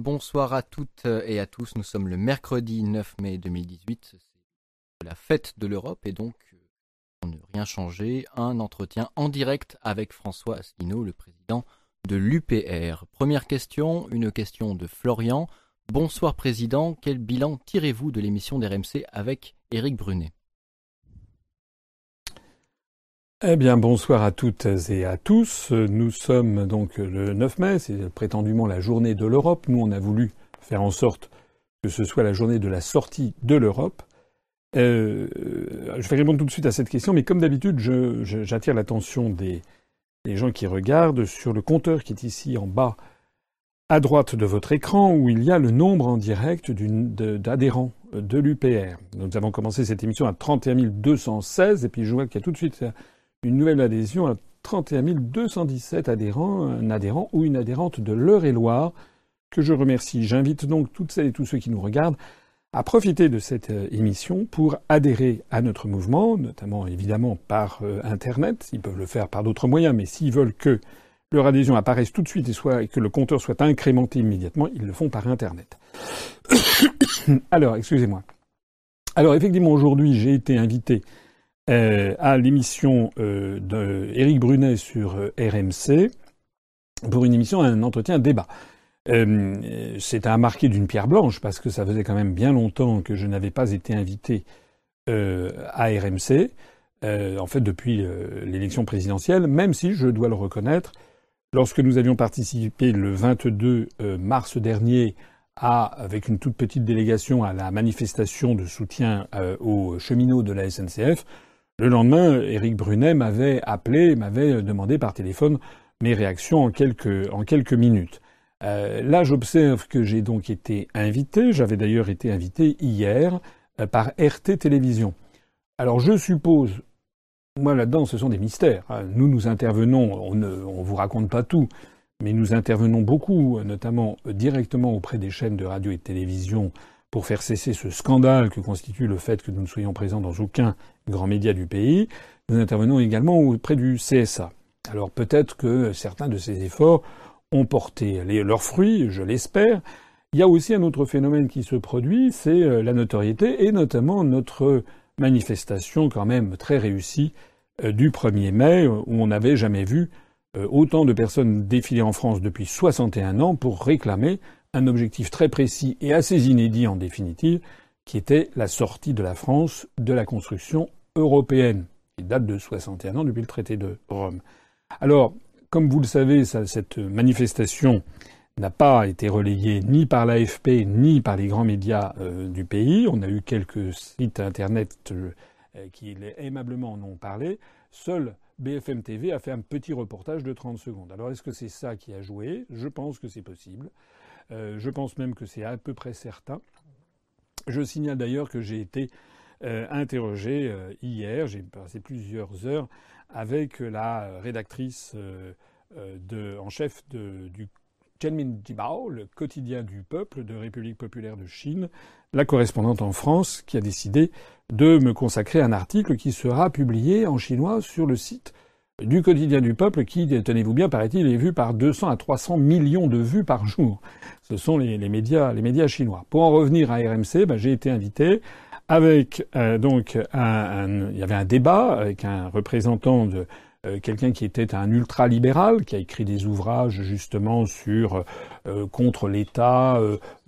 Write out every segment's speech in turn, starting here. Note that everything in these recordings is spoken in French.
Bonsoir à toutes et à tous. Nous sommes le mercredi 9 mai 2018. C'est la fête de l'Europe et donc, pour ne rien changer, un entretien en direct avec François Asselineau, le président de l'UPR. Première question, une question de Florian. Bonsoir président, quel bilan tirez-vous de l'émission d'RMC avec Éric Brunet? Eh bien, bonsoir à toutes et à tous. Nous sommes donc le 9 mai, c'est prétendument la journée de l'Europe. Nous, on a voulu faire en sorte que ce soit la journée de la sortie de l'Europe. Euh, je vais répondre tout de suite à cette question, mais comme d'habitude, j'attire l'attention des, des, gens qui regardent sur le compteur qui est ici en bas à droite de votre écran, où il y a le nombre en direct d'adhérents de l'UPR. Nous avons commencé cette émission à 31 216, et puis je vois qu'il y a tout de suite une nouvelle adhésion à 31 217 adhérents, un adhérent ou une adhérente de l'Eure-et-Loire, que je remercie. J'invite donc toutes celles et tous ceux qui nous regardent à profiter de cette euh, émission pour adhérer à notre mouvement, notamment évidemment par euh, Internet. Ils peuvent le faire par d'autres moyens, mais s'ils veulent que leur adhésion apparaisse tout de suite et, que le compteur soit incrémenté immédiatement, ils le font par Internet. Alors, excusez-moi. Alors, effectivement, aujourd'hui, j'ai été invité euh, à l'émission euh, d'Éric Brunet sur euh, RMC pour une émission, un entretien, un débat. C'est à marquer d'une pierre blanche parce que ça faisait quand même bien longtemps que je n'avais pas été invité à RMC, en fait depuis l'élection présidentielle, même si je dois le reconnaître, lorsque nous avions participé le 22 mars dernier à, avec une toute petite délégation à la manifestation de soutien aux cheminots de la SNCF, le lendemain, Éric Brunet m'avait appelé, m'avait demandé par téléphone mes réactions en quelques, minutes. Euh, là, j'observe que j'ai donc été invité. J'avais d'ailleurs été invité hier euh, par RT Télévision. Alors, je suppose, moi là-dedans, ce sont des mystères. Hein. Nous, nous intervenons, on ne vous raconte pas tout, mais nous intervenons beaucoup, notamment euh, directement auprès des chaînes de radio et de télévision pour faire cesser ce scandale que constitue le fait que nous ne soyons présents dans aucun grand média du pays. Nous intervenons également auprès du CSA. Alors peut-être que certains de ces efforts ont porté leurs fruits, je l'espère. Il y a aussi un autre phénomène qui se produit, c'est euh, la notoriété et notamment notre manifestation quand même très réussie euh, du 1er mai où on n'avait jamais vu euh, autant de personnes défiler en France depuis 61 ans pour réclamer un objectif très précis et assez inédit en définitive, qui était la sortie de la France de la construction européenne, qui date de 61 ans depuis le traité de Rome. Alors, comme vous le savez, cette manifestation n'a pas été relayée ni par l'AFP ni par les grands médias euh, du pays. On a eu quelques sites internet euh, qui aimablement en ont parlé. Seul BFM TV a fait un petit reportage de 30 secondes. Alors est-ce que c'est ça qui a joué? Je pense que c'est possible. Euh, je pense même que c'est à peu près certain. Je signale d'ailleurs que j'ai été euh, interrogé euh, hier, j'ai passé plusieurs heures avec la rédactrice en chef du Jibao, le quotidien du peuple de République populaire de Chine, la correspondante en France, qui a décidé de me consacrer un article qui sera publié en chinois sur le site du quotidien du peuple qui, tenez-vous bien, paraît-il, est vu par 200 à 300 millions de vues par jour. Ce sont les, médias, les médias chinois. Pour en revenir à RMC, ben, j'ai été invité avec euh, donc un, il y avait un débat avec un représentant de euh, quelqu'un qui était un ultra-libéral, qui a écrit des ouvrages justement sur euh, contre l'État,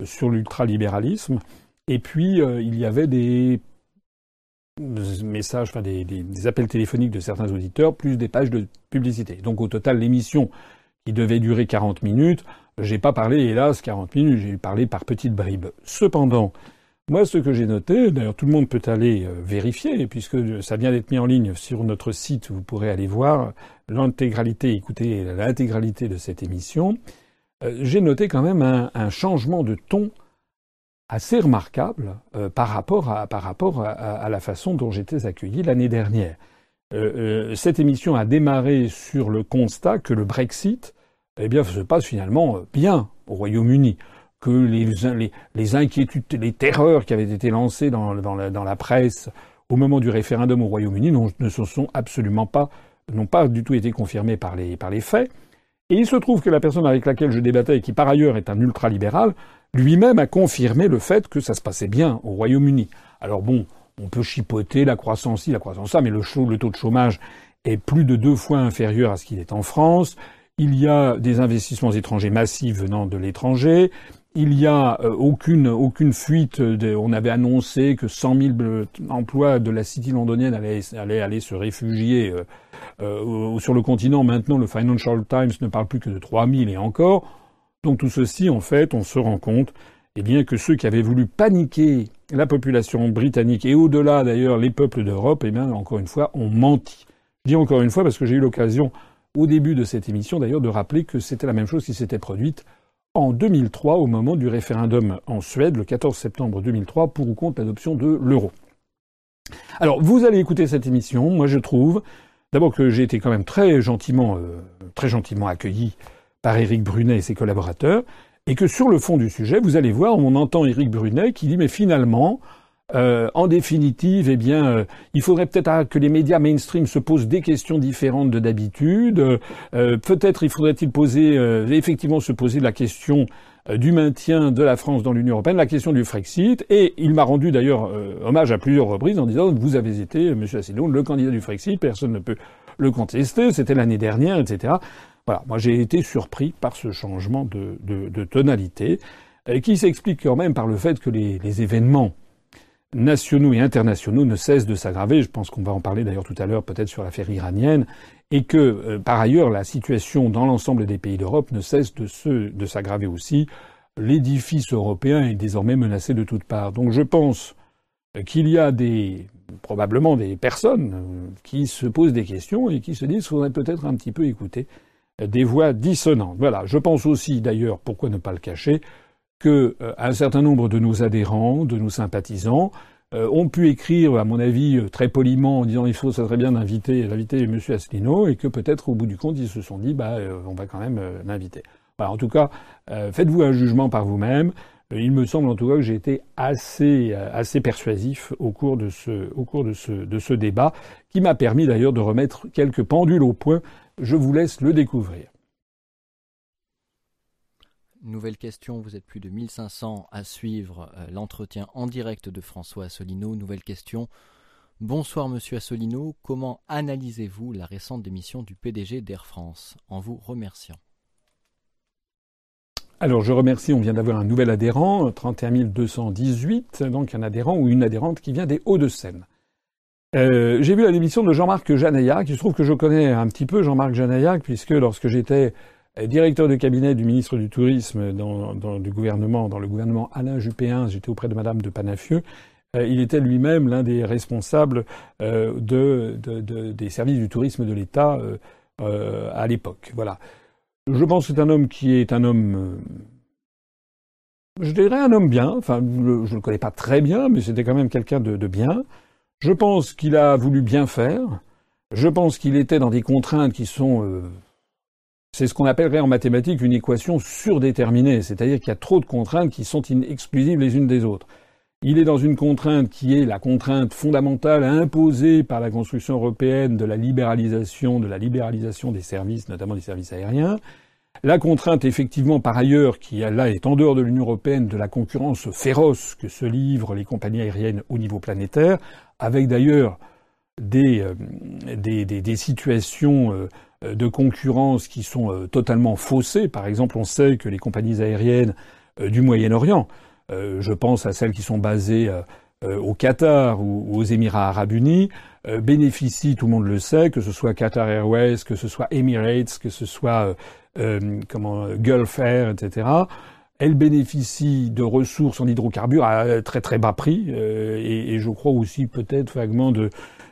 sur l'ultralibéralisme. Et puis il y avait des messages, enfin des, des, appels téléphoniques de certains auditeurs, plus des pages de publicité. Donc au total, l'émission qui devait durer 40 minutes, j'ai pas parlé, hélas, 40 minutes, j'ai parlé par petites bribes. Cependant, moi, ce que j'ai noté, d'ailleurs, tout le monde peut aller euh, vérifier, puisque ça vient d'être mis en ligne sur notre site, vous pourrez aller voir l'intégralité, écouter l'intégralité de cette émission. Euh, j'ai noté quand même un, un changement de ton assez remarquable euh, par rapport, à, par rapport à, la façon dont j'étais accueilli l'année dernière. Euh, euh, cette émission a démarré sur le constat que le Brexit eh bien, se passe finalement bien au Royaume-Uni, que les, les, inquiétudes, les terreurs qui avaient été lancées dans, dans, la, dans la presse au moment du référendum au Royaume-Uni ne se sont absolument pas, n'ont pas du tout été confirmées par les, par les faits. Et il se trouve que la personne avec laquelle je débattais, qui par ailleurs est un ultralibéral, lui-même a confirmé le fait que ça se passait bien au Royaume-Uni. Alors bon, on peut chipoter la croissance ci, la croissance ça, mais le, taux de chômage est plus de deux fois inférieur à ce qu'il est en France. Il y a des investissements étrangers massifs venant de l'étranger. Il y a euh, aucune aucune fuite. De, on avait annoncé que 100 000 emplois de la city londonienne allaient, allaient se réfugier euh, euh, sur le continent. Maintenant, le Financial Times ne parle plus que de 3 000 et encore. Donc tout ceci, en fait, on se rend compte, eh bien, que ceux qui avaient voulu paniquer la population britannique et au-delà d'ailleurs les peuples d'Europe, eh bien, encore une fois, ont menti. Je dis encore une fois parce que j'ai eu l'occasion au début de cette émission d'ailleurs de rappeler que c'était la même chose qui s'était produite en 2003 au moment du référendum en Suède, le 14 septembre 2003, pour ou contre l'adoption de l'euro. Alors, vous allez écouter cette émission. Moi, je trouve d'abord que j'ai été quand même très gentiment, euh, très gentiment accueilli par Éric Brunet et ses collaborateurs, et que sur le fond du sujet, vous allez voir, on entend Éric Brunet qui dit mais finalement, euh, en définitive, eh bien, euh, il faudrait peut-être que les médias mainstream se posent des questions différentes de d'habitude. Euh, peut-être il faudrait-il poser, effectivement, se poser la question du maintien de la France dans l'Union européenne, la question du Frexit. Et il m'a rendu d'ailleurs hommage à plusieurs reprises en disant vous avez été, Monsieur Asselineau, le candidat du Frexit, personne ne peut le contester. C'était l'année dernière, etc. Voilà, moi j'ai été surpris par ce changement de, tonalité, qui s'explique quand même par le fait que les, événements nationaux et internationaux ne cessent de s'aggraver. Je pense qu'on va en parler d'ailleurs tout à l'heure peut-être sur l'affaire iranienne. Et que, euh, par ailleurs, la situation dans l'ensemble des pays d'Europe ne cesse de, de s'aggraver aussi. L'édifice européen est désormais menacé de toutes parts. Donc je pense qu'il y a des, probablement des personnes euh, qui se posent des questions et qui se disent qu'il faudrait peut-être un petit peu écouter des voix dissonantes. Voilà. Je pense aussi, d'ailleurs, pourquoi ne pas le cacher, que euh, un certain nombre de nos adhérents, de nos sympathisants, euh, ont pu écrire, à mon avis, euh, très poliment, en disant il faut, ça serait bien d'inviter, d'inviter M. Asselineau, et que peut-être au bout du compte, ils se sont dit, bah, on va quand même l'inviter. En tout cas, faites-vous un jugement par vous-même. Il me semble en tout cas que j'ai été assez, assez persuasif au cours de ce, au cours de ce, de ce débat, qui m'a permis d'ailleurs de remettre quelques pendules au point. Je vous laisse le découvrir. Nouvelle question, vous êtes plus de 1500 à suivre euh, l'entretien en direct de François Asselineau. Nouvelle question. Bonsoir Monsieur Asselineau, comment analysez-vous la récente démission du PDG d'Air France en vous remerciant? Alors je remercie, on vient d'avoir un nouvel adhérent, 31 218, donc un adhérent ou une adhérente qui vient des Hauts-de-Seine. Euh, j'ai vu la démission de Jean-Marc Janaillac. Il se trouve que je connais un petit peu Jean-Marc Janaillac, puisque lorsque j'étais directeur de cabinet du ministre du Tourisme dans, du gouvernement, dans le gouvernement Alain Juppé j'étais auprès de Madame de Panafieux. Euh, il était lui-même l'un des responsables euh, de, des services du tourisme de l'État euh, à l'époque. Voilà. Je pense que c'est un homme qui est un homme, je dirais un homme bien. Enfin, je ne le connais pas très bien, mais c'était quand même quelqu'un de, de bien. Je pense qu'il a voulu bien faire. Je pense qu'il était dans des contraintes qui sont c'est ce qu'on appellerait en mathématiques une équation surdéterminée, c'est-à-dire qu'il y a trop de contraintes qui sont exclusives les unes des autres. Il est dans une contrainte qui est la contrainte fondamentale imposée par la construction européenne de la libéralisation, de la libéralisation des services, notamment des services aériens. La contrainte, effectivement, par ailleurs, qui là est en dehors de l'Union européenne, de la concurrence féroce que se livrent les compagnies aériennes au niveau planétaire, avec d'ailleurs des, euh, des, situations euh, euh, de concurrence qui sont totalement faussées. Par exemple, on sait que les compagnies aériennes du Moyen-Orient, je pense à celles qui sont basées au Qatar ou aux Émirats arabes unis, bénéficient, tout le monde le sait, que ce soit Qatar Airways, que ce soit Emirates, que ce soit comment Gulf Air, etc. Elles bénéficient de ressources en hydrocarbures à très très bas prix et, et je crois aussi peut-être vaguement de,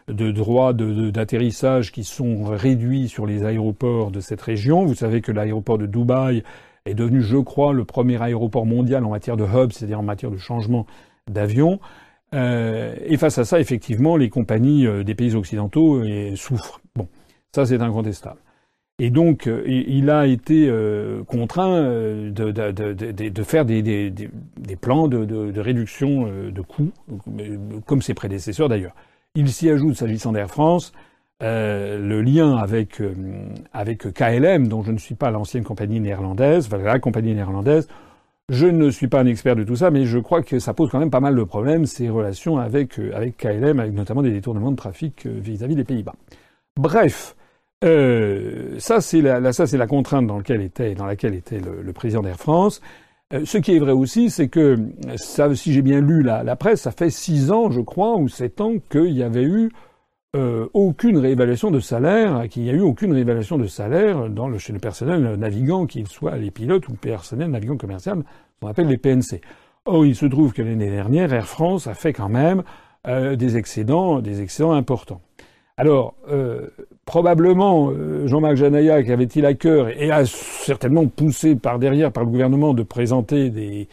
de droits d'atterrissage qui sont réduits sur les aéroports de cette région. Vous savez que l'aéroport de Dubaï est devenu, je crois, le premier aéroport mondial en matière de hub, c'est-à-dire en matière de changement d'avion. Euh, et face à ça, effectivement, les compagnies euh, des pays occidentaux euh, souffrent. Bon, ça c'est incontestable. Et donc, il a été contraint de, faire des, plans de, réduction de coûts, comme ses prédécesseurs d'ailleurs. Il s'y ajoute, s'agissant d'Air France, le lien avec KLM, dont je ne suis pas l'ancienne compagnie néerlandaise, la compagnie néerlandaise. Je ne suis pas un expert de tout ça, mais je crois que ça pose quand même pas mal de problèmes ces relations avec KLM, avec notamment des détournements de trafic vis-à-vis des Pays-Bas. Bref, euh, ça c'est la, ça c'est la contrainte dans laquelle était dans laquelle était le, président d'Air France. Euh, ce qui est vrai aussi, c'est que ça, si j'ai bien lu la, la, presse, ça fait six ans, je crois, ou sept ans qu'il y avait eu euh, aucune réévaluation de salaire, qu'il n'y a eu aucune réévaluation de salaire dans le, chez le personnel navigant, qu'il soit les pilotes ou le personnel navigant commercial, on appelle les PNC. Or, il se trouve que l'année dernière, Air France a fait quand même euh, des excédents, des excédents importants. Alors, euh, probablement, euh, Jean-Marc Janaillac avait-il à cœur et a certainement poussé par derrière par le gouvernement de présenter des,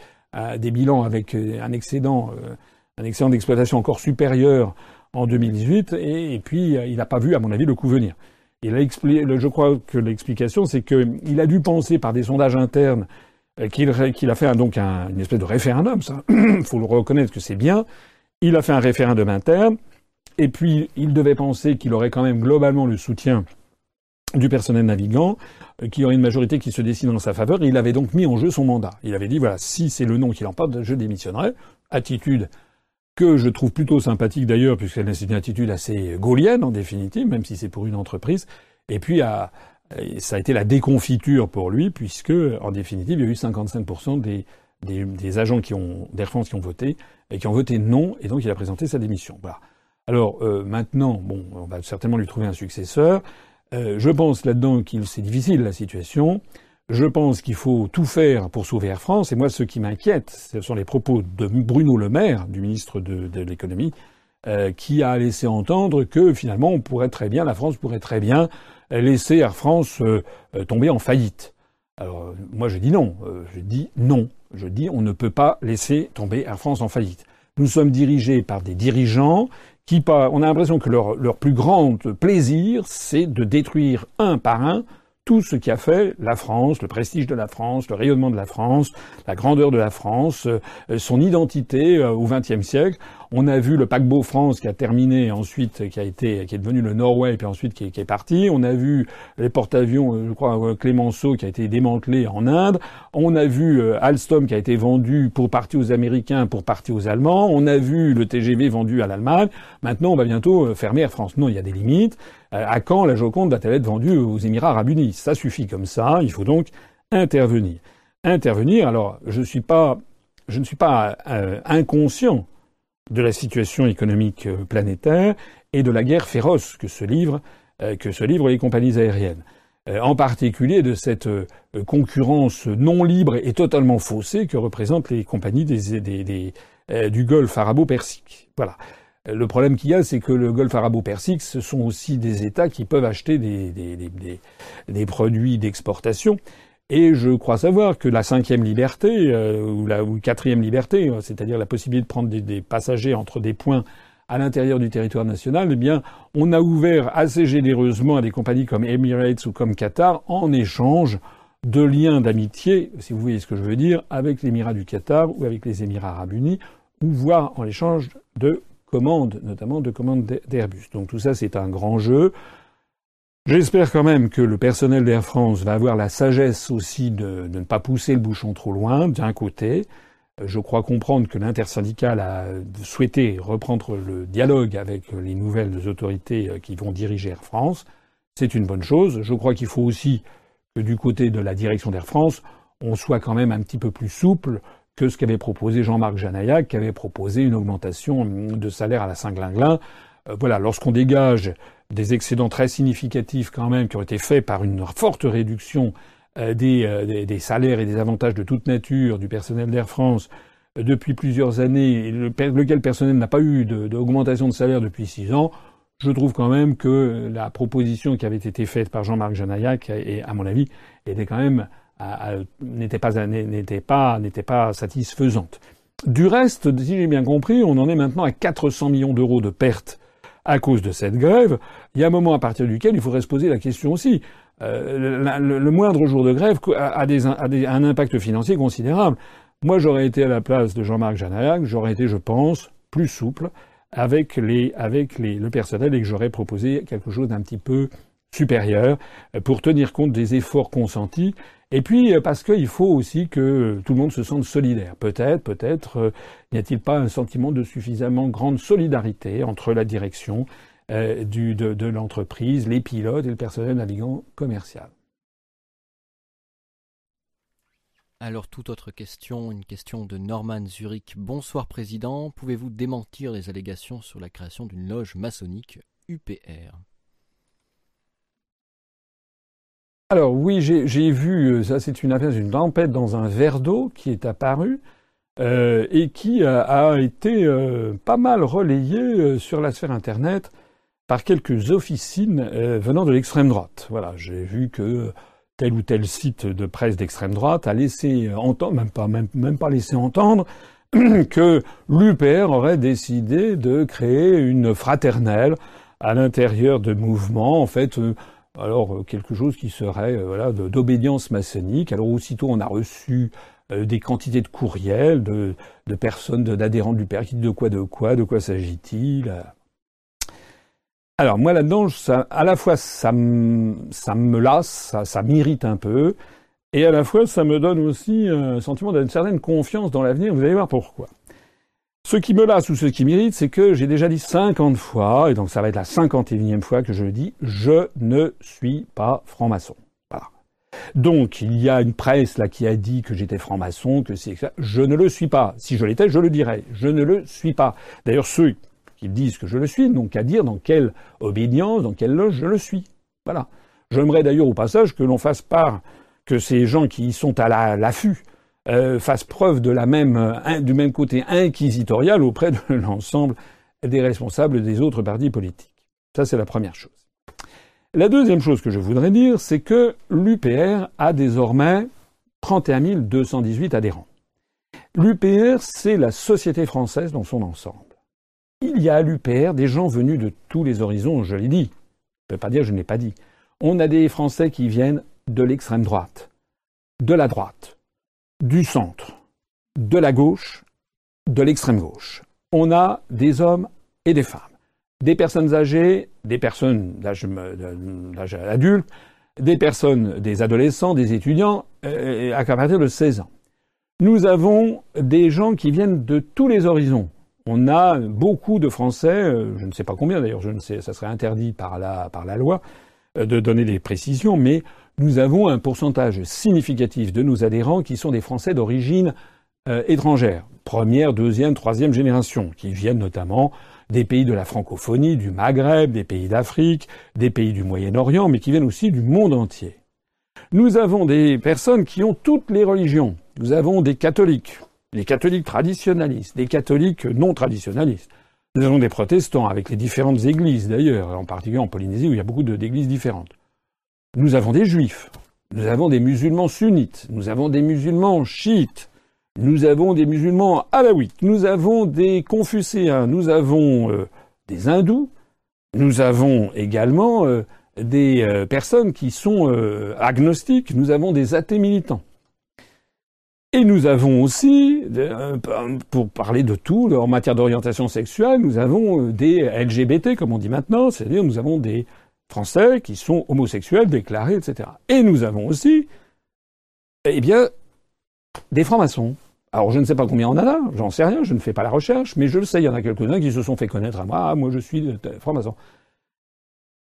des bilans avec euh, un excédent, un excédent d'exploitation encore supérieur en 2018, et, puis il n'a pas vu, à mon avis, le coup venir. A expliqué, je crois que l'explication, c'est qu'il a dû penser par des sondages internes qu'il a fait donc une espèce de référendum, ça, il faut le reconnaître que c'est bien. Il a fait un référendum interne et puis, il devait penser qu'il aurait quand même globalement le soutien du personnel navigant, euh, qu'il y aurait une majorité qui se dessine en sa faveur. Et il avait donc mis en jeu son mandat. Il avait dit, voilà, si c'est le nom qui l'emporte, je démissionnerai. Attitude que je trouve plutôt sympathique d'ailleurs, puisque c'est une attitude assez gaulienne en définitive, même si c'est pour une entreprise. Et puis, ça a été la déconfiture pour lui, puisque en définitive, il y a eu 55% des, des, agents qui ont d'Air France qui ont voté et qui ont voté non, et donc il a présenté sa démission. Voilà. Alors euh, maintenant, bon, on va certainement lui trouver un successeur. Euh, je pense là-dedans qu'il c'est difficile la situation. Je pense qu'il faut tout faire pour sauver Air France. Et moi, ce qui m'inquiète, ce sont les propos de Bruno Le Maire, du ministre de, l'économie, euh, qui a laissé entendre que finalement, on pourrait très bien, la France pourrait très bien laisser Air France tomber en faillite. Alors moi, je dis non. je dis non. Je dis on ne peut pas laisser tomber Air France en faillite. Nous sommes dirigés par des dirigeants on a l'impression que leur plus grand plaisir, c'est de détruire un par un tout ce qui a fait la France, le prestige de la France, le rayonnement de la France, la grandeur de la France, euh, son identité euh, au XXe siècle. On a vu le paquebot France qui a terminé ensuite, qui a été, qui est devenu le Norway, puis ensuite qui est, parti. On a vu les porte-avions, euh, je crois, Clémenceau qui a été démantelé en Inde. On a vu Alstom qui a été vendu pour partie aux Américains, pour partie aux Allemands. On a vu le TGV vendu à l'Allemagne. Maintenant, on va bientôt fermer Air France. Non, il y a des limites. Euh, à quand la Joconde va-t-elle être vendue aux Émirats arabes unis? Ça suffit comme ça, il faut donc intervenir. Intervenir, alors je, suis pas, je ne suis pas euh, inconscient de la situation économique euh, planétaire et de la guerre féroce que se livrent, que se livrent les compagnies aériennes. en particulier de cette concurrence non libre et totalement faussée que représentent les compagnies du Golfe arabo-persique. Voilà. Le problème qu'il y a, c'est que le Golfe arabo-persique, ce sont aussi des États qui peuvent acheter des, produits d'exportation. Et je crois savoir que la cinquième liberté, euh, ou la quatrième liberté, euh, c'est-à-dire la possibilité de prendre des, passagers entre des points à l'intérieur du territoire national, eh bien, on a ouvert assez généreusement à des compagnies comme Emirates ou comme Qatar en échange de liens d'amitié, si vous voyez ce que je veux dire, avec l'Émirat du Qatar ou avec les Émirats arabes unis, ou voire en échange de commandes, notamment de commandes d'Airbus. Donc tout ça, c'est un grand jeu. J'espère quand même que le personnel d'Air France va avoir la sagesse aussi de, ne pas pousser le bouchon trop loin, d'un côté. Je crois comprendre que l'intersyndicale a souhaité reprendre le dialogue avec les nouvelles autorités qui vont diriger Air France. C'est une bonne chose. Je crois qu'il faut aussi que du côté de la direction d'Air France, on soit quand même un petit peu plus souple que ce qu'avait proposé Jean-Marc Janaillac, qui avait proposé une augmentation de salaire à la Saint-Glinglin. Euh, voilà, lorsqu'on dégage des excédents très significatifs quand même, qui ont été faits par une forte réduction euh, euh, des, salaires et des avantages de toute nature du personnel d'Air France depuis plusieurs années, lequel personnel n'a pas eu d'augmentation de, de, salaire depuis six ans, je trouve quand même que la proposition qui avait été faite par Jean-Marc Janaillac, à mon avis, était quand même n'était pas, pas, pas satisfaisante. Du reste, si j'ai bien compris, on en est maintenant à 400 millions d'euros de pertes à cause de cette grève. Il y a un moment à partir duquel il faudrait se poser la question aussi. Euh, le, moindre jour de grève a, un impact financier considérable. Moi, j'aurais été à la place de Jean-Marc Janaillac, j'aurais été, je pense, plus souple, avec le personnel et que j'aurais proposé quelque chose d'un petit peu supérieur euh, pour tenir compte des efforts consentis et puis euh, parce qu'il faut aussi que tout le monde se sente solidaire. Peut-être, peut-être euh, n'y a-t-il pas un sentiment de suffisamment grande solidarité entre la direction de, de l'entreprise, les pilotes et le personnel navigant commercial? Alors toute autre question, une question de Norman Zurich. Bonsoir Président, pouvez-vous démentir les allégations sur la création d'une loge maçonnique UPR Alors oui, j'ai vu, euh, ça c'est une affaire d'une tempête dans un verre d'eau qui est apparu euh, et qui a, été euh, pas mal relayé sur la sphère Internet par quelques officines venant de l'extrême droite. Voilà, j'ai vu que tel ou tel site de presse d'extrême droite a laissé entendre, même pas, même pas laissé entendre, que l'UPR aurait décidé de créer une fraternelle à l'intérieur de mouvements, en fait, alors euh, quelque chose qui serait euh, voilà d'obédience maçonnique. Alors aussitôt on a reçu euh, des quantités de courriels de, personnes, d'adhérents du père qui disent de quoi, de quoi, de quoi s'agit-il Alors moi là-dedans, à la fois ça me, ça me lasse, ça, ça m'irrite un peu, et à la fois ça me donne aussi un sentiment d'une certaine confiance dans l'avenir. Vous allez voir pourquoi. Ce qui me lasse ou ce qui m'irrite, c'est que j'ai déjà dit 50 fois, et donc ça va être la 51e fois que je le dis, je ne suis pas franc-maçon. Voilà. Donc, il y a une presse là qui a dit que j'étais franc-maçon, que c'est. Je ne le suis pas. Si je l'étais, je le dirais. Je ne le suis pas. D'ailleurs, ceux qui disent que je le suis n'ont qu'à dire dans quelle obédience, dans quelle loge je le suis. Voilà. J'aimerais d'ailleurs au passage que l'on fasse part que ces gens qui sont à l'affût euh, fasse preuve de la même, euh, du même côté inquisitorial auprès de l'ensemble des responsables des autres partis politiques. Ça, c'est la première chose. La deuxième chose que je voudrais dire, c'est que l'UPR a désormais 31 218 adhérents. L'UPR, c'est la société française dans son ensemble. Il y a à l'UPR des gens venus de tous les horizons, je l'ai dit. Je ne peux pas dire je ne l'ai pas dit. On a des Français qui viennent de l'extrême droite, de la droite, du centre, de la gauche, de l'extrême gauche. On a des hommes et des femmes, des personnes âgées, des personnes d'âge adulte, des personnes, des adolescents, des étudiants, euh, à partir de 16 ans. Nous avons des gens qui viennent de tous les horizons. On a beaucoup de Français, euh, je ne sais pas combien d'ailleurs, je ne sais, ça serait interdit par la, par la loi euh, de donner des précisions, mais nous avons un pourcentage significatif de nos adhérents qui sont des Français d'origine euh, étrangère, première, deuxième, troisième génération, qui viennent notamment des pays de la francophonie, du Maghreb, des pays d'Afrique, des pays du Moyen-Orient, mais qui viennent aussi du monde entier. Nous avons des personnes qui ont toutes les religions. Nous avons des catholiques, des catholiques traditionnalistes, des catholiques non traditionnalistes. Nous avons des protestants avec les différentes églises d'ailleurs, en particulier en Polynésie où il y a beaucoup d'églises différentes. Nous avons des juifs, nous avons des musulmans sunnites, nous avons des musulmans chiites, nous avons des musulmans alaouites, nous avons des confucéens, nous avons euh, des hindous, nous avons également euh, des euh, personnes qui sont agnostiques, nous avons des athées militants. Et nous avons aussi, pour parler de tout, en matière d'orientation sexuelle, nous avons des LGBT, comme on dit maintenant, c'est-à-dire nous avons des Français qui sont homosexuels déclarés, etc. Et nous avons aussi, eh bien, des francs-maçons. Alors je ne sais pas combien on en a, j'en sais rien, je ne fais pas la recherche, mais je le sais, il y en a quelques-uns qui se sont fait connaître à moi, ah, moi je suis franc-maçon.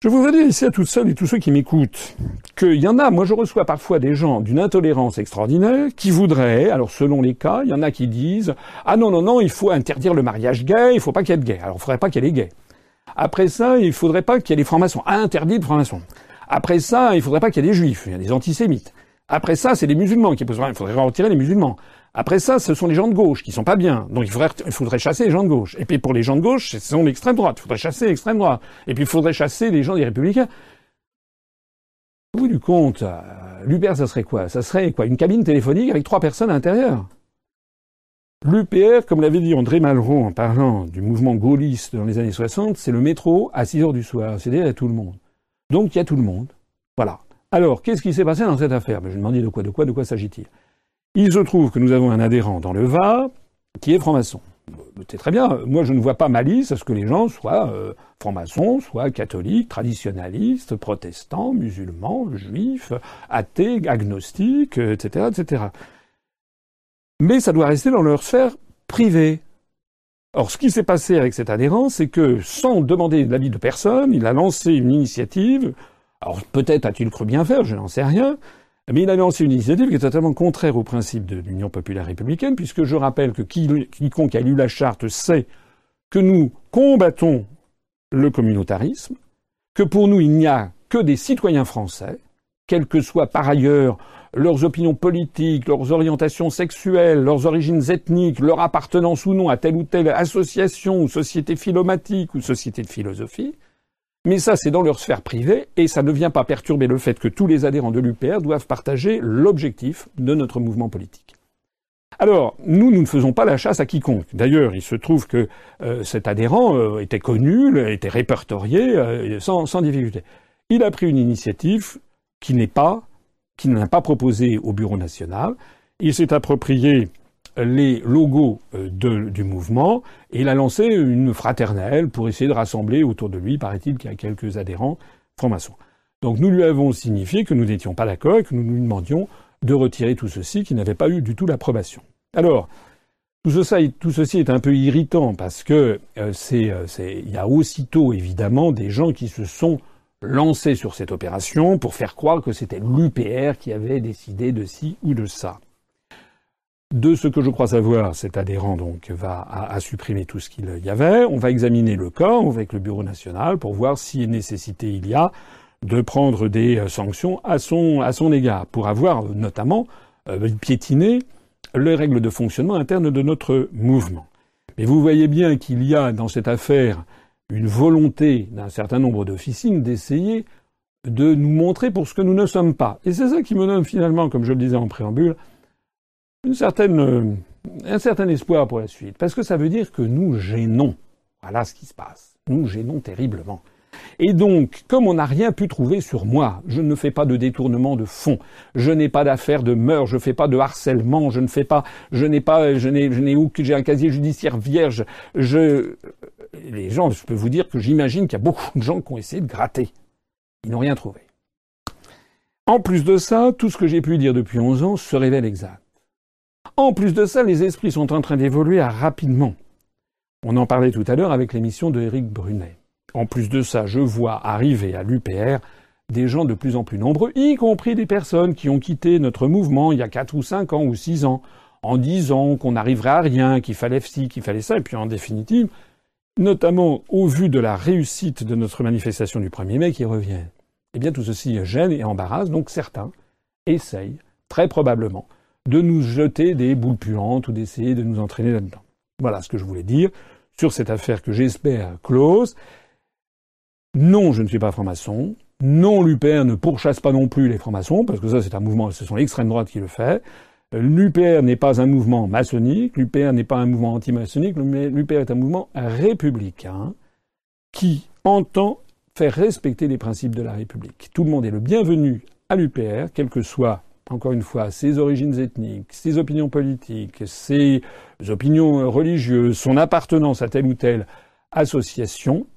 Je voudrais dire ici à toutes celles et tous ceux qui m'écoutent qu'il y en a, moi je reçois parfois des gens d'une intolérance extraordinaire qui voudraient, alors selon les cas, il y en a qui disent Ah non, non, non, il faut interdire le mariage gay, il ne faut pas qu'il y ait de gay. Alors il ne faudrait pas qu'il y ait des gays. Après ça, il faudrait pas qu'il y ait des francs-maçons. Interdit de francs-maçons. Après ça, il faudrait pas qu'il y ait des juifs. Il y a des antisémites. Après ça, c'est les musulmans qui posent Il faudrait retirer les musulmans. Après ça, ce sont les gens de gauche qui sont pas bien. Donc il faudrait, chasser les gens de gauche. Et puis pour les gens de gauche, ce sont l'extrême droite. Il faudrait chasser l'extrême droite. Et puis il faudrait chasser les gens des républicains. Au bout du compte, euh, l'UPR, ça serait quoi? Ça serait quoi? Une cabine téléphonique avec trois personnes à l'intérieur. L'UPR, comme l'avait dit André Malraux en parlant du mouvement gaulliste dans les années 60, c'est le métro à 6 heures du soir. C'est-à-dire, il tout le monde. Donc, il y a tout le monde. Voilà. Alors, qu'est-ce qui s'est passé dans cette affaire? Ben, Je demandais de quoi, de quoi, de quoi s'agit-il? Il se trouve que nous avons un adhérent dans le VA qui est franc-maçon. c'est très bien. Moi, je ne vois pas malice à ce que les gens soient euh, francs-maçons, soient catholiques, traditionnalistes, protestants, musulmans, juifs, athées, agnostiques, etc., etc. Mais ça doit rester dans leur sphère privée. Or, ce qui s'est passé avec cet adhérent, c'est que, sans demander l'avis de personne, il a lancé une initiative. Alors, peut-être a-t-il cru bien faire, je n'en sais rien. Mais il a lancé une initiative qui est totalement contraire au principe de l'Union populaire républicaine, puisque je rappelle que quiconque a lu la charte sait que nous combattons le communautarisme, que pour nous il n'y a que des citoyens français, quelles que soient par ailleurs leurs opinions politiques, leurs orientations sexuelles, leurs origines ethniques, leur appartenance ou non à telle ou telle association ou société philomatique ou société de philosophie, mais ça, c'est dans leur sphère privée, et ça ne vient pas perturber le fait que tous les adhérents de l'UPR doivent partager l'objectif de notre mouvement politique. Alors, nous, nous ne faisons pas la chasse à quiconque. D'ailleurs, il se trouve que euh, cet adhérent euh, était connu, était répertorié euh, sans, sans difficulté. Il a pris une initiative qui n'est pas, qui n'a pas proposé au Bureau national. Il s'est approprié les logos euh, du mouvement et il a lancé une fraternelle pour essayer de rassembler autour de lui, paraît-il, qu'il quelques adhérents francs-maçons. Donc nous lui avons signifié que nous n'étions pas d'accord et que nous lui demandions de retirer tout ceci qui n'avait pas eu du tout l'approbation. Alors, tout, tout, ceci est un peu irritant parce que euh, euh, il y a aussitôt évidemment des gens qui se sont lancés sur cette opération pour faire croire que c'était l'UPR qui avait décidé de ci ou de ça. De ce que je crois savoir, cet adhérent donc va à, supprimer tout ce qu'il y avait. On va examiner le cas avec le Bureau national pour voir si nécessité il y a de prendre des euh, sanctions à son, à son égard, pour avoir euh, notamment euh, piétiné les règles de fonctionnement interne de notre mouvement. Mais vous voyez bien qu'il y a dans cette affaire une volonté d'un certain nombre d'officines d'essayer de nous montrer pour ce que nous ne sommes pas. Et c'est ça qui me donne finalement, comme je le disais en préambule, euh, un certain espoir pour la suite, parce que ça veut dire que nous gênons. Voilà ce qui se passe. Nous gênons terriblement. Et donc, comme on n'a rien pu trouver sur moi, je ne fais pas de détournement de fonds, je n'ai pas d'affaires de meurtre, je ne fais pas de harcèlement, je ne fais pas, je n'ai pas, je n'ai, je n'ai j'ai un casier judiciaire vierge. Je, les gens, je peux vous dire que j'imagine qu'il y a beaucoup de gens qui ont essayé de gratter. Ils n'ont rien trouvé. En plus de ça, tout ce que j'ai pu dire depuis 11 ans se révèle exact. En plus de ça, les esprits sont en train d'évoluer rapidement. On en parlait tout à l'heure avec l'émission de Éric Brunet. En plus de ça, je vois arriver à l'UPR des gens de plus en plus nombreux, y compris des personnes qui ont quitté notre mouvement il y a quatre ou cinq ans ou six ans, en disant qu'on n'arriverait à rien, qu'il fallait ci, qu'il fallait ça, et puis en définitive, notamment au vu de la réussite de notre manifestation du 1er mai qui revient. Eh bien, tout ceci gêne et embarrasse, donc certains essayent, très probablement, de nous jeter des boules puantes ou d'essayer de nous entraîner là-dedans. Voilà ce que je voulais dire sur cette affaire que j'espère close. Non, je ne suis pas franc-maçon. Non, l'UPR ne pourchasse pas non plus les francs-maçons, parce que ça, c'est un mouvement, ce sont l'extrême droite qui le fait. L'UPR n'est pas un mouvement maçonnique, l'UPR n'est pas un mouvement anti-maçonnique, l'UPR est un mouvement républicain qui entend faire respecter les principes de la République. Tout le monde est le bienvenu à l'UPR, quel que soit encore une fois, ses origines ethniques, ses opinions politiques, ses opinions religieuses, son appartenance à telle ou telle association,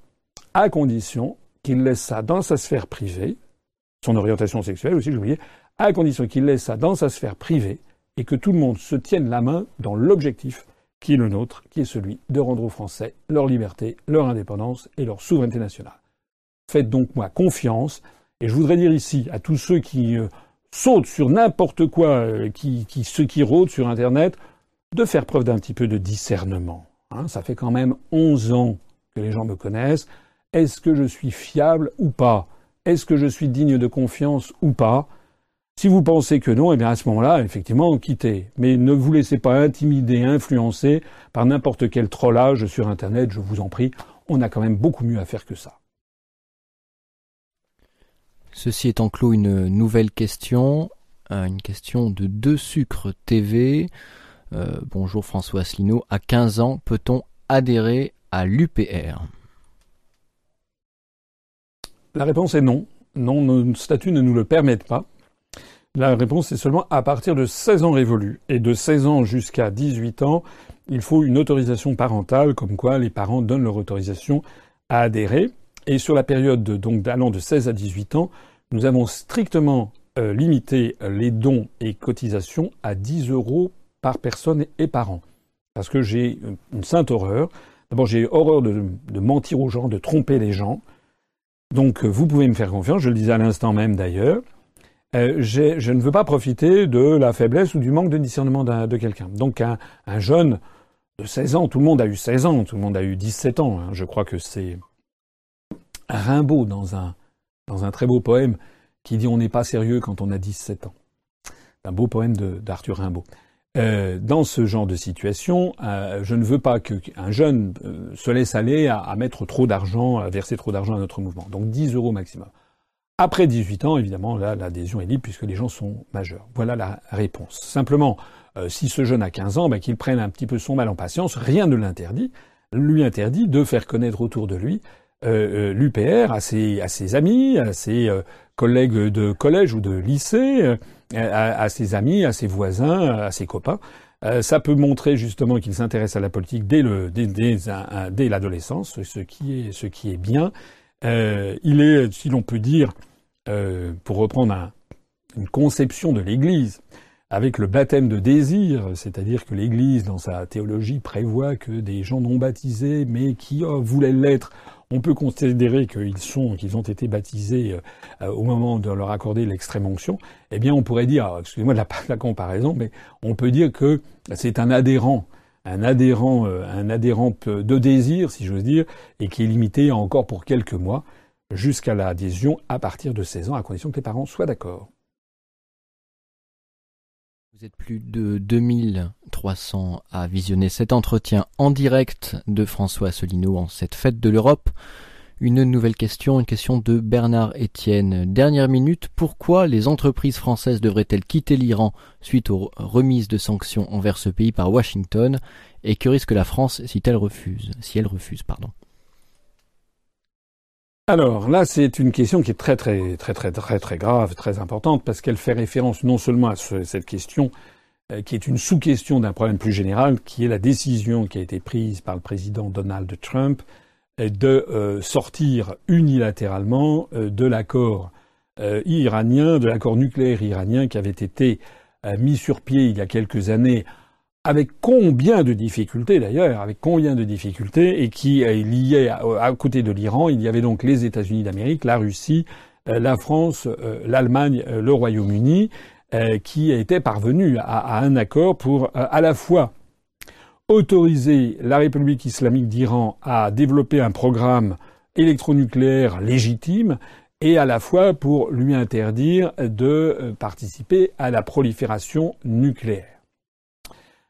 à condition qu'il laisse ça dans sa sphère privée, son orientation sexuelle aussi, j'oubliais, à condition qu'il laisse ça dans sa sphère privée et que tout le monde se tienne la main dans l'objectif qui est le nôtre, qui est celui de rendre aux Français leur liberté, leur indépendance et leur souveraineté nationale. Faites donc moi confiance, et je voudrais dire ici à tous ceux qui euh, saute sur n'importe quoi euh, qui, qui, ce qui rôde sur Internet, de faire preuve d'un petit peu de discernement. Hein. ça fait quand même 11 ans que les gens me connaissent. Est-ce que je suis fiable ou pas? Est-ce que je suis digne de confiance ou pas? Si vous pensez que non, eh bien à ce moment-là, effectivement, quittez. Mais ne vous laissez pas intimider, influencer par n'importe quel trollage sur Internet, je vous en prie. On a quand même beaucoup mieux à faire que ça. Ceci étant clos, une nouvelle question, euh, une question de Deux Sucres TV. Euh, bonjour François Asselineau. À 15 ans, peut-on adhérer à l'UPR La réponse est non. Non, nos statuts ne nous le permettent pas. La réponse est seulement à partir de 16 ans révolus. Et de 16 ans jusqu'à 18 ans, il faut une autorisation parentale, comme quoi les parents donnent leur autorisation à adhérer. Et sur la période donc d'allant de 16 à 18 ans, nous avons strictement euh, limité les dons et cotisations à 10 euros par personne et par an. Parce que j'ai une sainte horreur. D'abord, j'ai horreur de, mentir aux gens, de tromper les gens. Donc, euh, vous pouvez me faire confiance, je le disais à l'instant même d'ailleurs. Euh, je ne veux pas profiter de la faiblesse ou du manque de discernement de quelqu'un. Donc, un, jeune de 16 ans, tout le monde a eu 16 ans, tout le monde a eu 17 ans. Hein. Je crois que c'est Rimbaud dans un, dans un très beau poème qui dit On n'est pas sérieux quand on a 17 ans. Un beau poème d'Arthur Rimbaud. Euh, dans ce genre de situation, euh, je ne veux pas qu'un jeune euh, se laisse aller à, mettre trop d'argent, à verser trop d'argent à notre mouvement. Donc 10 euros maximum. Après 18 ans, évidemment, là, l'adhésion est libre puisque les gens sont majeurs. Voilà la réponse. Simplement, si ce jeune a 15 ans, ben, qu'il prenne un petit peu son mal en patience. Rien ne l'interdit. Lui interdit de faire connaître autour de lui euh, euh l'UPR à ses, amis, à ses euh, collègues de collège ou de lycée, euh, à, à, ses amis, à ses voisins, à ses copains. ça peut montrer justement qu'il s'intéresse à la politique dès, le, dès, dès, dès l'adolescence, ce qui est, ce qui est bien. il est, si l'on peut dire, pour reprendre un, une conception de l'Église, avec le baptême de désir, c'est-à-dire que l'Église, dans sa théologie, prévoit que des gens non baptisés, mais qui oh, voulaient l'être, on peut considérer qu'ils sont, qu'ils ont été baptisés euh, au moment de leur accorder l'extrême onction. Eh bien, on pourrait dire, excusez-moi de la, comparaison, mais on peut dire que c'est un adhérent, un adhérent, euh, un adhérent de désir, si j'ose dire, et qui est limité encore pour quelques mois jusqu'à l'adhésion à partir de 16 ans, à condition que les parents soient d'accord. Vous êtes plus de 2300 à visionner cet entretien en direct de François Asselineau en cette fête de l'Europe. Une nouvelle question, une question de Bernard Etienne. Dernière minute, pourquoi les entreprises françaises devraient-elles quitter l'Iran suite aux remises de sanctions envers ce pays par Washington? Et que risque la France si elle refuse, si elle refuse, pardon? Alors là, c'est une question qui est très très très très très très grave, très importante, parce qu'elle fait référence non seulement à cette question, qui est une sous-question d'un problème plus général, qui est la décision qui a été prise par le président Donald Trump euh, de euh, sortir unilatéralement de l'accord iranien, de l'accord nucléaire iranien qui avait été mis sur pied il y a quelques années avec combien de difficultés d'ailleurs, avec combien de difficultés, et qui est lié à, côté de l'Iran, il y avait donc les États-Unis d'Amérique, la Russie, euh, la France, euh, l'Allemagne, euh, le Royaume-Uni, qui étaient parvenus à, un accord pour à la fois autoriser la République islamique d'Iran à développer un programme électronucléaire légitime et à la fois pour lui interdire de participer à la prolifération nucléaire.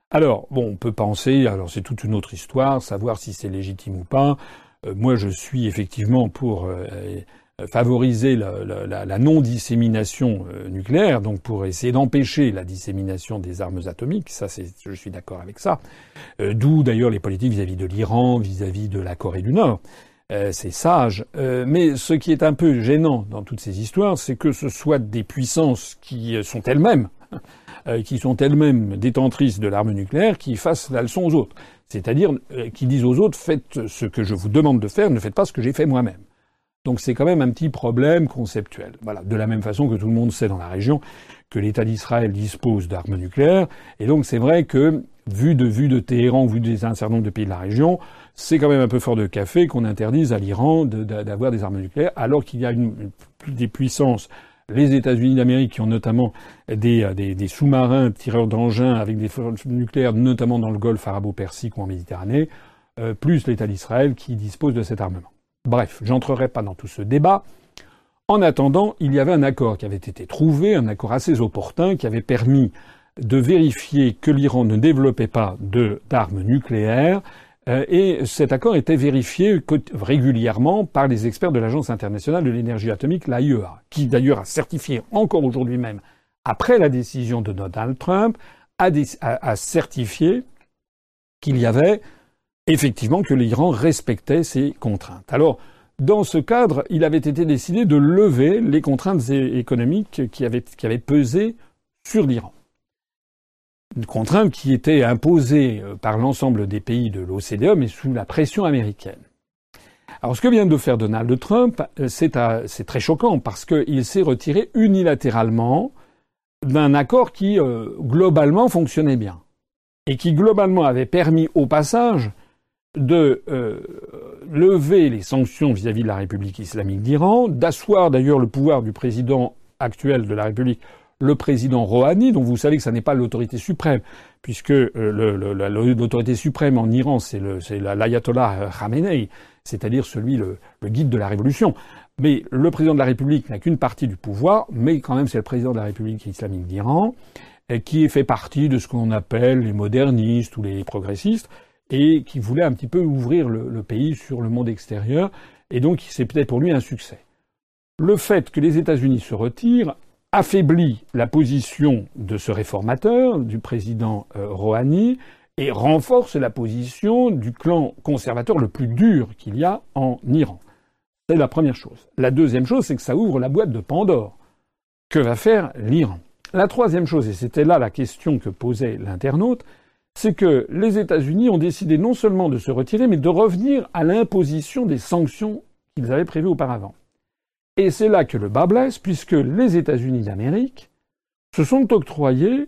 Alors, bon, on peut penser, alors c'est toute une autre histoire, savoir si c'est légitime ou pas. Euh, moi, je suis effectivement pour euh, euh, favoriser la, non-dissémination nucléaire, donc pour essayer d'empêcher la dissémination des armes atomiques. Ça, c'est, je suis d'accord avec ça. D'où d'ailleurs les politiques vis-à-vis de l'Iran, vis-à-vis de la Corée du Nord. c'est sage. mais ce qui est un peu gênant dans toutes ces histoires, c'est que ce soit des puissances qui sont elles-mêmes euh, qui sont elles-mêmes détentrices de l'arme nucléaire qui fassent la leçon aux autres. C'est-à-dire euh, qui disent aux autres faites ce que je vous demande de faire, ne faites pas ce que j'ai fait moi-même. Donc c'est quand même un petit problème conceptuel. Voilà. De la même façon que tout le monde sait dans la région que l'État d'Israël dispose d'armes nucléaires, et donc c'est vrai que vu de vue de Téhéran, vu d'un certain nombre de pays de la région, c'est quand même un peu fort de café qu'on interdise à l'Iran d'avoir des armes nucléaires, alors qu'il y a des puissances les États-Unis d'Amérique qui ont notamment des, des, sous-marins tireurs d'engins avec des forces nucléaires, notamment dans le Golfe arabo-persique ou en Méditerranée, euh, plus l'État d'Israël qui dispose de cet armement. Bref, j'entrerai pas dans tout ce débat. En attendant, il y avait un accord qui avait été trouvé, un accord assez opportun, qui avait permis de vérifier que l'Iran ne développait pas d'armes nucléaires, euh, et cet accord était vérifié régulièrement par les experts de l'Agence internationale de l'énergie atomique, l'AIEA, qui d'ailleurs a certifié encore aujourd'hui même, après la décision de Donald Trump, a, certifié qu'il y avait effectivement que l'Iran respectait ses contraintes. Alors, dans ce cadre, il avait été décidé de lever les contraintes économiques qui avaient, qui avaient pesé sur l'Iran. Une contrainte qui était imposée euh, par l'ensemble des pays de l'OCDE, mais sous la pression américaine. Alors ce que vient de faire Donald Trump, euh, c'est très choquant parce qu'il s'est retiré unilatéralement d'un accord qui euh, globalement fonctionnait bien et qui globalement avait permis au passage de euh, lever les sanctions vis-à-vis de la République islamique d'Iran, d'asseoir d'ailleurs le pouvoir du président actuel de la République, le président Rouhani, dont vous savez que ça n'est pas l'autorité suprême, puisque euh, l'autorité suprême en Iran, c'est l'ayatollah Khamenei, c'est-à-dire celui, le, le guide de la révolution. Mais le président de la République n'a qu'une partie du pouvoir, mais quand même c'est le président de la République islamique d'Iran, qui fait partie de ce qu'on appelle les modernistes ou les progressistes, et qui voulait un petit peu ouvrir le, pays sur le monde extérieur, et donc c'est peut-être pour lui un succès. Le fait que les États-Unis se retirent affaiblit la position de ce réformateur, du président euh, Rouhani, et renforce la position du clan conservateur le plus dur qu'il y a en Iran. C'est la première chose. La deuxième chose, c'est que ça ouvre la boîte de Pandore. Que va faire l'Iran? La troisième chose, et c'était là la question que posait l'internaute, c'est que les États-Unis ont décidé non seulement de se retirer, mais de revenir à l'imposition des sanctions qu'ils avaient prévues auparavant. Et c'est là que le bas blesse, puisque les États-Unis d'Amérique se sont octroyés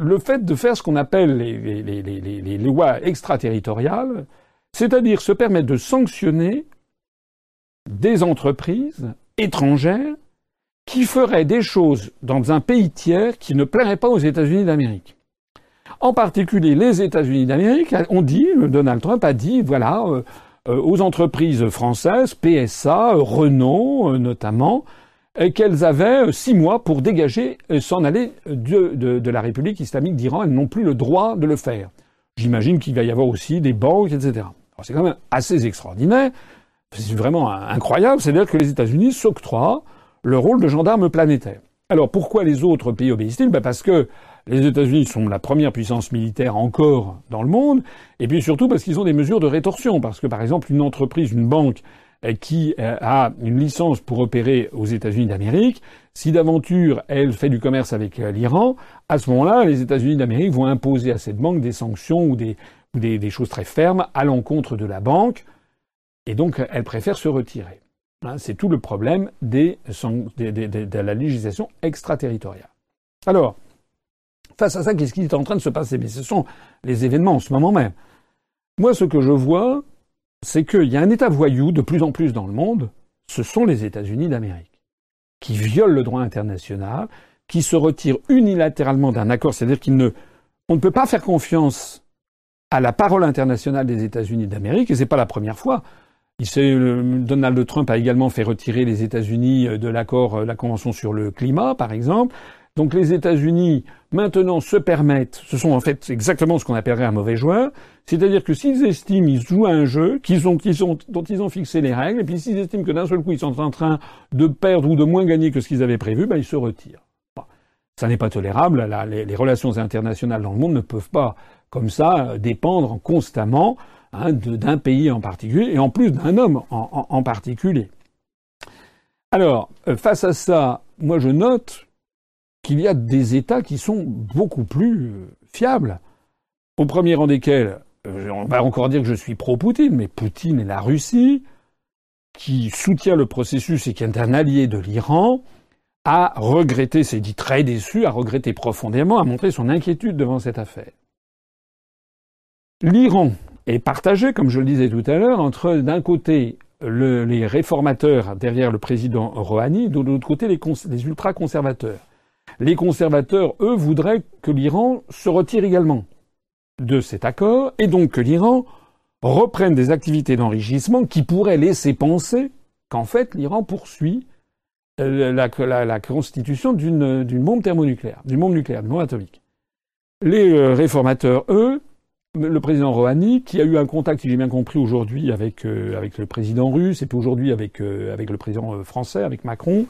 le fait de faire ce qu'on appelle les, lois extraterritoriales, c'est-à-dire se permettre de sanctionner des entreprises étrangères qui feraient des choses dans un pays tiers qui ne plairait pas aux États-Unis d'Amérique. En particulier, les États-Unis d'Amérique ont dit, Donald Trump a dit, voilà, euh, euh, aux entreprises françaises, PSA, Renault notamment, qu'elles avaient six mois pour dégager, s'en aller de, la République islamique d'Iran. Elles n'ont plus le droit de le faire. J'imagine qu'il va y avoir aussi des banques, etc. C'est quand même assez extraordinaire. C'est vraiment incroyable. C'est-à-dire que les États-Unis s'octroient le rôle de gendarme planétaire. Alors pourquoi les autres pays obéissent-ils? Ben Parce que les États-Unis sont la première puissance militaire encore dans le monde, et puis surtout parce qu'ils ont des mesures de rétorsion. Parce que par exemple, une entreprise, une banque euh, qui euh, a une licence pour opérer aux États-Unis d'Amérique, si d'aventure elle fait du commerce avec euh, l'Iran, à ce moment-là, les États-Unis d'Amérique vont imposer à cette banque des sanctions ou des, choses très fermes à l'encontre de la banque, et donc elle préfère se retirer. Hein, c'est tout le problème de la législation extraterritoriale. Alors, face à ça, qu'est-ce qui est en train de se passer? Mais ce sont les événements en ce moment même. Moi, ce que je vois, c'est qu'il y a un État voyou de plus en plus dans le monde, ce sont les États-Unis d'Amérique, qui violent le droit international, qui se retirent unilatéralement d'un accord, c'est-à-dire qu'on ne, peut pas faire confiance à la parole internationale des États-Unis d'Amérique, et c'est pas la première fois. Donald Trump a également fait retirer les États-Unis euh, de l'accord, euh, la Convention sur le climat, par exemple. Donc les États-Unis maintenant se permettent, ce sont en fait exactement ce qu'on appellerait un mauvais joueur, c'est-à-dire que s'ils estiment ils jouent à un jeu dont ils ont fixé les règles, et puis s'ils estiment que d'un seul coup ils sont en train de perdre ou de moins gagner que ce qu'ils avaient prévu, ben ils se retirent. Ça n'est pas tolérable. les, relations internationales dans le monde ne peuvent pas, comme ça, dépendre constamment Hein, d'un pays en particulier, et en plus d'un homme en, particulier. Alors, euh, face à ça, moi je note qu'il y a des États qui sont beaucoup plus euh, fiables. Au premier rang desquels, euh, on va encore dire que je suis pro-Poutine, mais Poutine et la Russie, qui soutient le processus et qui est un allié de l'Iran, a regretté, s'est dit très déçu, a regretté profondément, a montré son inquiétude devant cette affaire. L'Iran, est partagé, comme je le disais tout à l'heure, entre d'un côté les réformateurs derrière le président Rouhani, de l'autre côté les, les ultra-conservateurs. Les conservateurs, eux, voudraient que l'Iran se retire également de cet accord, et donc que l'Iran reprenne des activités d'enrichissement qui pourraient laisser penser qu'en fait l'Iran poursuit euh, la, constitution d'une bombe thermonucléaire, d'une bombe nucléaire, d'une bombe atomique. Les euh, réformateurs, eux, le président Rouhani, qui a eu un contact, si j'ai bien compris, aujourd'hui avec, euh, le président russe et puis aujourd'hui avec, le président français, avec Macron,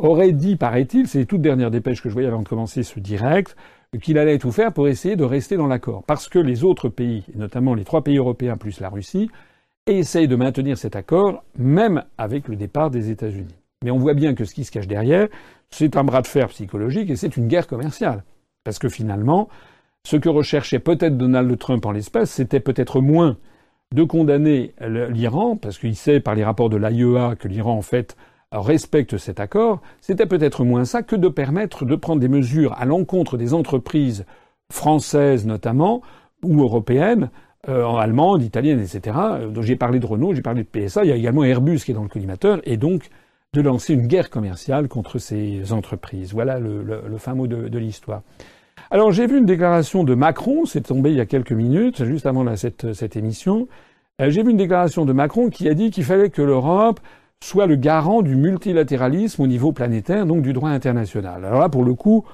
aurait dit, paraît-il, c'est les toutes dernières dépêches que je voyais avant de commencer ce direct, qu'il allait tout faire pour essayer de rester dans l'accord. Parce que les autres pays, notamment les trois pays européens plus la Russie, et essaye de maintenir cet accord, même avec le départ des États-Unis. Mais on voit bien que ce qui se cache derrière, c'est un bras de fer psychologique et c'est une guerre commerciale. Parce que finalement, ce que recherchait peut-être Donald Trump en l'espèce, c'était peut-être moins de condamner l'Iran, parce qu'il sait par les rapports de l'AIEA que l'Iran, en fait, respecte cet accord, c'était peut-être moins ça que de permettre de prendre des mesures à l'encontre des entreprises françaises notamment, ou européennes, euh, allemandes, italiennes, etc. Donc j'ai parlé de Renault, j'ai parlé de PSA, il y a également Airbus qui est dans le collimateur, et donc de lancer une guerre commerciale contre ces entreprises. Voilà le, le, fin mot de, l'histoire. Alors j'ai vu une déclaration de Macron, c'est tombé il y a quelques minutes, juste avant cette, cette, émission. Euh, j'ai vu une déclaration de Macron qui a dit qu'il fallait que l'Europe soit le garant du multilatéralisme au niveau planétaire, donc du droit international. Alors là, pour le coup,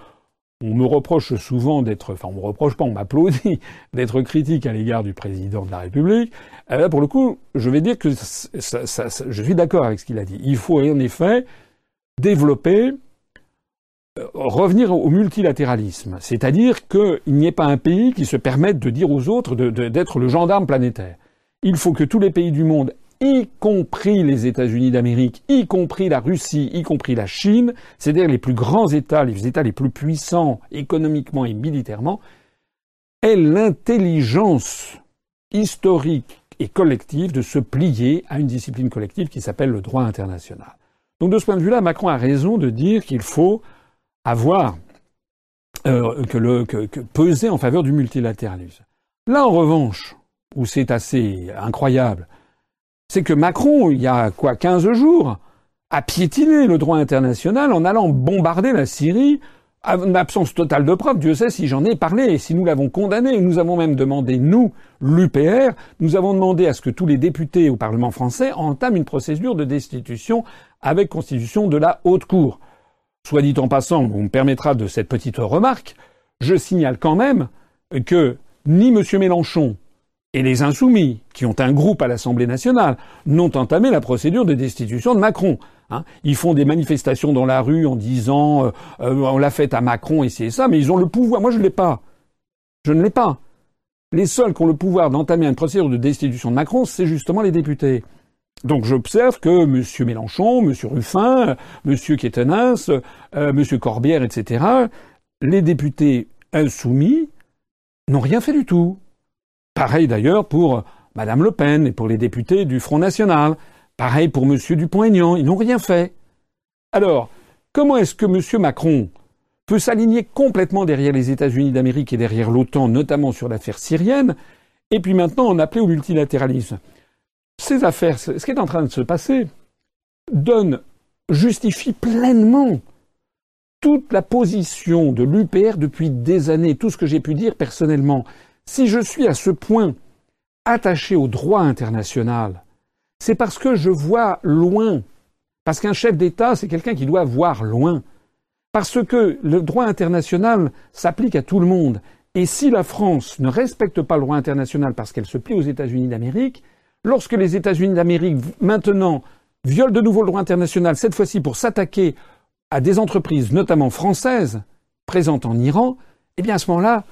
on me reproche souvent d'être, enfin on me reproche pas, on m'applaudit d'être critique à l'égard du président de la République. Euh, là, pour le coup, je vais dire que je suis d'accord avec ce qu'il a dit. Il faut en effet développer, euh, revenir au multilatéralisme, c'est-à-dire qu'il n'y ait pas un pays qui se permette de dire aux autres d'être le gendarme planétaire. Il faut que tous les pays du monde y compris les États-Unis d'Amérique, y compris la Russie, y compris la Chine, c'est-à-dire les plus grands États, les États les plus puissants économiquement et militairement, aient l'intelligence historique et collective de se plier à une discipline collective qui s'appelle le droit international. Donc de ce point de vue-là, Macron a raison de dire qu'il faut avoir euh, que peser en faveur du multilatéralisme. Là, en revanche, où c'est assez incroyable, c'est que Macron, il y a quoi, 15 jours, a piétiné le droit international en allant bombarder la Syrie en absence totale de preuves. Dieu sait si j'en ai parlé et si nous l'avons condamné. Nous avons même demandé, nous, l'UPR, nous avons demandé à ce que tous les députés au Parlement français entament une procédure de destitution avec constitution de la Haute Cour. Soit dit en passant, on me permettra de cette petite remarque, je signale quand même que ni M. Mélenchon, et les insoumis, qui ont un groupe à l'Assemblée nationale, n'ont entamé la procédure de destitution de Macron. Hein. ils font des manifestations dans la rue en disant euh, euh, on l'a fait à Macron et c'est ça, mais ils ont le pouvoir. Moi, je ne l'ai pas. Je ne l'ai pas. Les seuls qui ont le pouvoir d'entamer une procédure de destitution de Macron, c'est justement les députés. Donc j'observe que M. Mélenchon, M. Ruffin, M. Quétenas, euh, M. Corbière, etc., les députés insoumis n'ont rien fait du tout. Pareil d'ailleurs pour Madame Le Pen et pour les députés du Front National. Pareil pour M. Dupont-Aignan. Ils n'ont rien fait. Alors, comment est-ce que M. Macron peut s'aligner complètement derrière les États-Unis d'Amérique et derrière l'OTAN, notamment sur l'affaire syrienne, et puis maintenant en appeler au multilatéralisme? Ces affaires, ce qui est en train de se passer, donne, justifie pleinement toute la position de l'UPR depuis des années, tout ce que j'ai pu dire personnellement. Si je suis à ce point attaché au droit international, c'est parce que je vois loin. Parce qu'un chef d'État, c'est quelqu'un qui doit voir loin. Parce que le droit international s'applique à tout le monde. Et si la France ne respecte pas le droit international parce qu'elle se plie aux États-Unis d'Amérique, lorsque les États-Unis d'Amérique maintenant violent de nouveau le droit international, cette fois-ci pour s'attaquer à des entreprises, notamment françaises, présentes en Iran, eh bien à ce moment-là,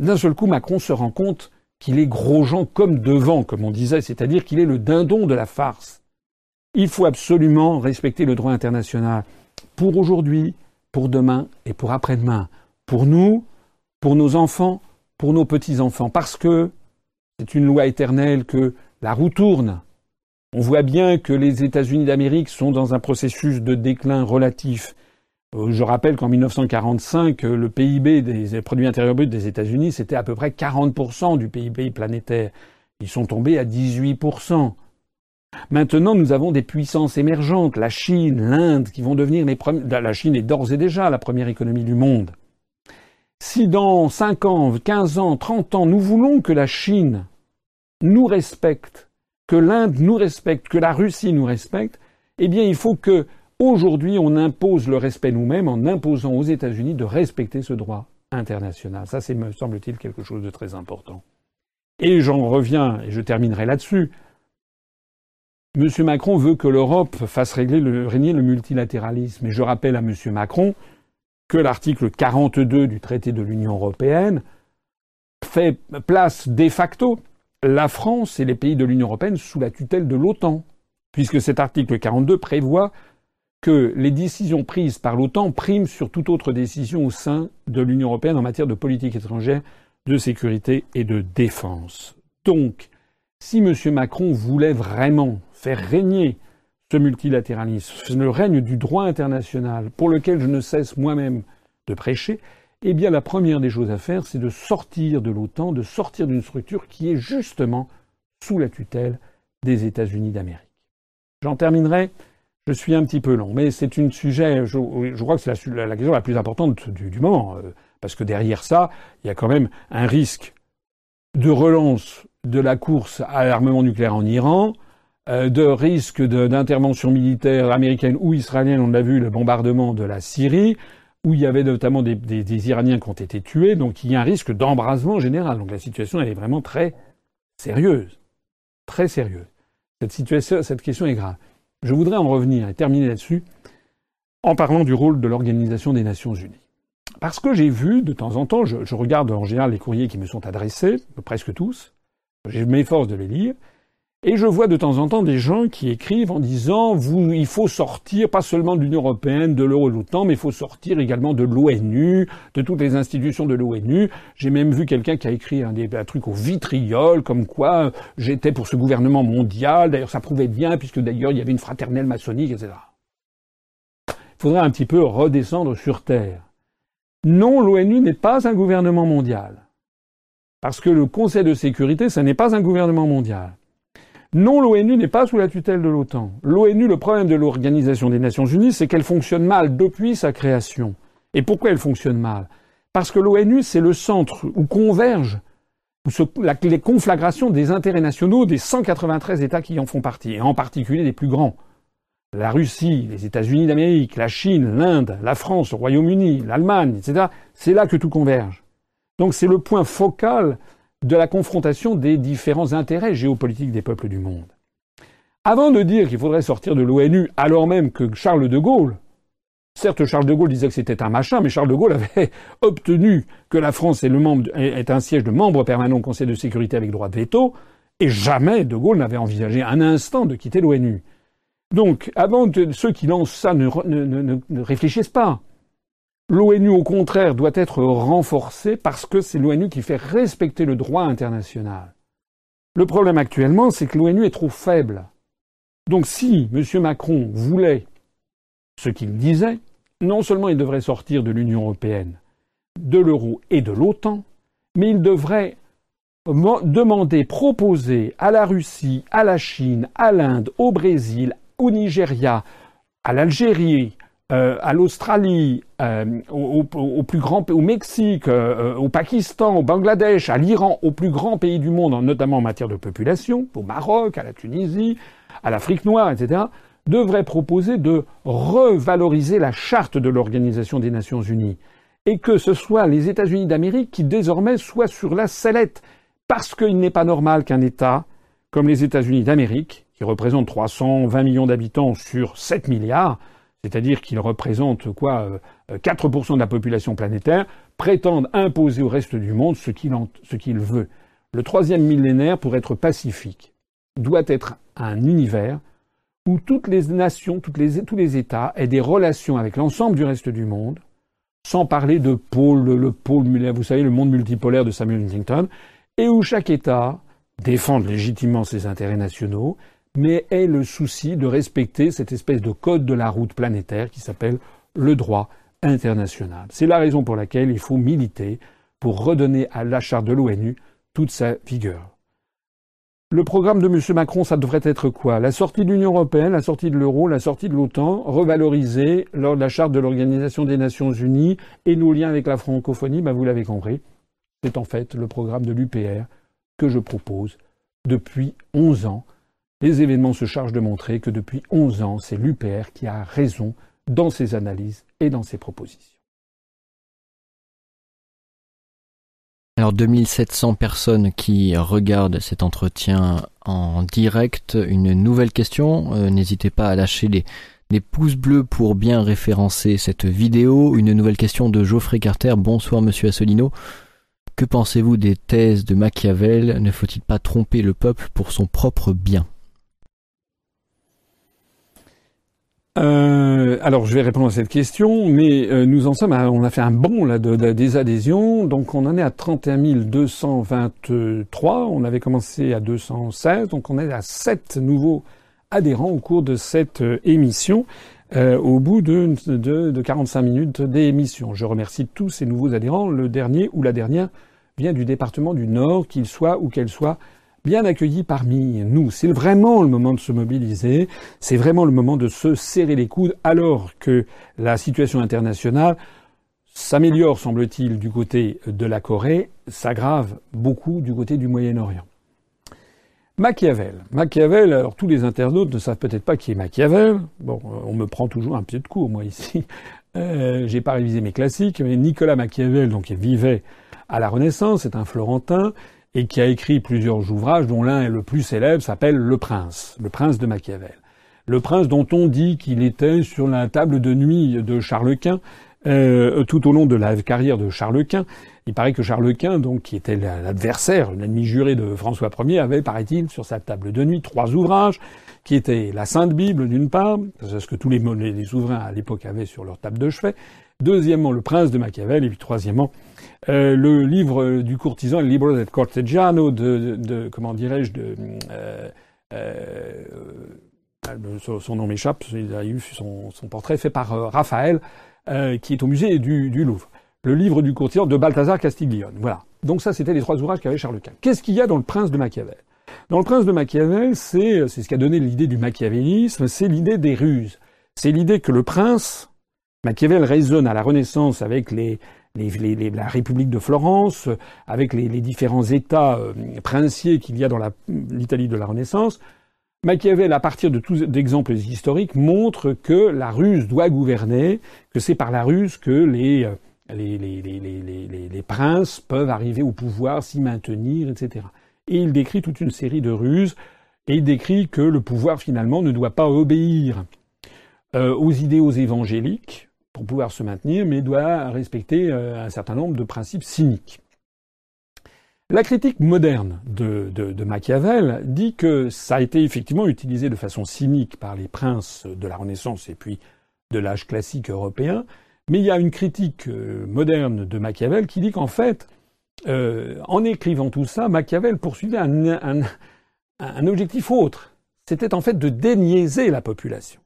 d'un seul coup, Macron se rend compte qu'il est gros gens comme devant, comme on disait, c'est-à-dire qu'il est le dindon de la farce. Il faut absolument respecter le droit international pour aujourd'hui, pour demain et pour après-demain, pour nous, pour nos enfants, pour nos petits-enfants, parce que c'est une loi éternelle que la roue tourne. On voit bien que les États-Unis d'Amérique sont dans un processus de déclin relatif. Euh, je rappelle qu'en 1945, le PIB des produits intérieurs bruts des États-Unis, c'était à peu près 40% du PIB planétaire. Ils sont tombés à 18%. Maintenant, nous avons des puissances émergentes, la Chine, l'Inde, qui vont devenir les premières. La Chine est d'ores et déjà la première économie du monde. Si dans 5 ans, 15 ans, 30 ans, nous voulons que la Chine nous respecte, que l'Inde nous respecte, que la Russie nous respecte, eh bien, il faut que Aujourd'hui, on impose le respect nous-mêmes en imposant aux États-Unis de respecter ce droit international. Ça, c'est, me semble-t-il, quelque chose de très important. Et j'en reviens, et je terminerai là-dessus. M. Macron veut que l'Europe fasse régner le multilatéralisme. Et je rappelle à M. Macron que l'article 42 du traité de l'Union européenne fait place de facto la France et les pays de l'Union européenne sous la tutelle de l'OTAN, puisque cet article 42 prévoit que les décisions prises par l'OTAN priment sur toute autre décision au sein de l'Union européenne en matière de politique étrangère, de sécurité et de défense. Donc, si M. Macron voulait vraiment faire régner ce multilatéralisme, le règne du droit international, pour lequel je ne cesse moi-même de prêcher, eh bien la première des choses à faire, c'est de sortir de l'OTAN, de sortir d'une structure qui est justement sous la tutelle des États-Unis d'Amérique. J'en terminerai. Je suis un petit peu long, mais c'est un sujet, je, crois que c'est la, question la plus importante du, moment, euh, parce que derrière ça, il y a quand même un risque de relance de la course à l'armement nucléaire en Iran, euh, de risque d'intervention militaire américaine ou israélienne, on l'a vu, le bombardement de la Syrie, où il y avait notamment des, des, Iraniens qui ont été tués, donc il y a un risque d'embrasement général. Donc la situation, elle est vraiment très sérieuse. Très sérieuse. Cette, situation, cette question est grave. Je voudrais en revenir et terminer là-dessus en parlant du rôle de l'Organisation des Nations Unies. Parce que j'ai vu de temps en temps, je, regarde en général les courriers qui me sont adressés, presque tous, je m'efforce de les lire, et je vois de temps en temps des gens qui écrivent en disant vous, il faut sortir pas seulement de l'Union européenne, de l'euro, l'OTAN, mais il faut sortir également de l'ONU, de toutes les institutions de l'ONU. J'ai même vu quelqu'un qui a écrit un, un, truc au vitriol, comme quoi j'étais pour ce gouvernement mondial. D'ailleurs, ça prouvait bien, puisque d'ailleurs il y avait une fraternelle maçonnique, etc. Il faudrait un petit peu redescendre sur terre. Non, l'ONU n'est pas un gouvernement mondial. Parce que le Conseil de sécurité, ce n'est pas un gouvernement mondial. Non, l'ONU n'est pas sous la tutelle de l'OTAN. L'ONU, le problème de l'Organisation des Nations Unies, c'est qu'elle fonctionne mal depuis sa création. Et pourquoi elle fonctionne mal? Parce que l'ONU, c'est le centre où convergent les conflagrations des intérêts nationaux des 193 États qui en font partie, et en particulier des plus grands. La Russie, les États-Unis d'Amérique, la Chine, l'Inde, la France, le Royaume-Uni, l'Allemagne, etc. C'est là que tout converge. Donc c'est le point focal de la confrontation des différents intérêts géopolitiques des peuples du monde. Avant de dire qu'il faudrait sortir de l'ONU, alors même que Charles de Gaulle, certes Charles de Gaulle disait que c'était un machin, mais Charles de Gaulle avait obtenu que la France membre, un siège de membre permanent au Conseil de sécurité avec droit de veto, et jamais de Gaulle n'avait envisagé un instant de quitter l'ONU. Donc, avant que ceux qui lancent ça ne réfléchissent pas. L'ONU, au contraire, doit être renforcée parce que c'est l'ONU qui fait respecter le droit international. Le problème actuellement, c'est que l'ONU est trop faible. Donc si M. Macron voulait ce qu'il disait, non seulement il devrait sortir de l'Union européenne, de l'euro et de l'OTAN, mais il devrait demander, proposer à la Russie, à la Chine, à l'Inde, au Brésil, au Nigeria, à l'Algérie, euh, à l'Australie, euh, au, plus grand, au Mexique, euh, au Pakistan, au Bangladesh, à l'Iran, aux plus grands pays du monde, notamment en matière de population, au Maroc, à la Tunisie, à l'Afrique noire, etc., devrait proposer de revaloriser la charte de l'Organisation des Nations Unies et que ce soit les États-Unis d'Amérique qui désormais soient sur la sellette, parce qu'il n'est pas normal qu'un État comme les États-Unis d'Amérique, qui représentent 320 millions d'habitants sur 7 milliards, c'est-à-dire qu'il représente quoi 4% euh, de la population planétaire, prétendent imposer au reste du monde ce qu'il veut. Le troisième millénaire, pour être pacifique, doit être un univers où toutes les nations, tous les États aient des relations avec l'ensemble du reste du monde, sans parler de pôle, le pôle, vous savez, le monde multipolaire de Samuel Huntington, et où chaque État défende légitimement ses intérêts nationaux mais est le souci de respecter cette espèce de code de la route planétaire qui s'appelle le droit international. C'est la raison pour laquelle il faut militer pour redonner à la charte de l'ONU toute sa vigueur. Le programme de M. Macron, ça devrait être quoi? La sortie de l'Union européenne, la sortie de l'euro, la sortie de l'OTAN, revaloriser lors de la charte de l'Organisation des Nations Unies et nos liens avec la francophonie, ben vous l'avez compris, c'est en fait le programme de l'UPR que je propose depuis 11 ans les événements se chargent de montrer que depuis 11 ans, c'est l'UPR qui a raison dans ses analyses et dans ses propositions. Alors 2700 personnes qui regardent cet entretien en direct. Une nouvelle question, euh, n'hésitez pas à lâcher les, pouces bleus pour bien référencer cette vidéo. Une nouvelle question de Geoffrey Carter. Bonsoir monsieur Assolino. que pensez-vous des thèses de Machiavel? Ne faut-il pas tromper le peuple pour son propre bien? Euh, alors, je vais répondre à cette question, mais euh, nous en sommes, à, on a fait un bond là de, des adhésions, donc on en est à 31 223. On avait commencé à 216, donc on est à 7 nouveaux adhérents au cours de cette euh, émission. au bout de, de, de 45 minutes d'émission. Je remercie tous ces nouveaux adhérents. Le dernier ou la dernière vient du département du Nord, qu'il soit ou qu'elle soit bien accueillis parmi nous. C'est vraiment le moment de se mobiliser, c'est vraiment le moment de se serrer les coudes alors que la situation internationale s'améliore, semble-t-il, du côté de la Corée, s'aggrave beaucoup du côté du Moyen-Orient. Machiavel. Machiavel, alors tous les internautes ne savent peut-être pas qui est Machiavel. Bon, on me prend toujours un pied de cours, moi, ici. Euh, J'ai pas révisé mes classiques, mais Nicolas Machiavel, donc, il vivait à la Renaissance, c'est un Florentin et qui a écrit plusieurs ouvrages, dont l'un est le plus célèbre, s'appelle Le Prince, Le Prince de Machiavel. Le Prince dont on dit qu'il était sur la table de nuit de Charles Quint euh, tout au long de la carrière de Charles Quint. Il paraît que Charles Quint, donc, qui était l'adversaire, l'ennemi juré de François Ier, avait, paraît-il, sur sa table de nuit trois ouvrages, qui étaient la Sainte Bible d'une part, c'est ce que tous les, les souverains à l'époque avaient sur leur table de chevet, deuxièmement le Prince de Machiavel, et puis troisièmement euh, le livre du courtisan, le Libro del Cortegiano, de, de, comment dirais-je, de euh, euh, son nom m'échappe, il a eu son, portrait fait par euh, Raphaël, euh, qui est au musée du, Louvre. Le livre du courtisan de Balthazar Castiglione. Voilà. Donc ça, c'était les trois ouvrages qu'avait Charles Quint. Qu'est-ce qu'il y a dans le Prince de Machiavel? Dans le Prince de Machiavel, c'est ce qui a donné l'idée du machiavélisme, c'est l'idée des ruses. C'est l'idée que le prince, Machiavel résonne à la Renaissance avec les, la République de Florence, avec les, différents États euh, princiers qu'il y a dans l'Italie de la Renaissance, Machiavel, à partir de d'exemples historiques, montre que la ruse doit gouverner, que c'est par la ruse que les, euh, les, les, princes peuvent arriver au pouvoir, s'y maintenir, etc. Et il décrit toute une série de ruses, et il décrit que le pouvoir finalement ne doit pas obéir euh, aux idéaux évangéliques, pour pouvoir se maintenir, mais doit respecter euh, un certain nombre de principes cyniques. La critique moderne de, Machiavel dit que ça a été effectivement utilisé de façon cynique par les princes de la Renaissance et puis de l'âge classique européen, mais il y a une critique euh, moderne de Machiavel qui dit qu'en fait, euh, en écrivant tout ça, Machiavel poursuivait un, un, un objectif autre. C'était en fait de déniaiser la population.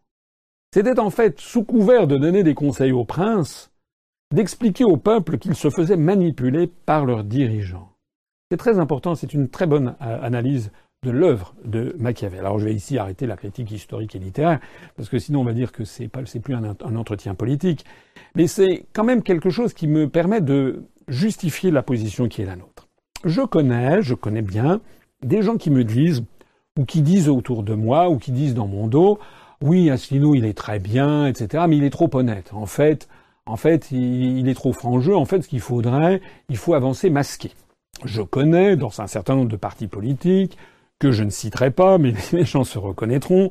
C'était en fait, sous couvert de donner des conseils aux princes, d'expliquer au peuple qu'ils se faisaient manipuler par leurs dirigeants. C'est très important, c'est une très bonne euh, analyse de l'œuvre de Machiavel. Alors je vais ici arrêter la critique historique et littéraire, parce que sinon on va dire que c'est pas, c'est plus un, un, entretien politique, mais c'est quand même quelque chose qui me permet de justifier la position qui est la nôtre. Je connais, je connais bien des gens qui me disent, ou qui disent autour de moi, ou qui disent dans mon dos, oui, Asselineau, il est très bien, etc., mais il est trop honnête. En fait, en fait, il, est trop franc jeu. En fait, ce qu'il faudrait, il faut avancer masqué. Je connais, dans un certain nombre de partis politiques, que je ne citerai pas, mais les gens se reconnaîtront,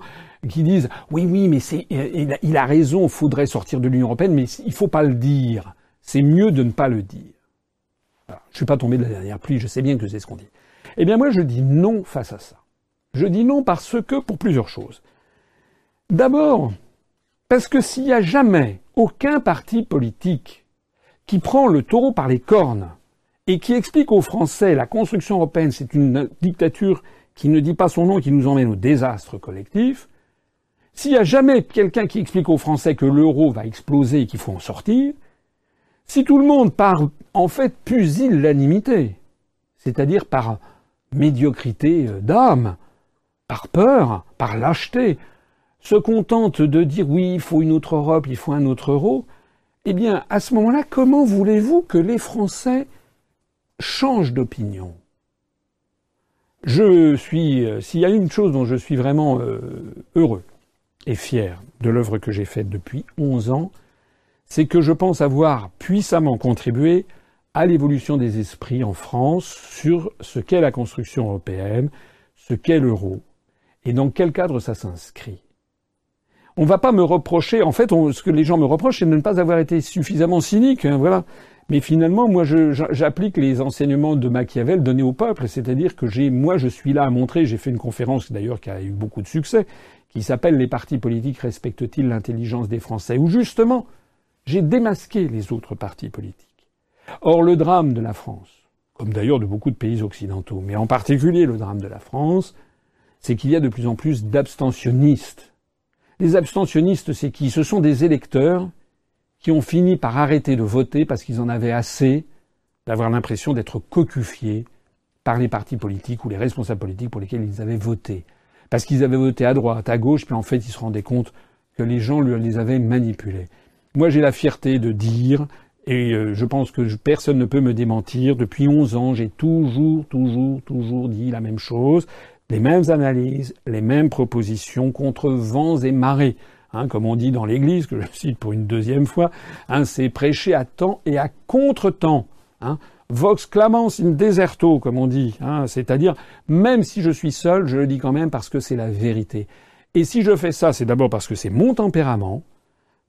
qui disent oui, oui, mais c'est, il, a raison, il faudrait sortir de l'Union européenne, mais il faut pas le dire. C'est mieux de ne pas le dire. Je je suis pas tombé de la dernière pluie, je sais bien que c'est ce qu'on dit. Eh bien, moi, je dis non face à ça. Je dis non parce que, pour plusieurs choses. D'abord, parce que s'il n'y a jamais aucun parti politique qui prend le taureau par les cornes et qui explique aux Français la construction européenne, c'est une dictature qui ne dit pas son nom qui nous emmène au désastre collectif, s'il n'y a jamais quelqu'un qui explique aux Français que l'euro va exploser et qu'il faut en sortir, si tout le monde par en fait pusillanimité, c'est-à-dire par médiocrité d'âme, par peur, par lâcheté, se contente de dire oui, il faut une autre Europe, il faut un autre euro, eh bien, à ce moment-là, comment voulez-vous que les Français changent d'opinion? Je suis, euh, s'il y a une chose dont je suis vraiment euh, heureux et fier de l'œuvre que j'ai faite depuis 11 ans, c'est que je pense avoir puissamment contribué à l'évolution des esprits en France sur ce qu'est la construction européenne, ce qu'est l'euro, et dans quel cadre ça s'inscrit on va pas me reprocher. En fait, ce que les gens me reprochent, c'est de ne pas avoir été suffisamment cynique. Hein, voilà. Mais finalement, moi, j'applique les enseignements de Machiavel donnés au peuple, c'est-à-dire que j'ai, moi, je suis là à montrer. J'ai fait une conférence d'ailleurs qui a eu beaucoup de succès, qui s'appelle Les partis politiques respectent-ils l'intelligence des Français? Où justement, j'ai démasqué les autres partis politiques. Or, le drame de la France, comme d'ailleurs de beaucoup de pays occidentaux, mais en particulier le drame de la France, c'est qu'il y a de plus en plus d'abstentionnistes. Les abstentionnistes, c'est qui Ce sont des électeurs qui ont fini par arrêter de voter parce qu'ils en avaient assez d'avoir l'impression d'être cocufiés par les partis politiques ou les responsables politiques pour lesquels ils avaient voté. Parce qu'ils avaient voté à droite, à gauche, puis en fait ils se rendaient compte que les gens les avaient manipulés. Moi j'ai la fierté de dire, et euh, je pense que personne ne peut me démentir, depuis 11 ans j'ai toujours, toujours, toujours dit la même chose, les mêmes analyses, les mêmes propositions contre vents et marées. Hein, comme on dit dans l'Église, que je cite pour une deuxième fois, hein, c'est prêcher à temps et à contre-temps. Hein. Vox clamans in deserto, comme on dit, hein, c'est-à-dire même si je suis seul, je le dis quand même parce que c'est la vérité. Et si je fais ça, c'est d'abord parce que c'est mon tempérament.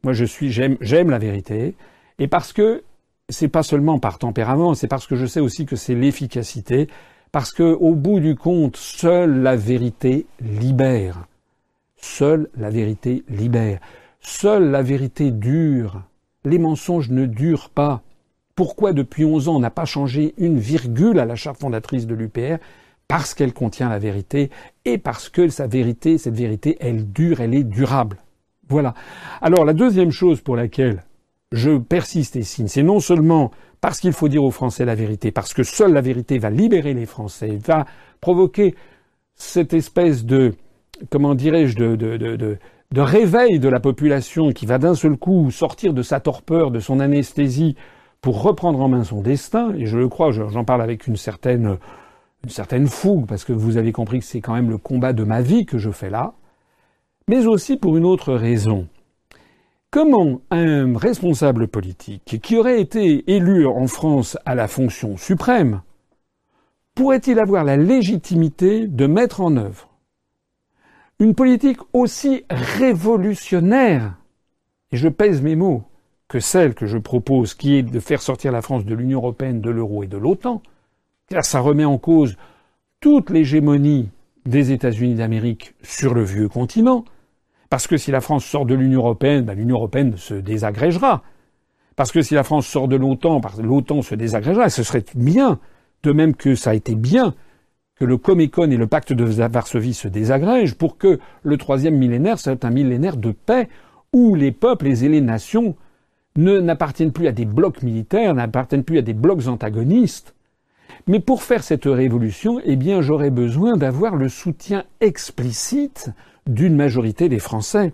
Moi, je suis, j'aime, j'aime la vérité, et parce que c'est pas seulement par tempérament, c'est parce que je sais aussi que c'est l'efficacité, parce que au bout du compte, seule la vérité libère. Seule la vérité libère. Seule la vérité dure. Les mensonges ne durent pas. Pourquoi depuis 11 ans on n'a pas changé une virgule à la charte fondatrice de l'UPR Parce qu'elle contient la vérité et parce que sa vérité, cette vérité, elle dure, elle est durable. Voilà. Alors la deuxième chose pour laquelle je persiste et signe, c'est non seulement parce qu'il faut dire aux Français la vérité, parce que seule la vérité va libérer les Français, va provoquer cette espèce de comment dirais-je, de, de, réveil de la population qui va d'un seul coup sortir de sa torpeur, de son anesthésie, pour reprendre en main son destin, et je le crois, j'en parle avec une certaine, une certaine fougue, parce que vous avez compris que c'est quand même le combat de ma vie que je fais là, mais aussi pour une autre raison. Comment un responsable politique qui aurait été élu en France à la fonction suprême pourrait-il avoir la légitimité de mettre en œuvre une politique aussi révolutionnaire, et je pèse mes mots, que celle que je propose, qui est de faire sortir la France de l'Union européenne, de l'euro et de l'OTAN, car ça remet en cause toute l'hégémonie des États-Unis d'Amérique sur le vieux continent, parce que si la France sort de l'Union européenne, ben, l'Union européenne se désagrégera. Parce que si la France sort de l'OTAN, l'OTAN se désagrégera, et ce serait bien, de même que ça a été bien que le Comecon et le pacte de Varsovie se désagrègent pour que le troisième millénaire soit un millénaire de paix où les peuples et les nations n'appartiennent plus à des blocs militaires, n'appartiennent plus à des blocs antagonistes. Mais pour faire cette révolution, eh bien, j'aurais besoin d'avoir le soutien explicite d'une majorité des Français.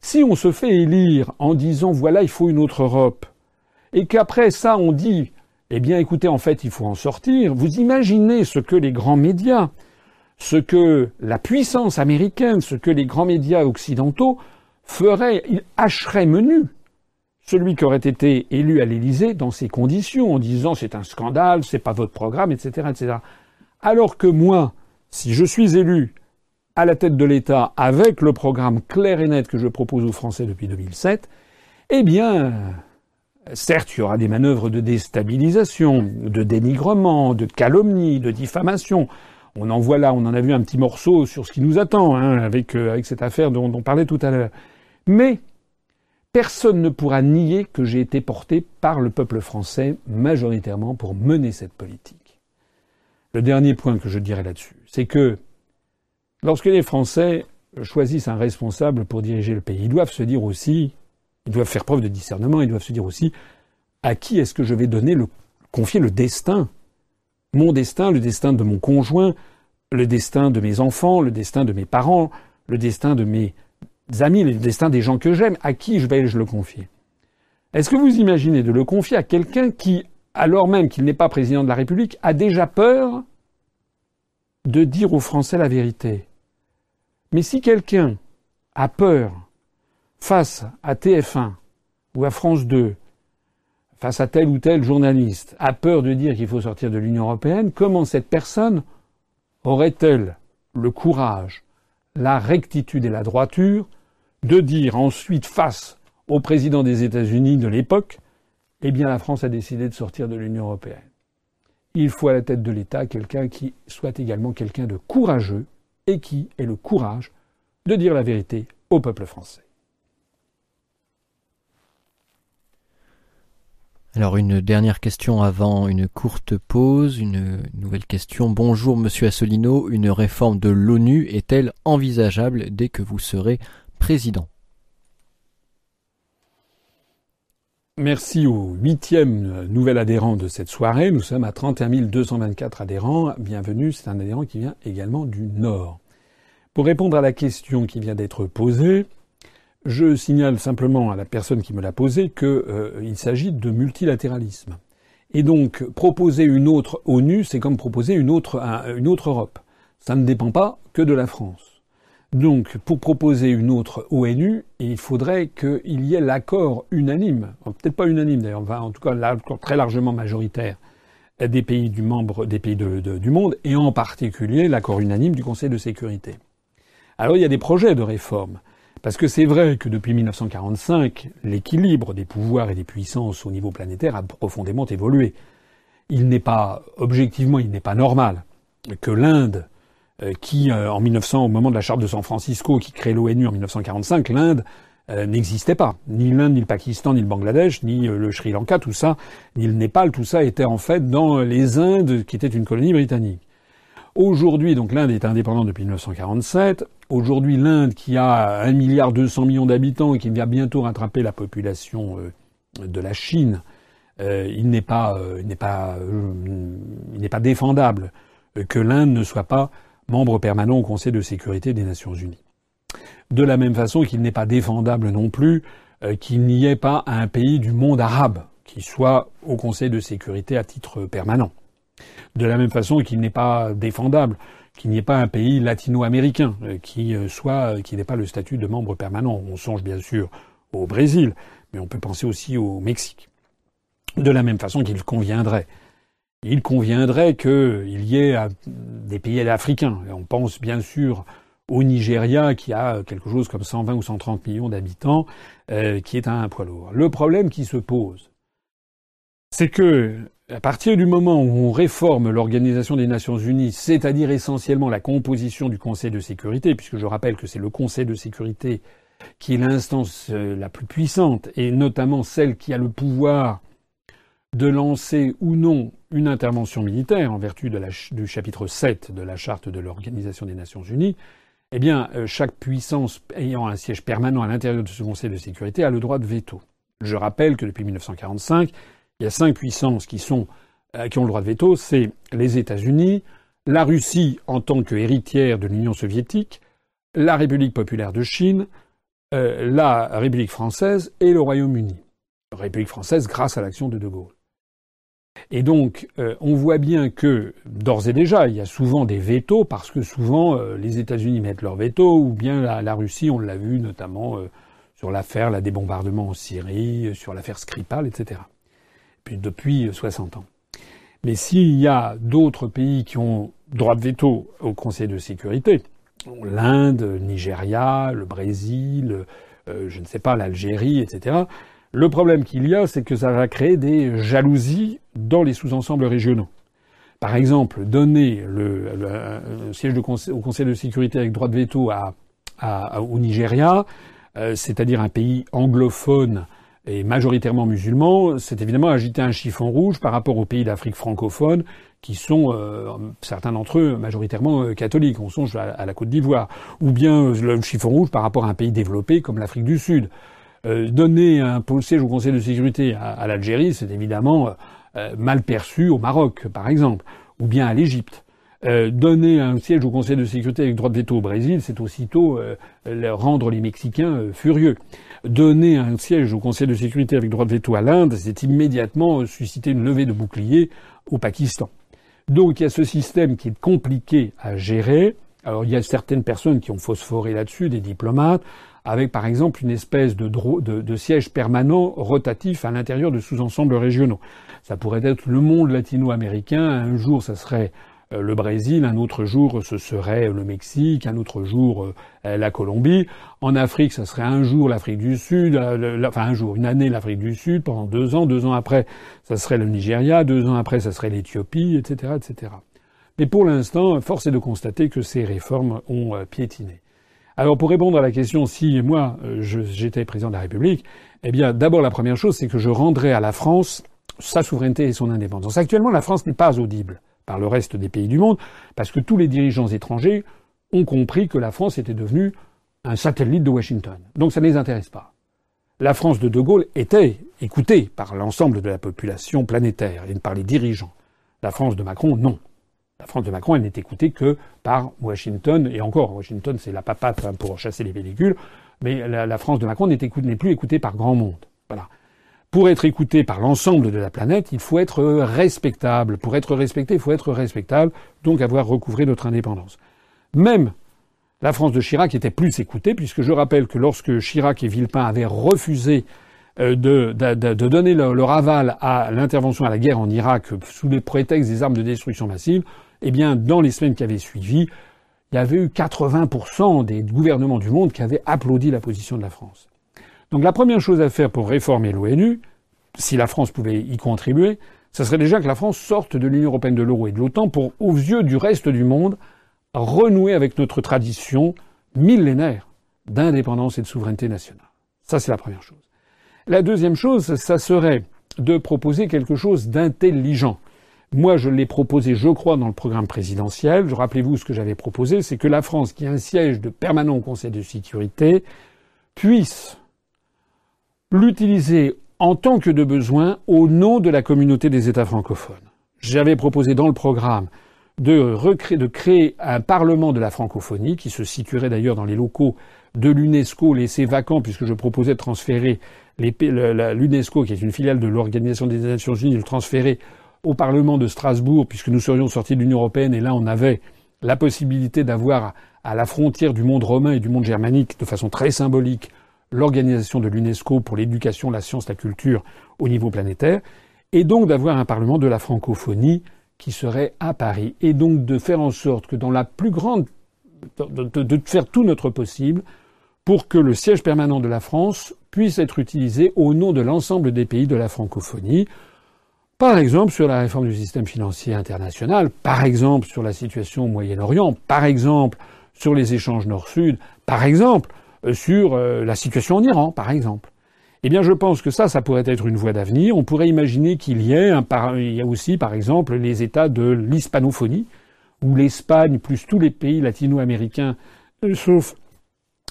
Si on se fait élire en disant voilà, il faut une autre Europe, et qu'après ça on dit eh bien, écoutez, en fait, il faut en sortir. Vous imaginez ce que les grands médias, ce que la puissance américaine, ce que les grands médias occidentaux feraient, ils hacheraient menu celui qui aurait été élu à l'Élysée dans ces conditions, en disant c'est un scandale, c'est pas votre programme, etc., etc. Alors que moi, si je suis élu à la tête de l'État avec le programme clair et net que je propose aux Français depuis 2007, eh bien, Certes, il y aura des manœuvres de déstabilisation, de dénigrement, de calomnie, de diffamation. On en voit là, on en a vu un petit morceau sur ce qui nous attend hein, avec, euh, avec cette affaire dont, on parlait tout à l'heure. Mais personne ne pourra nier que j'ai été porté par le peuple français majoritairement pour mener cette politique. Le dernier point que je dirais là-dessus, c'est que lorsque les Français choisissent un responsable pour diriger le pays, ils doivent se dire aussi ils doivent faire preuve de discernement, ils doivent se dire aussi à qui est-ce que je vais donner le confier le destin? Mon destin, le destin de mon conjoint, le destin de mes enfants, le destin de mes parents, le destin de mes amis, le destin des gens que j'aime, à qui je vais-je le confier? Est-ce que vous imaginez de le confier à quelqu'un qui, alors même qu'il n'est pas président de la République, a déjà peur de dire aux Français la vérité? Mais si quelqu'un a peur face à TF1 ou à France 2, face à tel ou tel journaliste, a peur de dire qu'il faut sortir de l'Union européenne, comment cette personne aurait-elle le courage, la rectitude et la droiture de dire ensuite face au président des États-Unis de l'époque eh bien la France a décidé de sortir de l'Union européenne. Il faut à la tête de l'État quelqu'un qui soit également quelqu'un de courageux et qui ait le courage de dire la vérité au peuple français. Alors une dernière question avant une courte pause, une nouvelle question. Bonjour Monsieur Asselineau, une réforme de l'ONU est-elle envisageable dès que vous serez président? Merci au huitième nouvel adhérent de cette soirée. Nous sommes à 31 224 adhérents. Bienvenue, c'est un adhérent qui vient également du Nord. Pour répondre à la question qui vient d'être posée, je signale simplement à la personne qui me l'a posée qu'il euh, s'agit de multilatéralisme. Et donc, proposer une autre ONU, c'est comme proposer une autre, une autre Europe. Ça ne dépend pas que de la France. Donc, pour proposer une autre ONU, il faudrait qu'il y ait l'accord unanime, peut-être pas unanime d'ailleurs, en tout cas l'accord très largement majoritaire des pays du membre des pays du monde, et en particulier l'accord unanime du Conseil de sécurité. Alors il y a des projets de réforme. Parce que c'est vrai que depuis 1945, l'équilibre des pouvoirs et des puissances au niveau planétaire a profondément évolué. Il n'est pas, objectivement, il n'est pas normal que l'Inde, qui, euh, en 1900, au moment de la charte de San Francisco, qui crée l'ONU en 1945, l'Inde euh, n'existait pas. Ni l'Inde, ni le Pakistan, ni le Bangladesh, ni le Sri Lanka, tout ça, ni le Népal, tout ça était en fait dans les Indes, qui étaient une colonie britannique. Aujourd'hui, donc l'Inde est indépendante depuis 1947. Aujourd'hui, l'Inde, qui a 1 milliard 200 millions d'habitants et qui va bientôt rattraper la population euh, de la Chine, euh, il n'est pas, euh, pas, il n'est pas défendable que l'Inde ne soit pas membre permanent au Conseil de sécurité des Nations Unies. De la même façon qu'il n'est pas défendable non plus qu'il n'y ait pas un pays du monde arabe qui soit au Conseil de sécurité à titre permanent. De la même façon qu'il n'est pas défendable qu'il n'y ait pas un pays latino-américain euh, qui euh, soit euh, qui n'ait pas le statut de membre permanent. On songe bien sûr au Brésil, mais on peut penser aussi au Mexique. De la même façon qu'il conviendrait. Il conviendrait qu'il y ait des pays africains. on pense bien sûr au Nigeria qui a quelque chose comme 120 ou 130 millions d'habitants, qui est un poids lourd. Le problème qui se pose, c'est que à partir du moment où on réforme l'Organisation des Nations Unies, c'est-à-dire essentiellement la composition du Conseil de sécurité, puisque je rappelle que c'est le Conseil de sécurité qui est l'instance euh, la plus puissante, et notamment celle qui a le pouvoir de lancer ou non une intervention militaire en vertu du chapitre 7 de la charte de l'Organisation des Nations Unies, eh bien, euh, chaque puissance ayant un siège permanent à l'intérieur de ce Conseil de sécurité a le droit de veto. Je rappelle que depuis 1945, il y a cinq puissances euh, qui ont le droit de veto, c'est les États-Unis, la Russie en tant qu'héritière de l'Union soviétique, la République populaire de Chine, euh, la République française et le Royaume-Uni. République française grâce à l'action de De Gaulle. Et donc, euh, on voit bien que, d'ores et déjà, il y a souvent des vétos, parce que souvent, les États-Unis mettent leur veto, ou bien la, Russie, on l'a vu notamment sur l'affaire la des bombardements en Syrie, sur l'affaire Skripal, etc depuis 60 ans. Mais s'il y a d'autres pays qui ont droit de veto au Conseil de sécurité, l'Inde, le Nigeria, le Brésil, euh, je ne sais pas, l'Algérie, etc., le problème qu'il y a, c'est que ça va créer des jalousies dans les sous-ensembles régionaux. Par exemple, donner le, siège au Conseil de sécurité avec droit de veto à, au Nigeria, euh, c'est-à-dire un pays anglophone et majoritairement musulmans, c'est évidemment agiter un chiffon rouge par rapport aux pays d'Afrique francophone qui sont euh, certains d'entre eux majoritairement euh, catholiques. On songe à, la Côte d'Ivoire, ou bien le chiffon rouge par rapport à un pays développé comme l'Afrique du Sud. Donner un siège au Conseil de sécurité à, l'Algérie, c'est évidemment mal perçu au Maroc, par exemple, ou bien à l'Égypte. donner un siège au Conseil de sécurité avec droit de veto au Brésil, c'est aussitôt rendre les Mexicains furieux donner un siège au Conseil de sécurité avec droit de veto à l'Inde, c'est immédiatement susciter une levée de bouclier au Pakistan. Donc il y a ce système qui est compliqué à gérer. Alors il y a certaines personnes qui ont phosphoré là-dessus, des diplomates, avec par exemple une espèce de, siège permanent rotatif à l'intérieur de sous-ensembles régionaux. Ça pourrait être le monde latino-américain. Un jour, ça serait euh, le Brésil, un autre jour ce serait le Mexique, un autre jour euh, la Colombie. En Afrique, ça serait un jour l'Afrique du Sud, enfin un jour, une année l'Afrique du Sud, pendant deux ans, deux ans après, ça serait le Nigeria, deux ans après, ça serait l'Éthiopie, etc., etc. Mais pour l'instant, force est de constater que ces réformes ont piétiné. Alors pour répondre à la question si moi j'étais président de la République, eh bien d'abord la première chose c'est que je rendrais à la France sa souveraineté et son indépendance. Actuellement la France n'est pas audible par le reste des pays du monde, parce que tous les dirigeants étrangers ont compris que la France était devenue un satellite de Washington. Donc ça ne les intéresse pas. La France de De Gaulle était écoutée par l'ensemble de la population planétaire et par les dirigeants. La France de Macron, non. La France de Macron, elle n'est écoutée que par Washington, et encore, Washington, c'est la papate hein, pour chasser les pellicules, mais la, France de Macron n'est plus écoutée par grand monde. Voilà. Pour être écouté par l'ensemble de la planète, il faut être respectable. Pour être respecté, il faut être respectable, donc avoir recouvré notre indépendance. Même la France de Chirac était plus écoutée, puisque je rappelle que lorsque Chirac et Villepin avaient refusé euh, de, donner leur, aval à l'intervention à la guerre en Irak sous les prétextes des armes de destruction massive, eh bien, dans les semaines qui avaient suivi, il y avait eu 80% des gouvernements du monde qui avaient applaudi la position de la France. Donc la première chose à faire pour réformer l'ONU, si la France pouvait y contribuer, ce serait déjà que la France sorte de l'Union européenne, de l'euro et de l'OTAN pour, aux yeux du reste du monde, renouer avec notre tradition millénaire d'indépendance et de souveraineté nationale. Ça, c'est la première chose. La deuxième chose, ça serait de proposer quelque chose d'intelligent. Moi, je l'ai proposé, je crois, dans le programme présidentiel. Rappelez-vous ce que j'avais proposé, c'est que la France, qui a un siège de permanent au Conseil de sécurité, puisse l'utiliser en tant que de besoin au nom de la communauté des États francophones. J'avais proposé dans le programme de, de créer un parlement de la francophonie qui se situerait d'ailleurs dans les locaux de l'UNESCO laissés vacants puisque je proposais de transférer l'UNESCO qui est une filiale de l'Organisation des Nations Unies de le transférer au Parlement de Strasbourg puisque nous serions sortis de l'Union européenne et là on avait la possibilité d'avoir à la frontière du monde romain et du monde germanique de façon très symbolique l'organisation de l'UNESCO pour l'éducation, la science, la culture au niveau planétaire, et donc d'avoir un Parlement de la francophonie qui serait à Paris, et donc de faire en sorte que dans la plus grande, de, faire tout notre possible pour que le siège permanent de la France puisse être utilisé au nom de l'ensemble des pays de la francophonie, par exemple sur la réforme du système financier international, par exemple sur la situation au Moyen-Orient, par exemple sur les échanges nord-sud, par exemple euh, sur euh, la situation en Iran, par exemple. Eh bien, je pense que ça, ça pourrait être une voie d'avenir. On pourrait imaginer qu'il y ait il y a aussi, par exemple, les États de l'hispanophonie, où l'Espagne plus tous les pays latino-américains, euh, sauf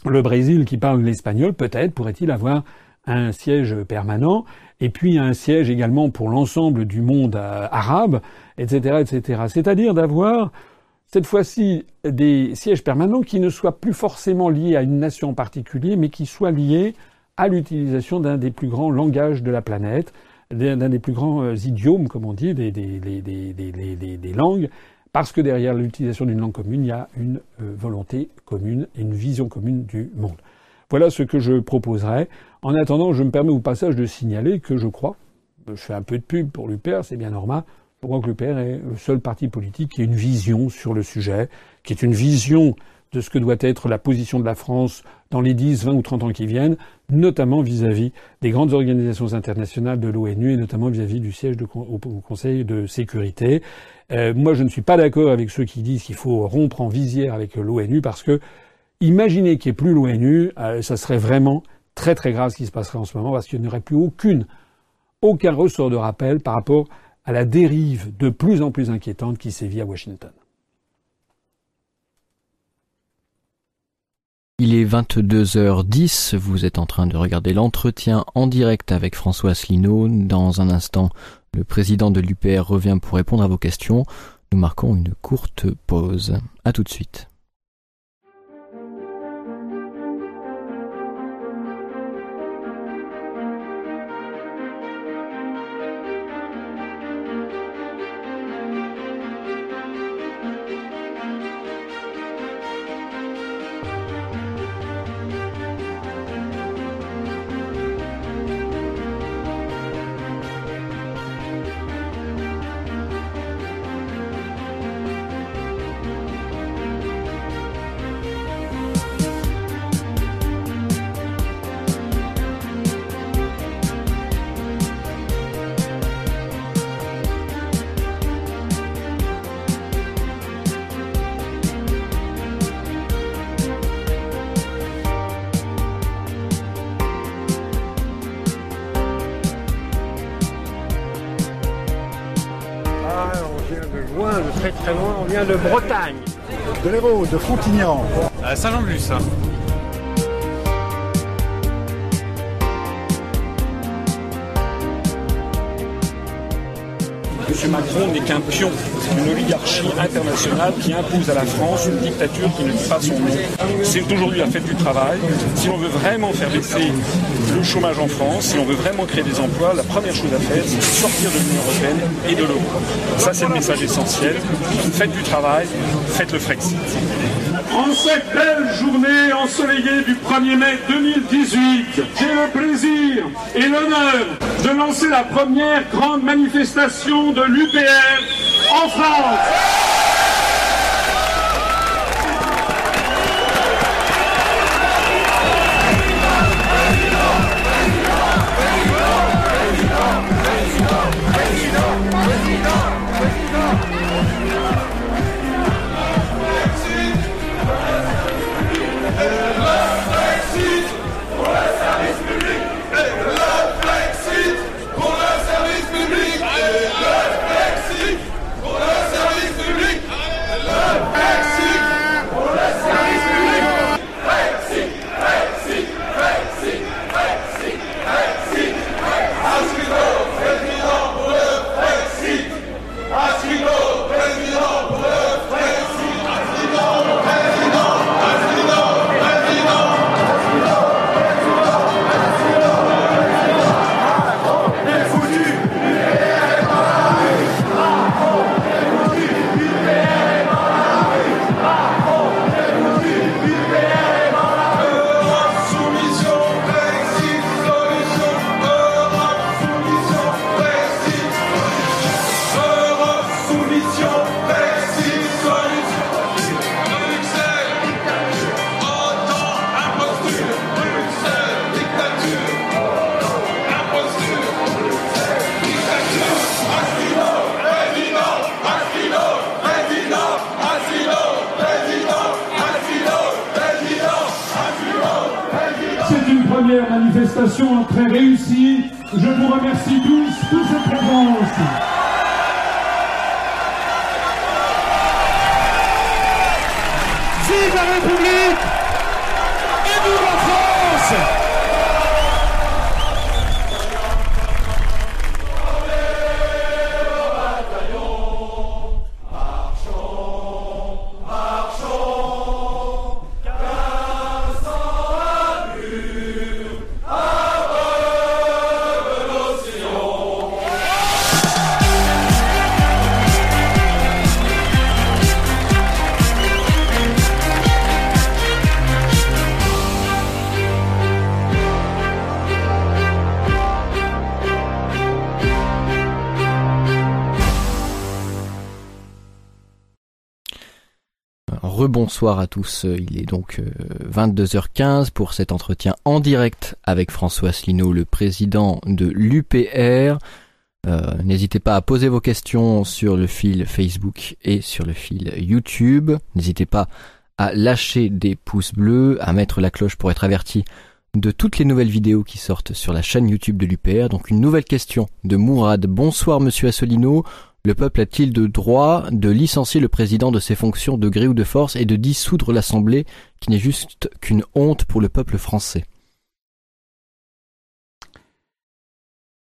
le Brésil qui parle l'espagnol, peut-être pourrait-il avoir un siège permanent, et puis un siège également pour l'ensemble du monde arabe, etc., etc. C'est-à-dire d'avoir cette fois-ci des sièges permanents qui ne soient plus forcément liés à une nation en particulier, mais qui soient liés à l'utilisation d'un des plus grands langages de la planète, d'un des plus grands euh, idiomes, comme on dit, des, langues, parce que derrière l'utilisation d'une langue commune, il y a une euh, volonté commune une vision commune du monde. Voilà ce que je proposerai. En attendant, je me permets au passage de signaler que je crois, je fais un peu de pub pour l'UPR, c'est bien normal, je crois que l'UPR est le seul parti politique qui a une vision sur le sujet, qui est une vision de ce que doit être la position de la France dans les 10, 20 ou 30 ans qui viennent, notamment vis-à-vis des grandes organisations internationales de l'ONU et notamment vis-à-vis du siège au, Conseil de sécurité. Euh, moi, je ne suis pas d'accord avec ceux qui disent qu'il faut rompre en visière avec l'ONU parce que imaginez qu'il n'y ait plus l'ONU, euh, ça serait vraiment très très grave ce qui se passerait en ce moment parce qu'il n'y aurait plus aucune, aucun ressort de rappel par rapport à la dérive de plus en plus inquiétante qui sévit à Washington. Il est 22h10, vous êtes en train de regarder l'entretien en direct avec François Asselineau. Dans un instant, le président de l'UPR revient pour répondre à vos questions. Nous marquons une courte pause. A tout de suite. À la France une dictature qui ne dit pas son nom. C'est aujourd'hui la fête du travail. Si l'on veut vraiment faire baisser le chômage en France, si on veut vraiment créer des emplois, la première chose à faire, c'est sortir de l'Union européenne et de l'euro. Ça, c'est le message essentiel. Faites du travail, faites le Frexit. En cette belle journée ensoleillée du 1er mai 2018, j'ai le plaisir et l'honneur de lancer la première grande manifestation de l'UPR en France. Rebonsoir à tous, il est donc 22h15 pour cet entretien en direct avec François Asselineau, le président de l'UPR. Euh, N'hésitez pas à poser vos questions sur le fil Facebook et sur le fil YouTube. N'hésitez pas à lâcher des pouces bleus, à mettre la cloche pour être averti de toutes les nouvelles vidéos qui sortent sur la chaîne YouTube de l'UPR. Donc une nouvelle question de Mourad. Bonsoir monsieur Asselineau. Le peuple a-t-il de droit de licencier le président de ses fonctions de gré ou de force et de dissoudre l'Assemblée, qui n'est juste qu'une honte pour le peuple français?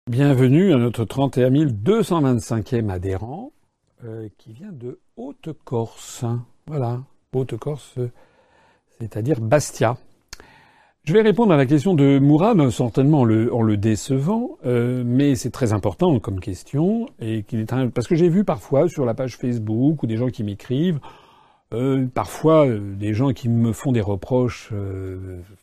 Bienvenue à notre 31 225e adhérent, euh, qui vient de Haute-Corse. Voilà, Haute-Corse, c'est-à-dire Bastia. Je vais répondre à la question de Mourad, certainement en le, décevant, euh, mais c'est très important comme question, et est parce que j'ai vu parfois sur la page Facebook ou des gens qui m'écrivent, euh, parfois euh, des gens qui me font des reproches,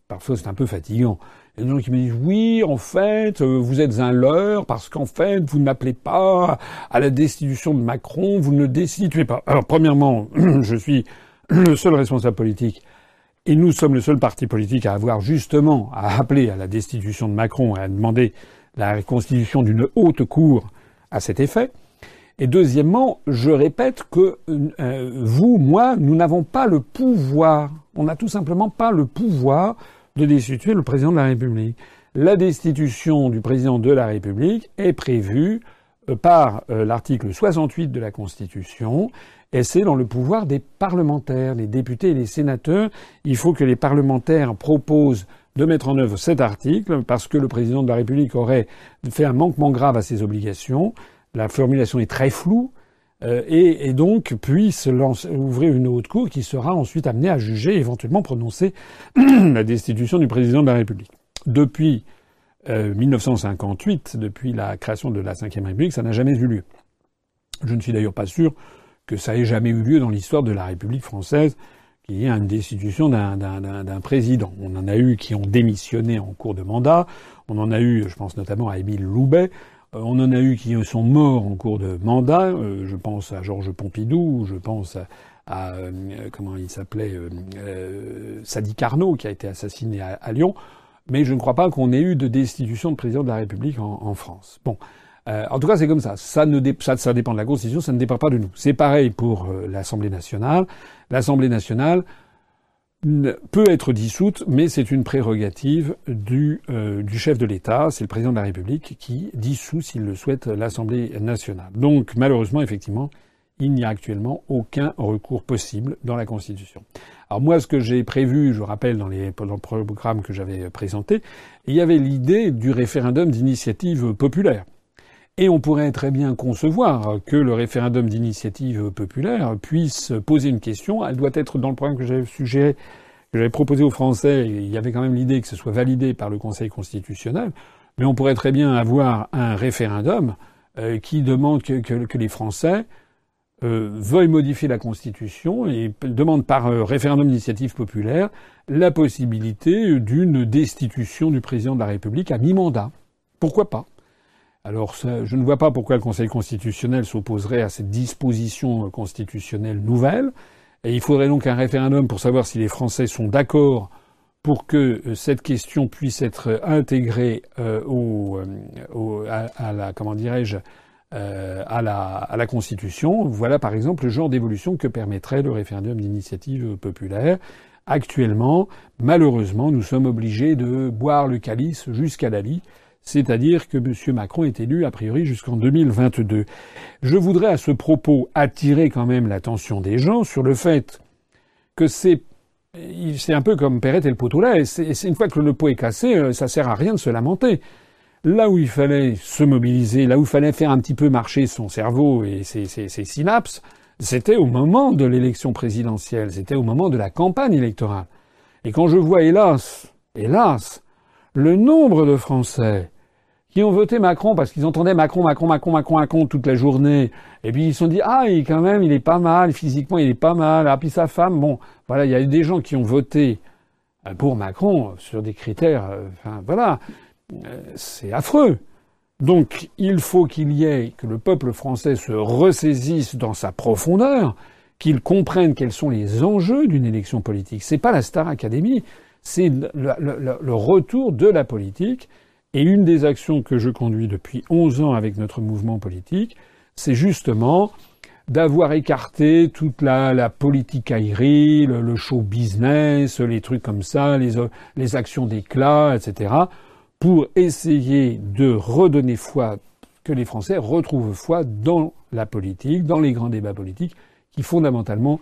parfois c'est un peu fatigant. Il y a des gens qui me disent oui, en fait, vous êtes un leurre parce qu'en fait, vous n'appelez pas à la destitution de Macron, vous ne le destituez pas. Alors premièrement, je suis le seul responsable politique et nous sommes le seul parti politique à avoir justement à appeler à la destitution de Macron et à demander la constitution d'une haute cour à cet effet. Et deuxièmement, je répète que euh, vous, moi, nous n'avons pas le pouvoir, on n'a tout simplement pas le pouvoir de destituer le président de la République. La destitution du président de la République est prévue euh, par euh, l'article 68 de la Constitution et c'est dans le pouvoir des parlementaires, les députés et les sénateurs. Il faut que les parlementaires proposent de mettre en œuvre cet article parce que le président de la République aurait fait un manquement grave à ses obligations. La formulation est très floue. Euh, et, donc puisse ouvrir une haute cour qui sera ensuite amenée à juger, éventuellement prononcer la destitution du président de la République. Depuis 1958, euh, depuis la création de la Ve République, ça n'a jamais eu lieu. Je ne suis d'ailleurs pas sûr que ça ait jamais eu lieu dans l'histoire de la République française qu'il y ait une destitution d'un président. On en a eu qui ont démissionné en cours de mandat. On en a eu, je pense notamment à Émile Loubet. Euh, on en a eu qui sont morts en cours de mandat. Euh, je pense à Georges Pompidou. Je pense à, euh, comment il s'appelait Sadi Carnot qui a été assassiné à, Lyon. Mais je ne crois pas qu'on ait eu de destitution de président de la République en, France. Bon. En tout cas, c'est comme ça. Ça, ne ça, dépend de la Constitution, ça ne dépend pas de nous. C'est pareil pour l'Assemblée nationale. L'Assemblée nationale, peut être dissoute, mais c'est une prérogative du, euh, du chef de l'État, c'est le président de la République qui dissout, s'il le souhaite, l'Assemblée nationale. Donc malheureusement, effectivement, il n'y a actuellement aucun recours possible dans la Constitution. Alors moi, ce que j'ai prévu, je rappelle dans, les, dans programme que j'avais présenté, il y avait l'idée du référendum d'initiative populaire. Et on pourrait très bien concevoir que le référendum d'initiative populaire puisse poser une question. Elle doit être dans le programme que j'avais suggéré, que j'avais proposé aux Français. Il y avait quand même l'idée que ce soit validé par le Conseil constitutionnel. Mais on pourrait très bien avoir un référendum euh, qui demande que, les Français euh, veuillent modifier la Constitution et demandent par euh, référendum d'initiative populaire la possibilité d'une destitution du président de la République à mi-mandat. Pourquoi pas? Alors, je ne vois pas pourquoi le Conseil constitutionnel s'opposerait à cette disposition constitutionnelle nouvelle. Et il faudrait donc un référendum pour savoir si les Français sont d'accord pour que euh, cette question puisse être intégrée euh, euh, à, la comment dirais-je à, la, à la Constitution. Voilà par exemple le genre d'évolution que permettrait le référendum d'initiative populaire. Actuellement, malheureusement, nous sommes obligés de boire le calice jusqu'à la c'est-à-dire que M. Macron est élu a priori jusqu'en 2022. Je voudrais à ce propos attirer quand même l'attention des gens sur le fait que c'est un peu comme Perrette et le pot au lait. C'est une fois que le pot est cassé, euh, ça sert à rien de se lamenter. Là où il fallait se mobiliser, là où il fallait faire un petit peu marcher son cerveau et ses synapses, c'était au moment de l'élection présidentielle, c'était au moment de la campagne électorale. Et quand je vois, hélas, hélas, le nombre de Français qui ont voté Macron parce qu'ils entendaient Macron, Macron, Macron, Macron, Macron toute la journée, et puis ils se sont dit ah il quand même il est pas mal physiquement il est pas mal, ah puis sa femme bon voilà il y a eu des gens qui ont voté euh, pour Macron sur des critères, euh, voilà euh, c'est affreux. Donc il faut qu'il y ait que le peuple français se ressaisisse dans sa profondeur, qu'il comprenne quels sont les enjeux d'une élection politique. C'est pas la Star Academy, c'est le, retour de la politique. Et une des actions que je conduis depuis 11 ans avec notre mouvement politique, c'est justement d'avoir écarté toute la, la politique aérie, le, show business, les trucs comme ça, les actions d'éclat, etc., pour essayer de redonner foi, que les Français retrouvent foi dans la politique, dans les grands débats politiques, qui fondamentalement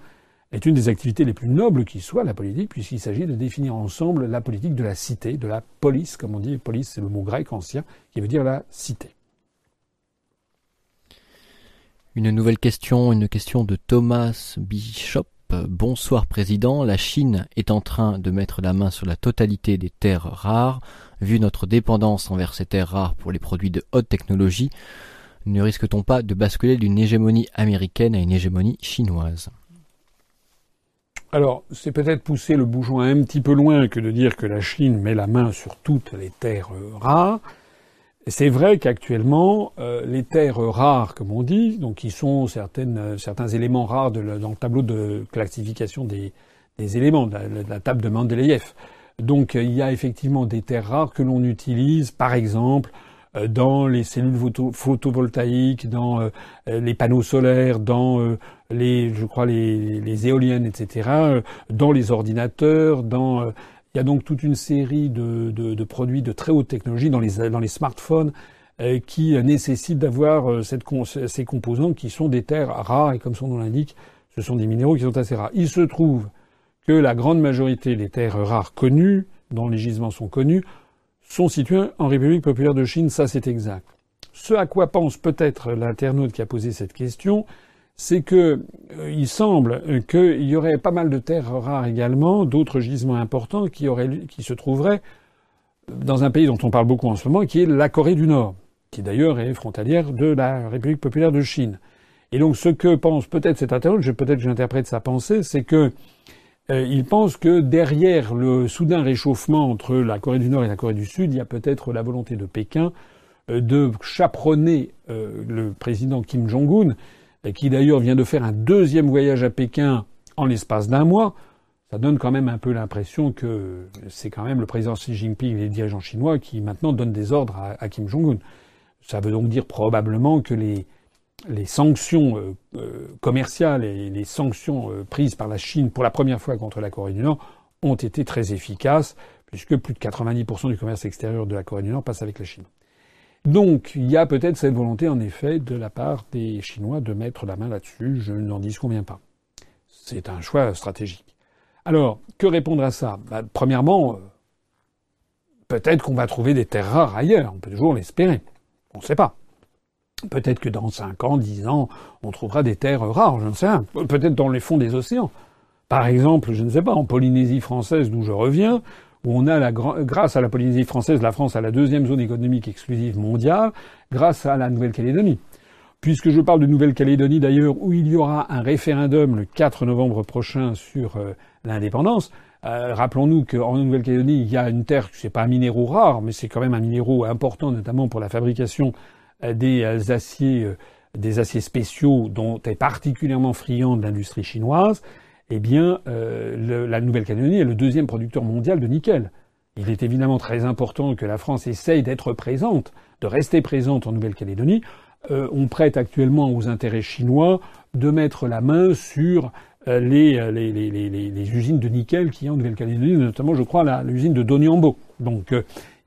est une des activités les plus nobles qui soit, la politique, puisqu'il s'agit de définir ensemble la politique de la cité, de la police, comme on dit. Police, c'est le mot grec ancien qui veut dire la cité. Une nouvelle question, une question de Thomas Bishop. Bonsoir Président, la Chine est en train de mettre la main sur la totalité des terres rares. Vu notre dépendance envers ces terres rares pour les produits de haute technologie, ne risque-t-on pas de basculer d'une hégémonie américaine à une hégémonie chinoise? Alors, c'est peut-être pousser le bouchon un petit peu loin que de dire que la Chine met la main sur toutes les terres rares. C'est vrai qu'actuellement, euh, les terres rares, comme on dit, donc qui sont certaines, certains éléments rares dans le tableau de classification des, éléments, de la, table de Mendeleïev. Donc, il y a effectivement des terres rares que l'on utilise, par exemple, euh, dans les cellules photovoltaïques, dans euh, les panneaux solaires, dans euh, les, je crois, les, éoliennes, etc., dans les ordinateurs, dans il y a donc toute une série de, de, produits de très haute technologie dans les, dans les smartphones qui nécessitent d'avoir cette, ces composants qui sont des terres rares et comme son nom l'indique, Ce sont des minéraux qui sont assez rares. Il se trouve que la grande majorité des terres rares connues, dont les gisements sont connus, sont situés en République populaire de Chine, ça c'est exact. Ce à quoi pense peut-être l'internaute qui a posé cette question, c'est que euh, il semble qu'il y aurait pas mal de terres rares également, d'autres gisements importants qui, se trouveraient dans un pays dont on parle beaucoup en ce moment, qui est la Corée du Nord, qui d'ailleurs est frontalière de la République populaire de Chine. Et donc ce que pense peut-être cet internaute, peut-être que j'interprète sa pensée, c'est que euh, il pense que derrière le soudain réchauffement entre la Corée du Nord et la Corée du Sud, il y a peut-être la volonté de Pékin euh, de chaperonner le président Kim Jong-un qui d'ailleurs vient de faire un deuxième voyage à Pékin en l'espace d'un mois, ça donne quand même un peu l'impression que c'est quand même le président Xi Jinping et les dirigeants chinois qui maintenant donnent des ordres à, Kim Jong-un. Ça veut donc dire probablement que les, les sanctions euh, euh, commerciales et les sanctions euh, prises par la Chine pour la première fois contre la Corée du Nord ont été très efficaces, puisque plus de 90% du commerce extérieur de la Corée du Nord passe avec la Chine. Donc il y a peut-être cette volonté en effet de la part des Chinois de mettre la main là-dessus, je n'en dis combien pas. C'est un choix stratégique. Alors, que répondre à ça? Bah, Premièrement, euh, peut-être qu'on va trouver des terres rares ailleurs, on peut toujours l'espérer. On ne sait pas. Peut-être que dans 5 ans, 10 ans, on trouvera des terres rares, je ne sais pas. Peut-être dans les fonds des océans. Par exemple, je ne sais pas, en Polynésie française d'où je reviens, où on a la, grâce à la Polynésie française, la France a la deuxième zone économique exclusive mondiale, grâce à la Nouvelle-Calédonie. Puisque je parle de Nouvelle-Calédonie d'ailleurs, où il y aura un référendum le 4 novembre prochain sur euh, l'indépendance, euh, rappelons-nous qu'en Nouvelle-Calédonie, il y a une terre, c'est pas un minéraux rare, mais c'est quand même un minéraux important, notamment pour la fabrication euh, des aciers, des aciers spéciaux, dont est particulièrement friande l'industrie chinoise eh bien, euh, la Nouvelle-Calédonie est le deuxième producteur mondial de nickel. Il est évidemment très important que la France essaye d'être présente, de rester présente en Nouvelle-Calédonie. Euh, on prête actuellement aux intérêts chinois de mettre la main sur euh, les, les, les, les, usines de nickel qui y a en Nouvelle-Calédonie, notamment, je crois, l'usine de Doniambo. Donc,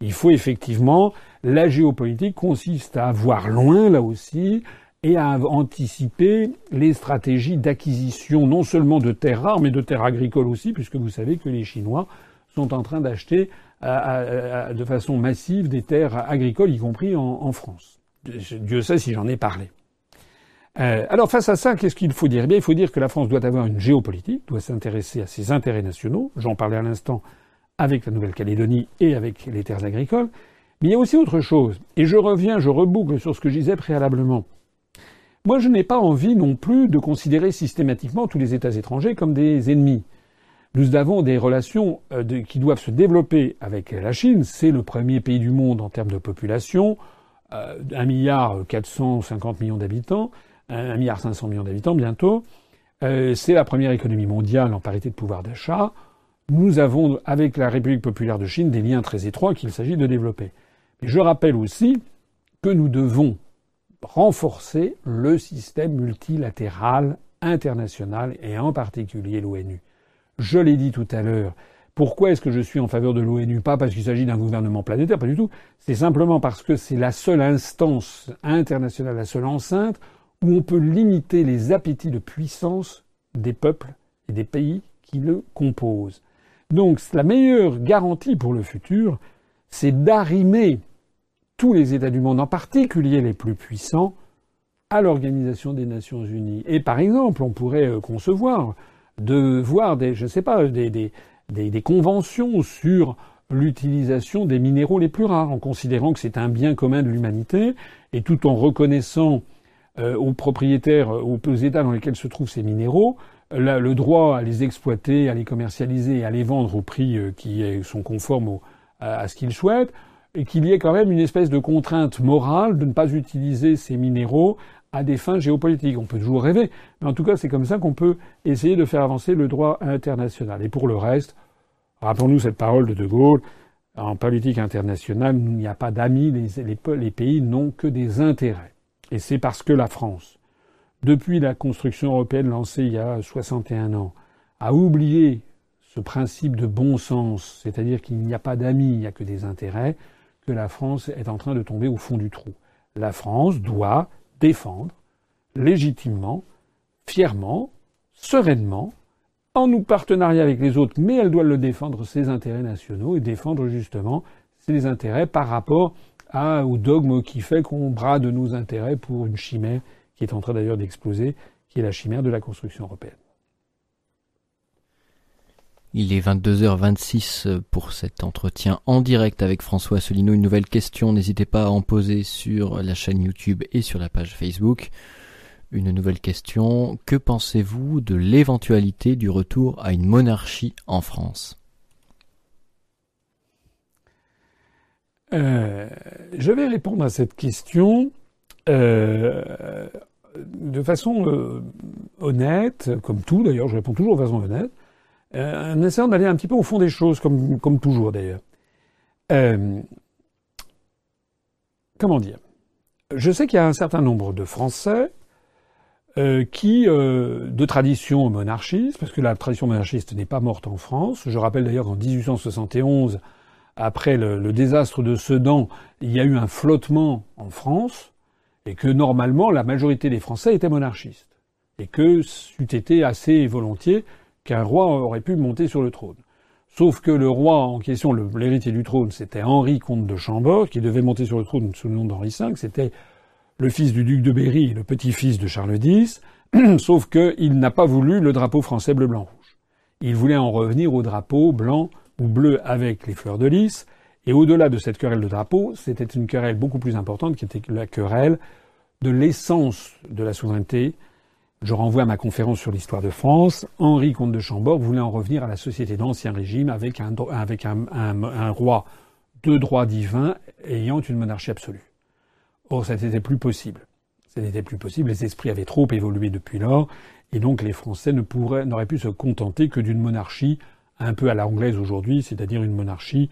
il faut effectivement, la géopolitique consiste à voir loin, là aussi, et à anticiper les stratégies d'acquisition non seulement de terres rares, mais de terres agricoles aussi, puisque vous savez que les Chinois sont en train d'acheter euh, euh, euh, de façon massive des terres agricoles, y compris en, France. Dieu sait si j'en ai parlé. alors face à ça, qu'est-ce qu'il faut dire? Eh bien, il faut dire que la France doit avoir une géopolitique, doit s'intéresser à ses intérêts nationaux. J'en parlais à l'instant avec la Nouvelle-Calédonie et avec les terres agricoles. Mais il y a aussi autre chose. Et je reviens, je reboucle sur ce que je disais préalablement. Moi, je n'ai pas envie non plus de considérer systématiquement tous les États étrangers comme des ennemis. Nous avons des relations euh, qui doivent se développer avec la Chine. C'est le premier pays du monde en termes de population, euh, 1 milliard 450 millions d'habitants, 1 milliard 500 millions d'habitants bientôt. Euh, c'est la première économie mondiale en parité de pouvoir d'achat. Nous avons avec la République populaire de Chine des liens très étroits qu'il s'agit de développer. Mais je rappelle aussi que nous devons renforcer le système multilatéral international et en particulier l'ONU. Je l'ai dit tout à l'heure. Pourquoi est-ce que je suis en faveur de l'ONU? Pas parce qu'il s'agit d'un gouvernement planétaire, pas du tout. C'est simplement parce que c'est la seule instance internationale, la seule enceinte où on peut limiter les appétits de puissance des peuples et des pays qui le composent. Donc la meilleure garantie pour le futur, c'est d'arrimer tous les États du monde, en particulier les plus puissants, à l'Organisation des Nations Unies. Et par exemple, on pourrait euh, concevoir de voir des, je sais pas, des, des, des, conventions sur l'utilisation des minéraux les plus rares, en considérant que c'est un bien commun de l'humanité, et tout en reconnaissant euh, aux propriétaires, aux États dans lesquels se trouvent ces minéraux, le droit à les exploiter, à les commercialiser et à les vendre au prix euh, qui sont conformes à ce qu'ils souhaitent, et qu'il y ait quand même une espèce de contrainte morale de ne pas utiliser ces minéraux à des fins géopolitiques. On peut toujours rêver, mais en tout cas, c'est comme ça qu'on peut essayer de faire avancer le droit international. Et pour le reste, rappelons-nous cette parole de De Gaulle, en politique internationale, il n'y a pas d'amis, les, pays n'ont que des intérêts. Et c'est parce que la France, depuis la construction européenne lancée il y a 61 ans, a oublié ce principe de bon sens, c'est-à-dire qu'il n'y a pas d'amis, il n'y a que des intérêts, la France est en train de tomber au fond du trou. La France doit défendre légitimement, fièrement, sereinement, en nous partenariat avec les autres, mais elle doit le défendre ses intérêts nationaux et défendre justement ses intérêts par rapport à, au dogme qui fait qu'on brade nos intérêts pour une chimère qui est en train d'ailleurs d'exploser, qui est la chimère de la construction européenne. Il est 22h26 pour cet entretien en direct avec François Asselineau. Une nouvelle question, n'hésitez pas à en poser sur la chaîne YouTube et sur la page Facebook. Une nouvelle question, que pensez-vous de l'éventualité du retour à une monarchie en France? Euh, Je vais répondre à cette question euh, de façon euh, honnête, comme tout d'ailleurs, je réponds toujours de façon honnête euh, en essayant d'aller un petit peu au fond des choses, comme, comme toujours d'ailleurs. Euh, comment dire? Je sais qu'il y a un certain nombre de Français euh, qui, euh, de tradition monarchiste, parce que la tradition monarchiste n'est pas morte en France. Je rappelle d'ailleurs qu'en 1871, après le, le, désastre de Sedan, il y a eu un flottement en France, et que normalement la majorité des Français étaient monarchistes, et que c'eût été assez volontiers qu'un roi aurait pu monter sur le trône. Sauf que le roi en question, l'héritier du trône, c'était Henri comte de Chambord, qui devait monter sur le trône sous le nom d'Henri V. C'était le fils du duc de Berry le petit-fils de Charles X. Sauf qu'il n'a pas voulu le drapeau français bleu-blanc-rouge. Il voulait en revenir au drapeau blanc ou bleu avec les fleurs de lys. Et au-delà de cette querelle de drapeau, c'était une querelle beaucoup plus importante qui était la querelle de l'essence de la souveraineté, je renvoie à ma conférence sur l'histoire de France. Henri comte de Chambord voulait en revenir à la société d'Ancien Régime avec, un, roi de droit divin ayant une monarchie absolue. Or, ça n'était plus possible. Ça n'était plus possible. Les esprits avaient trop évolué depuis lors. Et donc, les Français ne pourraient, n'auraient pu se contenter que d'une monarchie un peu à l'anglaise aujourd'hui, c'est-à-dire une monarchie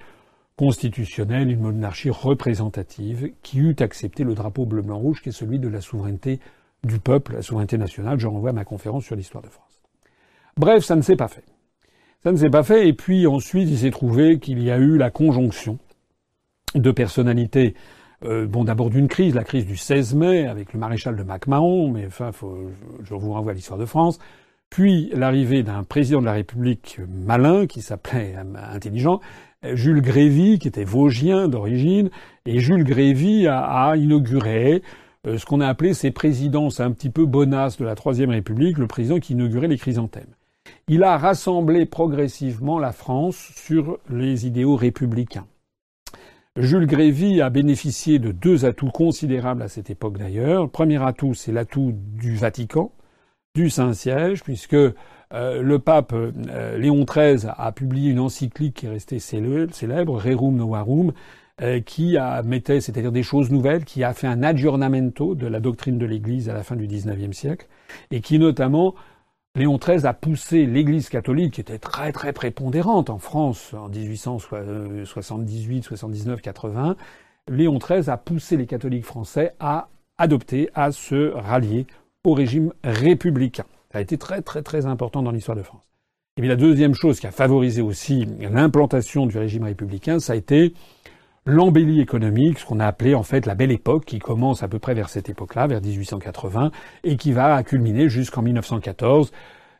constitutionnelle, une monarchie représentative qui eût accepté le drapeau bleu-blanc-rouge qui est celui de la souveraineté du peuple, la souveraineté nationale. Je renvoie à ma conférence sur l'histoire de France. Bref, ça ne s'est pas fait. Ça ne s'est pas fait, et puis ensuite il s'est trouvé qu'il y a eu la conjonction de personnalités. Euh, bon, d'abord d'une crise, la crise du 16 mai avec le maréchal de MacMahon, mais enfin, je vous renvoie à l'histoire de France. Puis l'arrivée d'un président de la République malin, qui s'appelait euh, intelligent, Jules Grévy, qui était vosgien d'origine, et Jules Grévy a, inauguré ce qu'on a appelé ces présidences un petit peu bonasses de la Troisième République, le président qui inaugurait les chrysanthèmes. Il a rassemblé progressivement la France sur les idéaux républicains. Jules Grévy a bénéficié de deux atouts considérables à cette époque d'ailleurs. Le premier atout, c'est l'atout du Vatican, du Saint-Siège, puisque euh, le pape euh, Léon XIII a publié une encyclique qui est restée célèbre, Rerum Novarum, euh, qui a, mettait, c'est-à-dire des choses nouvelles, qui a fait un aggiornamento de la doctrine de l'Église à la fin du XIXe siècle, et qui notamment, Léon XIII a poussé l'Église catholique, qui était très très prépondérante en France en 1878, 79, 80, Léon XIII a poussé les catholiques français à adopter, à se rallier au régime républicain. Ça a été très très très important dans l'histoire de France. Et puis la deuxième chose qui a favorisé aussi l'implantation du régime républicain, ça a été l'embellie économique, ce qu'on a appelé en fait la belle époque, qui commence à peu près vers cette époque-là, vers 1880, et qui va culminer jusqu'en 1914.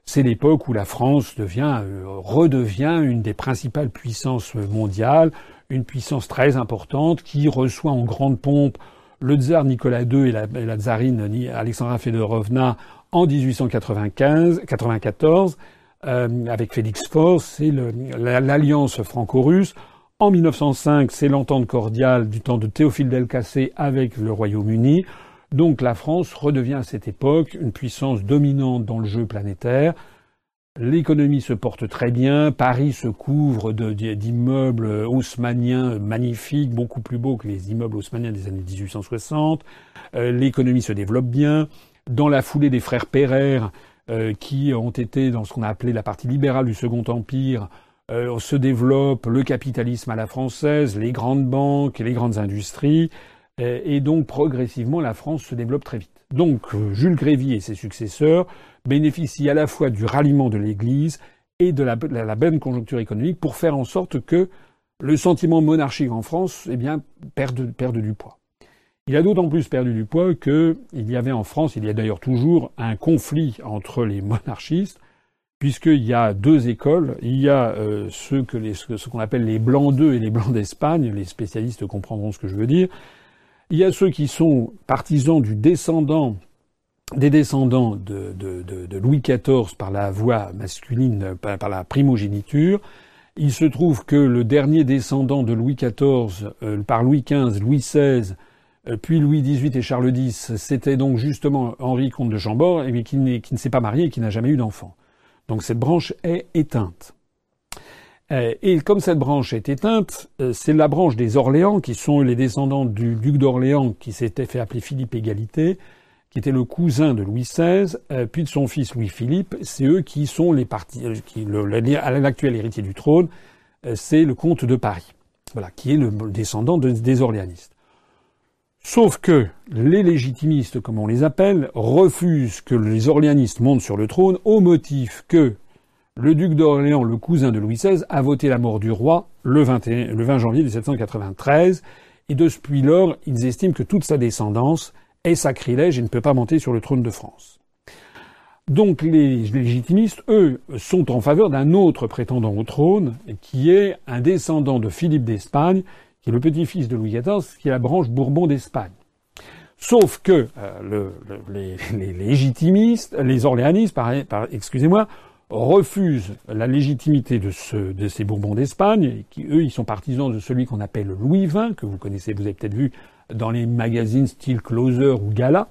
C'est l'époque où la France devient, euh, redevient une des principales puissances mondiales, une puissance très importante qui reçoit en grande pompe le tsar Nicolas II et la, tsarine Alexandra Fedorovna en 1895, 94, euh, avec Félix Faure, c'est l'alliance franco-russe. En 1905, c'est l'entente cordiale du temps de Théophile Delcassé avec le Royaume-Uni. Donc la France redevient à cette époque une puissance dominante dans le jeu planétaire. L'économie se porte très bien. Paris se couvre d'immeubles haussmanniens magnifiques, beaucoup plus beaux que les immeubles haussmanniens des années 1860. Euh, l'économie se développe bien. Dans la foulée des frères Pereire, euh, qui ont été dans ce qu'on a appelé la partie libérale du Second Empire, euh, se développe le capitalisme à la française, les grandes banques, les grandes industries, euh, et donc progressivement la France se développe très vite. Donc euh, Jules Grévy et ses successeurs bénéficient à la fois du ralliement de l'Église et de la, bonne conjoncture économique pour faire en sorte que le sentiment monarchique en France eh bien, perde, perde du poids. Il a d'autant plus perdu du poids qu'il y avait en France, il y a d'ailleurs toujours un conflit entre les monarchistes, puisqu'il y a deux écoles. Il y a euh, ceux que ce qu'on appelle les blancs d'eux et les blancs d'Espagne. Les spécialistes comprendront ce que je veux dire. Il y a ceux qui sont partisans du descendant des descendants de, Louis XIV par la voie masculine, par, par, la primogéniture. Il se trouve que le dernier descendant de Louis XIV, euh, par Louis XV, Louis XVI, euh, puis Louis XVIII et Charles X, c'était donc justement Henri comte de Chambord, mais qui, qui ne s'est pas marié et qui n'a jamais eu d'enfant. Donc cette branche est éteinte. Euh, et comme cette branche est éteinte, euh, c'est la branche des Orléans, qui sont les descendants du duc d'Orléans, qui s'était fait appeler Philippe Égalité, qui était le cousin de Louis XVI, euh, puis de son fils Louis-Philippe. C'est eux qui sont les partis, qui, l'actuel héritier du trône, c'est le comte de Paris, voilà, qui est le descendant des Orléanistes. Sauf que les légitimistes, comme on les appelle, refusent que les orléanistes montent sur le trône au motif que le duc d'Orléans, le cousin de Louis XVI, a voté la mort du roi le 20, le 20 janvier 1793, et depuis lors, ils estiment que toute sa descendance est sacrilège et ne peut pas monter sur le trône de France. Donc les légitimistes, eux, sont en faveur d'un autre prétendant au trône, qui est un descendant de Philippe d'Espagne, le petit-fils de Louis XIV, qui est la branche Bourbon d'Espagne. Sauf que euh, le, les, légitimistes, les orléanistes, par, excusez-moi, refusent la légitimité de ces Bourbons d'Espagne, qui eux, ils sont partisans de celui qu'on appelle Louis XX, que vous connaissez, vous avez peut-être vu dans les magazines style Closer ou Gala.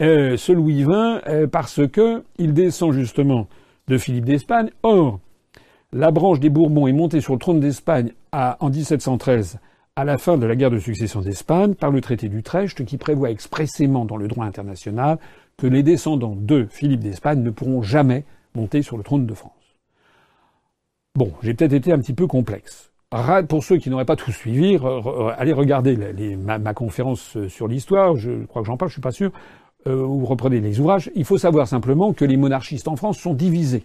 Euh, ce Louis XX, euh, parce que il descend justement de Philippe d'Espagne. Or, la branche des Bourbons est montée sur le trône d'Espagne en 1713 à la fin de la guerre de succession d'Espagne par le traité d'Utrecht qui prévoit expressément dans le droit international que les descendants de Philippe d'Espagne ne pourront jamais monter sur le trône de France. Bon, j'ai peut-être été un petit peu complexe. Pour ceux qui n'auraient pas tout suivi, allez regarder ma, conférence sur l'histoire, je crois que j'en parle, je suis pas sûr, euh, ou reprenez les ouvrages. Il faut savoir simplement que les monarchistes en France sont divisés.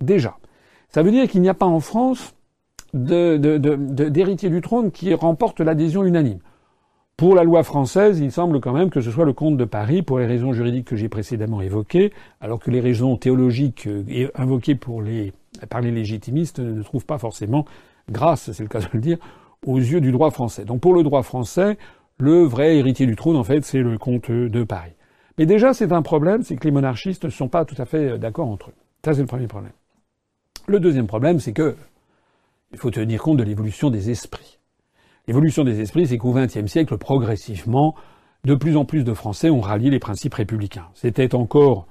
Déjà. Ça veut dire qu'il n'y a pas en France d'héritier du trône qui remporte l'adhésion unanime. Pour la loi française, il semble quand même que ce soit le comte de Paris, pour les raisons juridiques que j'ai précédemment évoquées, alors que les raisons théologiques euh, invoquées pour les, par les légitimistes ne trouvent pas forcément grâce, c'est le cas de le dire, aux yeux du droit français. Donc pour le droit français, le vrai héritier du trône, en fait, c'est le comte de Paris. Mais déjà, c'est un problème, c'est que les monarchistes ne sont pas tout à fait euh, d'accord entre eux. Ça, c'est le premier problème. Le deuxième problème, c'est que il faut tenir compte de l'évolution des esprits. L'évolution des esprits, c'est qu'au XXe siècle, progressivement, de plus en plus de Français ont rallié les principes républicains. C'était encore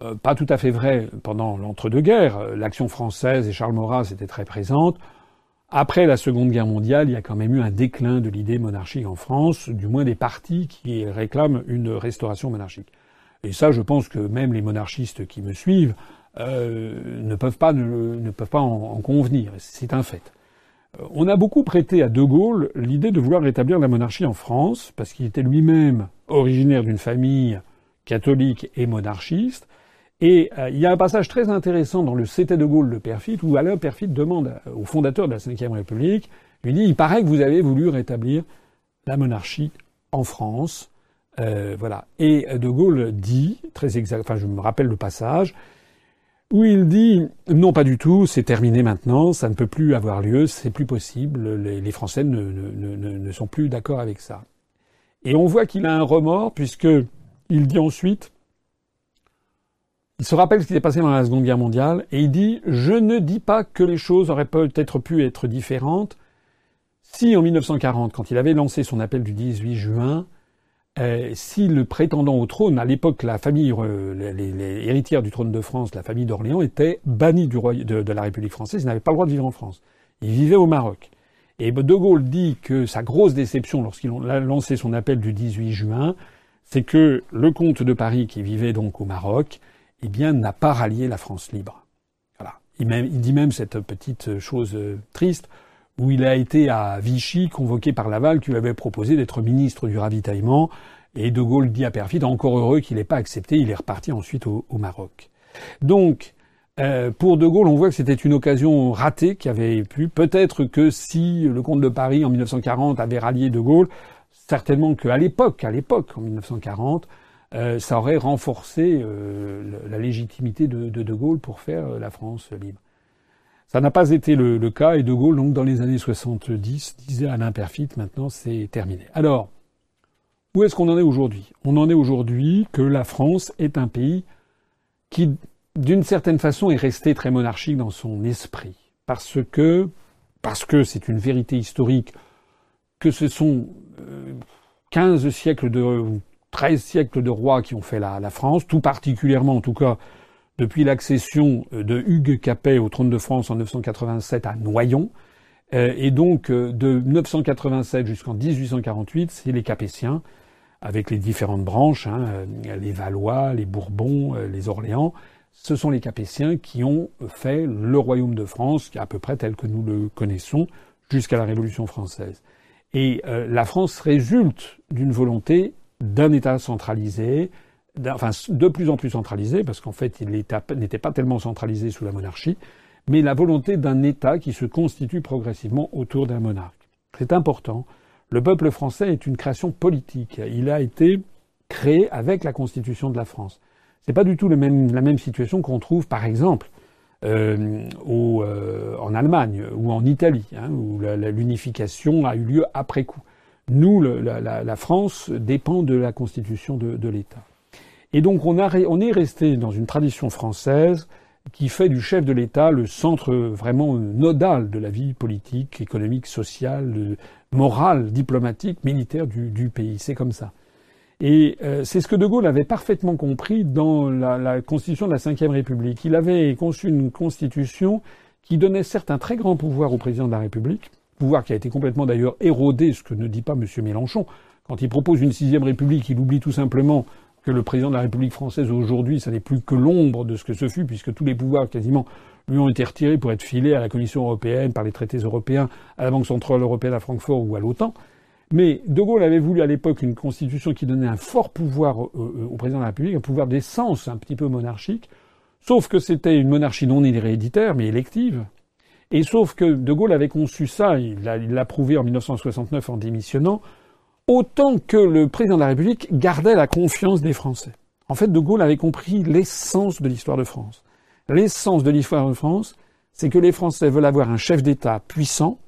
euh, pas tout à fait vrai pendant l'entre-deux-guerres. L'action française et Charles Maurras étaient très présentes. Après la Seconde Guerre mondiale, il y a quand même eu un déclin de l'idée monarchique en France, du moins des partis qui réclament une restauration monarchique. Et ça, je pense que même les monarchistes qui me suivent euh, ne peuvent pas, ne, peuvent pas en, convenir. C'est un fait. Euh, on a beaucoup prêté à De Gaulle l'idée de vouloir rétablir la monarchie en France, parce qu'il était lui-même originaire d'une famille catholique et monarchiste. Et euh, il y a un passage très intéressant dans le C'était de Gaulle de Perfit, où Alain Perfit demande au fondateur de la Ve République, lui dit, il paraît que vous avez voulu rétablir la monarchie en France. Euh, voilà. Et De Gaulle dit, très exact, enfin je me rappelle le passage, où il dit non pas du tout, c'est terminé maintenant, ça ne peut plus avoir lieu, c'est plus possible, les, Français ne, sont plus d'accord avec ça. Et on voit qu'il a un remords puisque il dit ensuite, il se rappelle ce qui s'est passé dans la Seconde Guerre mondiale et il dit je ne dis pas que les choses auraient peut-être pu être différentes si en 1940, quand il avait lancé son appel du 18 juin, euh, si le prétendant au trône, à l'époque, la famille, euh, les, héritières du trône de France, la famille d'Orléans, était bannie du roi, de, la République française, ils n'avaient pas le droit de vivre en France. Ils vivaient au Maroc. Et De Gaulle dit que sa grosse déception lorsqu'il a lancé son appel du 18 juin, c'est que le comte de Paris, qui vivait donc au Maroc, eh bien, n'a pas rallié la France libre. Voilà. Il dit même cette petite chose euh, triste où il a été à Vichy convoqué par Laval qui lui avait proposé d'être ministre du ravitaillement. Et De Gaulle dit à Perfit, encore heureux qu'il n'ait pas accepté, il est reparti ensuite au, Maroc. Donc, euh, pour De Gaulle, on voit que c'était une occasion ratée qui avait pu. Peut-être que si le comte de Paris en 1940 avait rallié De Gaulle, certainement qu'à l'époque, à l'époque, en 1940, euh, ça aurait renforcé euh, la légitimité de, de, Gaulle pour faire la France libre. Ça n'a pas été le, cas et De Gaulle, donc dans les années 70, disait à l'imperfite, maintenant c'est terminé. Alors, où est-ce qu'on en est aujourd'hui? On en est aujourd'hui que la France est un pays qui, d'une certaine façon, est resté très monarchique dans son esprit. Parce que, parce que c'est une vérité historique, que ce sont 15 euh, siècles de, 13 siècles de rois qui ont fait la France, tout particulièrement, en tout cas, depuis l'accession euh, de Hugues Capet au trône de France en 987 à Noyon. Euh, et donc, de 987 jusqu'en 1848, c'est les Capétiens avec les différentes branches, hein, euh, les Valois, les Bourbons, euh, les Orléans. Ce sont les Capétiens qui ont fait le royaume de France, à peu près tel que nous le connaissons, jusqu'à la Révolution française. Et euh, la France résulte d'une volonté d'un État centralisé, de plus en plus centralisé, parce qu'en fait l'État n'était pas tellement centralisé sous la monarchie, mais la volonté d'un État qui se constitue progressivement autour d'un monarque. C'est important le peuple français est une création politique. Il a été créé avec la Constitution de la France. C'est pas du tout la même situation qu'on trouve, par exemple, euh, euh, en Allemagne ou en Italie, hein, où l'unification a eu lieu après coup. Nous, la, France dépend de la constitution de, l'État. Et donc on, est resté dans une tradition française qui fait du chef de l'État le centre vraiment nodal de la vie politique, économique, sociale, morale, diplomatique, militaire du, pays. C'est comme ça. Et euh, c'est ce que De Gaulle avait parfaitement compris dans la, constitution de la Ve République. Il avait conçu une constitution qui donnait certains très grands pouvoirs au président de la République, pouvoir qui a été complètement d'ailleurs érodé, ce que ne dit pas M. Mélenchon. Quand il propose une sixième République, il oublie tout simplement que le président de la République française aujourd'hui, ça n'est plus que l'ombre de ce que ce fut, puisque tous les pouvoirs quasiment lui ont été retirés pour être filés à la Commission européenne, par les traités européens, à la Banque centrale européenne à Francfort ou à l'OTAN. Mais De Gaulle avait voulu à l'époque une constitution qui donnait un fort pouvoir euh, euh, au président de la République, un pouvoir d'essence un petit peu monarchique, sauf que c'était une monarchie non héréditaire, mais élective. Et sauf que De Gaulle avait conçu ça, il l'a prouvé en 1969 en démissionnant, autant que le président de la République gardait la confiance des Français. En fait, De Gaulle avait compris l'essence de l'histoire de France. L'essence de l'histoire de France, c'est que les Français veulent avoir un chef d'État puissant,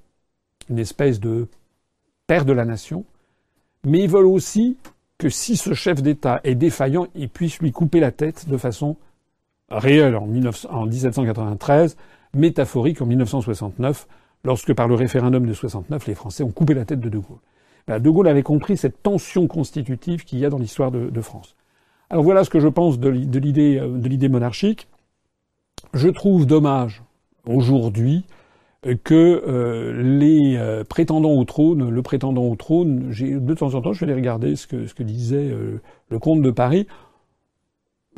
une espèce de père de la nation, mais ils veulent aussi que si ce chef d'État est défaillant, ils puissent lui couper la tête de façon réelle en, 1793, métaphorique en 1969, lorsque par le référendum de 69, les Français ont coupé la tête de De Gaulle. Ben, de Gaulle avait compris cette tension constitutive qu'il y a dans l'histoire de, France. Alors voilà ce que je pense de l'idée monarchique. Je trouve dommage aujourd'hui que euh, les euh, prétendants au trône, le prétendant au trône, de temps en temps, je vais aller regarder ce que, que disait euh, le comte de Paris.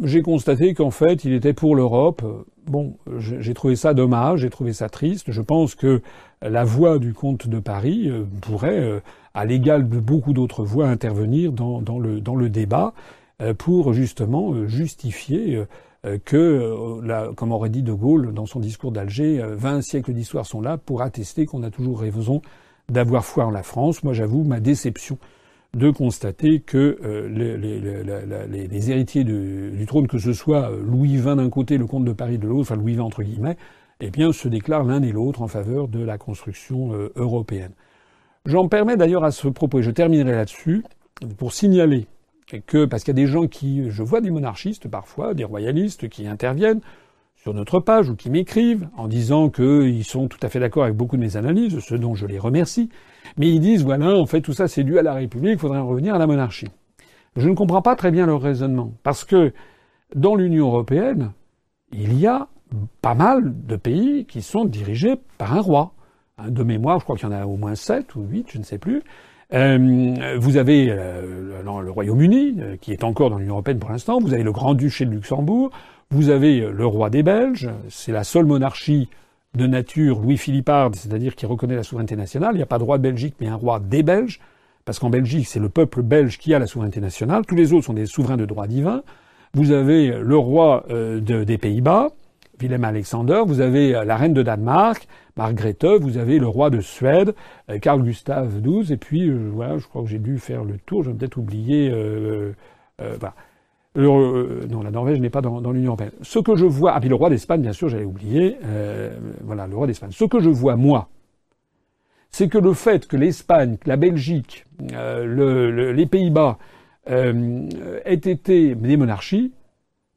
J'ai constaté qu'en fait, il était pour l'Europe. Bon, j'ai trouvé ça dommage, j'ai trouvé ça triste. Je pense que la voix du comte de Paris pourrait, à l'égal de beaucoup d'autres voix, intervenir dans, le, débat pour justement justifier euh, que, euh, comme aurait dit De Gaulle dans son discours d'Alger, 20 euh, siècles d'histoire sont là pour attester qu'on a toujours raison d'avoir foi en la France. Moi, j'avoue ma déception de constater que les, héritiers du trône, que ce soit Louis XX d'un côté, le comte de Paris de l'autre, enfin Louis XX entre guillemets, eh bien, se déclarent l'un et l'autre en faveur de la construction européenne. J'en permets d'ailleurs à ce propos, et je terminerai là-dessus, pour signaler que parce qu'il y a des gens qui, je vois des monarchistes parfois, des royalistes qui interviennent sur notre page ou qui m'écrivent en disant qu'ils sont tout à fait d'accord avec beaucoup de mes analyses, ce dont je les remercie, mais ils disent voilà, en fait tout ça c'est dû à la République, il faudrait en revenir à la monarchie. Je ne comprends pas très bien leur raisonnement parce que dans l'Union européenne, il y a pas mal de pays qui sont dirigés par un roi. De mémoire, je crois qu'il y en a au moins sept ou huit, je ne sais plus. Euh, vous avez euh, le Royaume-Uni, euh, qui est encore dans l'Union européenne pour l'instant, vous avez le Grand-Duché de Luxembourg, vous avez le roi des Belges, c'est la seule monarchie de nature Louis-Philipparde, c'est-à-dire qui reconnaît la souveraineté nationale. Il n'y a pas de roi de Belgique, mais un roi des Belges, parce qu'en Belgique, c'est le peuple belge qui a la souveraineté nationale. Tous les autres sont des souverains de droit divin. Vous avez le roi des Pays-Bas, Willem Alexander, vous avez la reine de Danemark, Margrethe, vous avez le roi de Suède, Carl Gustave XII, et puis voilà, je crois que j'ai dû faire le tour, j'ai peut-être oublié. Voilà. non, la Norvège n'est pas dans, l'Union européenne. Ce que je vois, ah puis le roi d'Espagne, bien sûr, j'avais oublié. voilà, le roi d'Espagne. Ce que je vois moi, c'est que le fait que l'Espagne, la Belgique, le, les Pays-Bas euh, aient été des monarchies,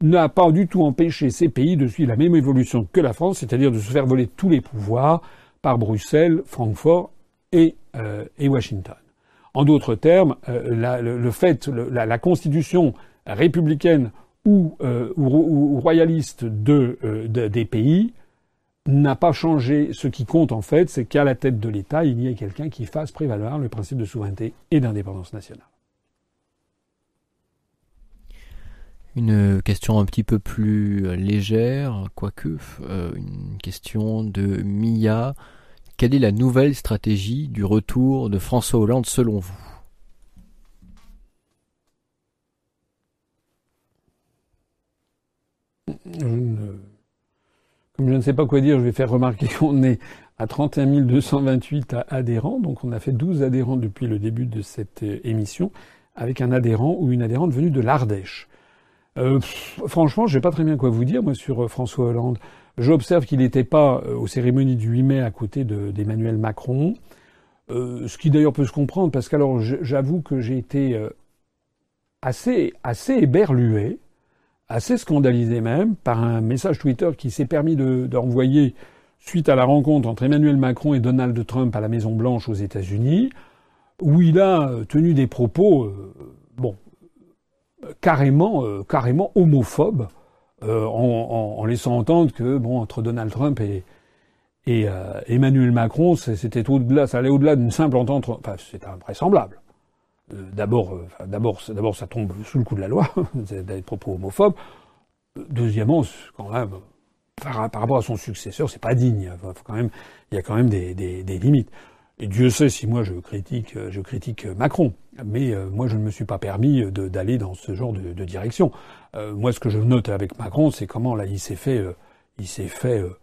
n'a pas du tout empêché ces pays de suivre la même évolution que la France, c'est-à-dire de se faire voler tous les pouvoirs par Bruxelles, Francfort et, euh, Washington. En d'autres termes, euh, le, fait, la, constitution républicaine ou, euh, royaliste de, des pays n'a pas changé. Ce qui compte en fait, c'est qu'à la tête de l'État, il y ait quelqu'un qui fasse prévaloir le principe de souveraineté et d'indépendance nationale. Une question un petit peu plus euh, légère, quoique, euh, une question de Mia. Quelle est la nouvelle stratégie du retour de François Hollande selon vous? Comme je ne sais pas quoi dire, je vais faire remarquer qu'on est à 31 228 adhérents, donc on a fait 12 adhérents depuis le début de cette euh, émission, avec un adhérent ou une adhérente venue de l'Ardèche. Euh, franchement, je sais pas très bien quoi vous dire, moi, sur euh, François Hollande. J'observe qu'il n'était pas euh, aux cérémonies du 8 mai à côté d'Emmanuel Macron. Euh, ce qui d'ailleurs peut se comprendre, parce qu'alors j'avoue que j'ai été assez, assez éberlué, assez scandalisé même, par un message Twitter qui s'est permis d'envoyer suite à la rencontre entre Emmanuel Macron et Donald Trump à la Maison Blanche aux États-Unis, où il a tenu des propos, bon, carrément, euh, carrément homophobe, euh, en, laissant entendre que bon entre Donald Trump et, euh, Emmanuel Macron, c'était au-delà, ça allait au-delà d'une simple entente. Enfin, c'est invraisemblable. D'abord, d'abord, d'abord, ça tombe sous le coup de la loi, des propos homophobes. Deuxièmement, quand même, par, rapport à son successeur, c'est pas digne. Il y a quand même des, limites. Et Dieu sait si moi je critique, je critique Macron. Mais euh, moi, je ne me suis pas permis d'aller dans ce genre de, direction. Euh, moi, ce que je note avec Macron, c'est comment là, il s'est fait, euh,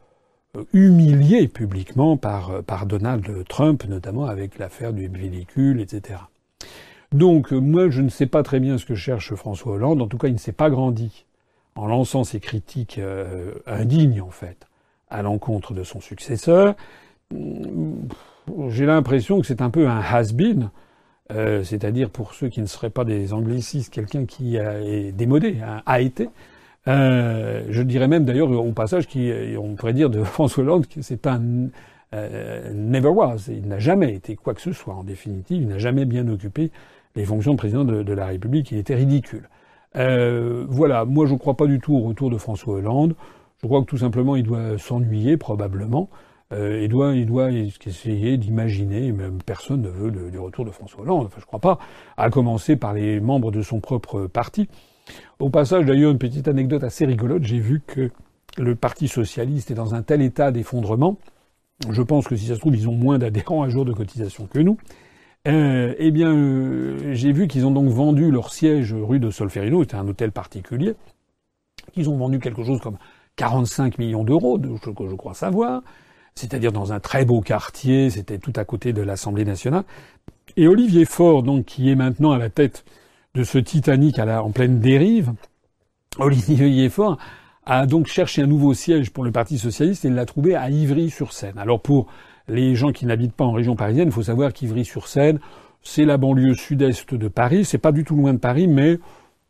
humilier publiquement par Donald Trump, notamment avec l'affaire du véhicule, etc. Donc, moi, je ne sais pas très bien ce que cherche François Hollande. En tout cas, il ne s'est pas grandi en lançant ses critiques indignes, en fait, à l'encontre de son successeur. J'ai l'impression que c'est un peu un has-been euh, c'est-à-dire pour ceux qui ne seraient pas des anglicistes, quelqu'un qui a, est démodé, hein, a, été. Euh, je dirais même d'ailleurs au passage qu'on pourrait dire de François Hollande que c'est un euh, never was. Il n'a jamais été quoi que ce soit. En définitive, il n'a jamais bien occupé les fonctions de président de, la République. Il était ridicule. Euh, voilà. Moi, je ne crois pas du tout au retour de François Hollande. Je crois que tout simplement, il doit s'ennuyer probablement. Euh, il doit, essayer d'imaginer, même personne ne veut du retour de François Hollande, enfin je crois pas, à commencer par les membres de son propre parti. Au passage, d'ailleurs, une petite anecdote assez rigolote, j'ai vu que le Parti socialiste est dans un tel état d'effondrement, je pense que si ça se trouve, ils ont moins d'adhérents à jour de cotisation que nous. Euh, eh bien, euh, j'ai vu qu'ils ont donc vendu leur siège rue de Solferino, c'était un hôtel particulier, qu'ils ont vendu quelque chose comme 45 millions d'euros, je, je crois savoir c'est-à-dire dans un très beau quartier, c'était tout à côté de l'Assemblée nationale. Et Olivier Faure, donc, qui est maintenant à la tête de ce Titanic en pleine dérive, Olivier Faure a donc cherché un nouveau siège pour le Parti socialiste et l'a trouvé à Ivry-sur-Seine. Alors pour les gens qui n'habitent pas en région parisienne, il faut savoir qu'Ivry-sur-Seine, c'est la banlieue sud-est de Paris. C'est pas du tout loin de Paris, mais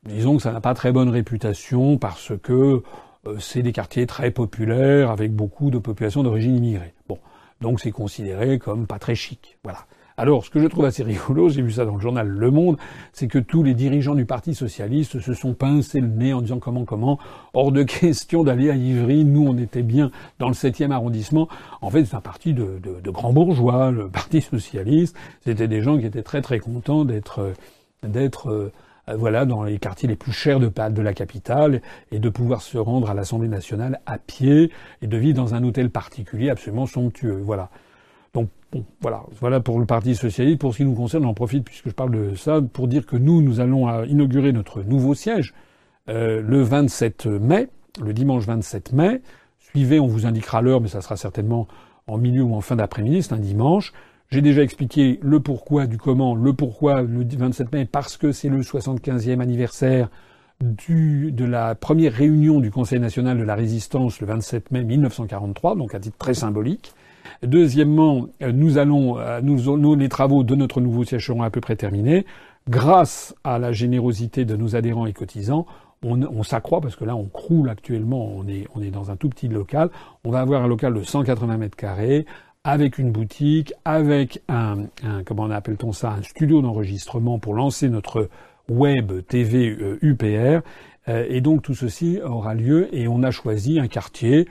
disons que ça n'a pas très bonne réputation parce que euh, c'est des quartiers très populaires avec beaucoup de population d'origine immigrée. Bon, donc c'est considéré comme pas très chic. Voilà. Alors, ce que je trouve assez rigolo, j'ai vu ça dans le journal Le Monde, c'est que tous les dirigeants du Parti socialiste se sont pincés le nez en disant comment comment, hors de question d'aller à Ivry. Nous, on était bien dans le 7e arrondissement. En fait, c'est un parti de, de, de grands bourgeois, le Parti socialiste. C'était des gens qui étaient très très contents d'être d'être euh, euh, voilà, dans les quartiers les plus chers de, de la capitale, et de pouvoir se rendre à l'Assemblée nationale à pied, et de vivre dans un hôtel particulier absolument somptueux. Voilà. Bon, voilà, pour le Parti socialiste. Pour ce qui nous concerne, j'en profite puisque je parle de ça pour dire que nous, nous allons inaugurer notre nouveau siège euh, le 27 mai, le dimanche 27 mai, privé, on vous indiquera l'heure, mais ça sera certainement en milieu ou en fin d'après-midi, c'est un dimanche. J'ai déjà expliqué le pourquoi du comment, le pourquoi le 27 mai, parce que c'est le 75e anniversaire de la première réunion du Conseil national de la résistance le 27 mai 1943, donc à titre très symbolique. Deuxièmement, nous allons, euh, nous, nous, les travaux de notre nouveau siège seront à peu près terminés. Grâce à la générosité de nos adhérents et cotisants, on, on s'accroît parce que là, on croule actuellement. On est, on est dans un tout petit local. On va avoir un local de 180 mètres carrés avec une boutique, avec un, un comment on appelle-t-on ça, un studio d'enregistrement pour lancer notre web TV UPR. Euh, et donc tout ceci aura lieu et on a choisi un quartier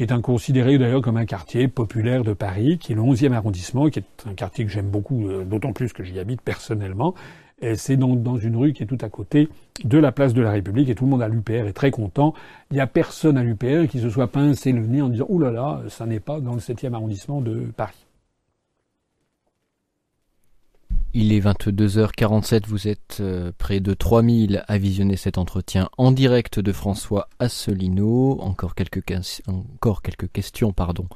qui est considéré d'ailleurs comme un quartier populaire de Paris, qui est le 11e arrondissement, qui est un quartier que j'aime beaucoup, euh, d'autant plus que j'y habite personnellement. Et c'est donc dans une rue qui est tout à côté de la place de la République et tout le monde à l'UPR est très content. Il n'y a personne à l'UPR qui se soit pincé le nez en disant « Ouh là là, ça n'est pas dans le 7e arrondissement de Paris ». Il est 22h47, vous êtes euh, près de 3000 à visionner cet entretien en direct de François Asselineau. Encore quelques, encore quelques questions, pardon.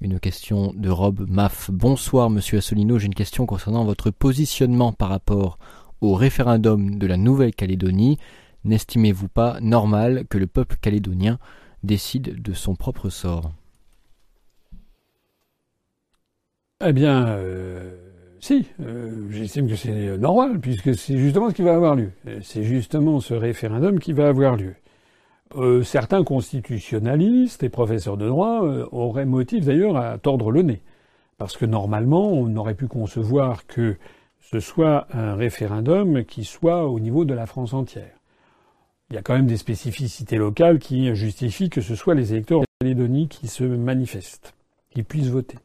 Une question de Rob Maff. Bonsoir Monsieur Asselineau, j'ai une question concernant votre positionnement par rapport au référendum de la Nouvelle-Calédonie. N'estimez-vous pas normal que le peuple calédonien décide de son propre sort? Eh bien, euh, si, euh, j'estime que c'est normal, puisque c'est justement ce qui va avoir lieu. C'est justement ce référendum qui va avoir lieu. Euh, certains constitutionnalistes et professeurs de droit euh, auraient motif d'ailleurs à tordre le nez. Parce que normalement, on aurait pu concevoir que ce soit un référendum qui soit au niveau de la France entière. Il y a quand même des spécificités locales qui justifient que ce soit les électeurs de Calédonie qui se manifestent, qui puissent voter.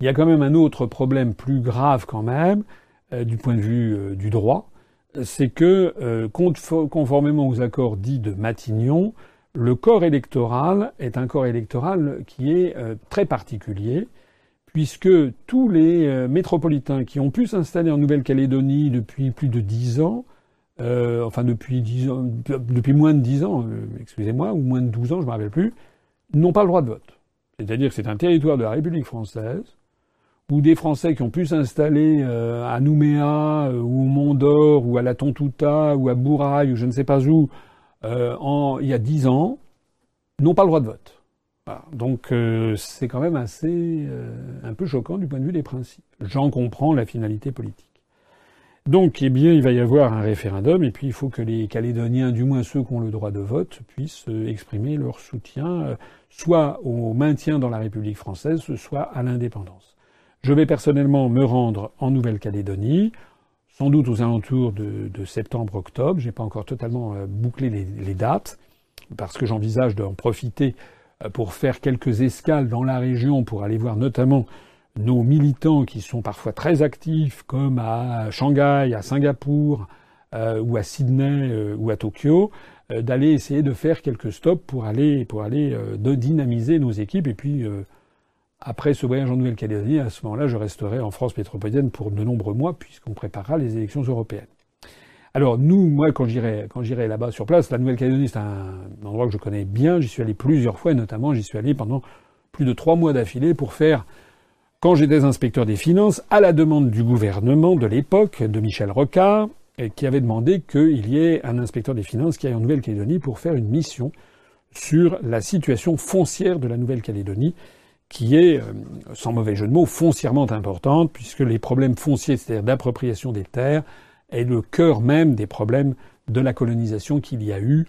Il y a quand même un autre problème plus grave quand même, euh, du point de vue euh, du droit, c'est que, euh, conformément aux accords dits de Matignon, le corps électoral est un corps électoral qui est très particulier, puisque tous les métropolitains qui ont pu s'installer en Nouvelle-Calédonie depuis plus de dix ans, enfin depuis dix ans, depuis moins de dix ans, excusez-moi, ou moins de douze ans, je ne me rappelle plus, n'ont pas le droit de vote. C'est-à-dire que c'est un territoire de la République française ou des Français qui ont pu s'installer euh, à Nouméa euh, ou au Mont d'Or ou à la Tontouta ou à Bourail ou je ne sais pas où euh, en, il y a dix ans n'ont pas le droit de vote. Donc c'est quand même assez un peu choquant du point de vue des principes. J'en comprends la finalité politique. Donc eh bien il va y avoir un référendum et puis il faut que les Calédoniens, du moins ceux qui ont le droit de vote, puissent exprimer leur soutien soit au maintien dans la République française, soit à l'indépendance. Je vais personnellement me rendre en Nouvelle-Calédonie, sans doute aux alentours de, septembre-octobre. J'ai pas encore totalement euh, bouclé les, dates, parce que j'envisage d'en profiter euh, pour faire quelques escales dans la région pour aller voir notamment nos militants qui sont parfois très actifs, comme à Shanghai, à Singapour, euh, ou à Sydney, ou à Tokyo, d'aller essayer de faire quelques stops pour aller pour aller dynamiser nos équipes et puis après ce voyage en Nouvelle-Calédonie, à ce moment-là, je resterai en France métropolitaine pour de nombreux mois, puisqu'on préparera les élections européennes. Alors nous, moi, quand j'irai, quand j'irai là-bas sur place, la Nouvelle-Calédonie, c'est un endroit que je connais bien. J'y suis allé plusieurs fois, et notamment, j'y suis allé pendant plus de trois mois d'affilée pour faire, quand j'étais inspecteur des finances, à la demande du gouvernement de l'époque, de Michel Rocard, qui avait demandé qu'il y ait un inspecteur des finances qui aille en Nouvelle-Calédonie pour faire une mission sur la situation foncière de la Nouvelle-Calédonie qui est, euh, sans mauvais jeu de mots, foncièrement importante, puisque les problèmes fonciers, c'est-à-dire d'appropriation des terres, est le cœur même des problèmes de la colonisation qu'il y a eu,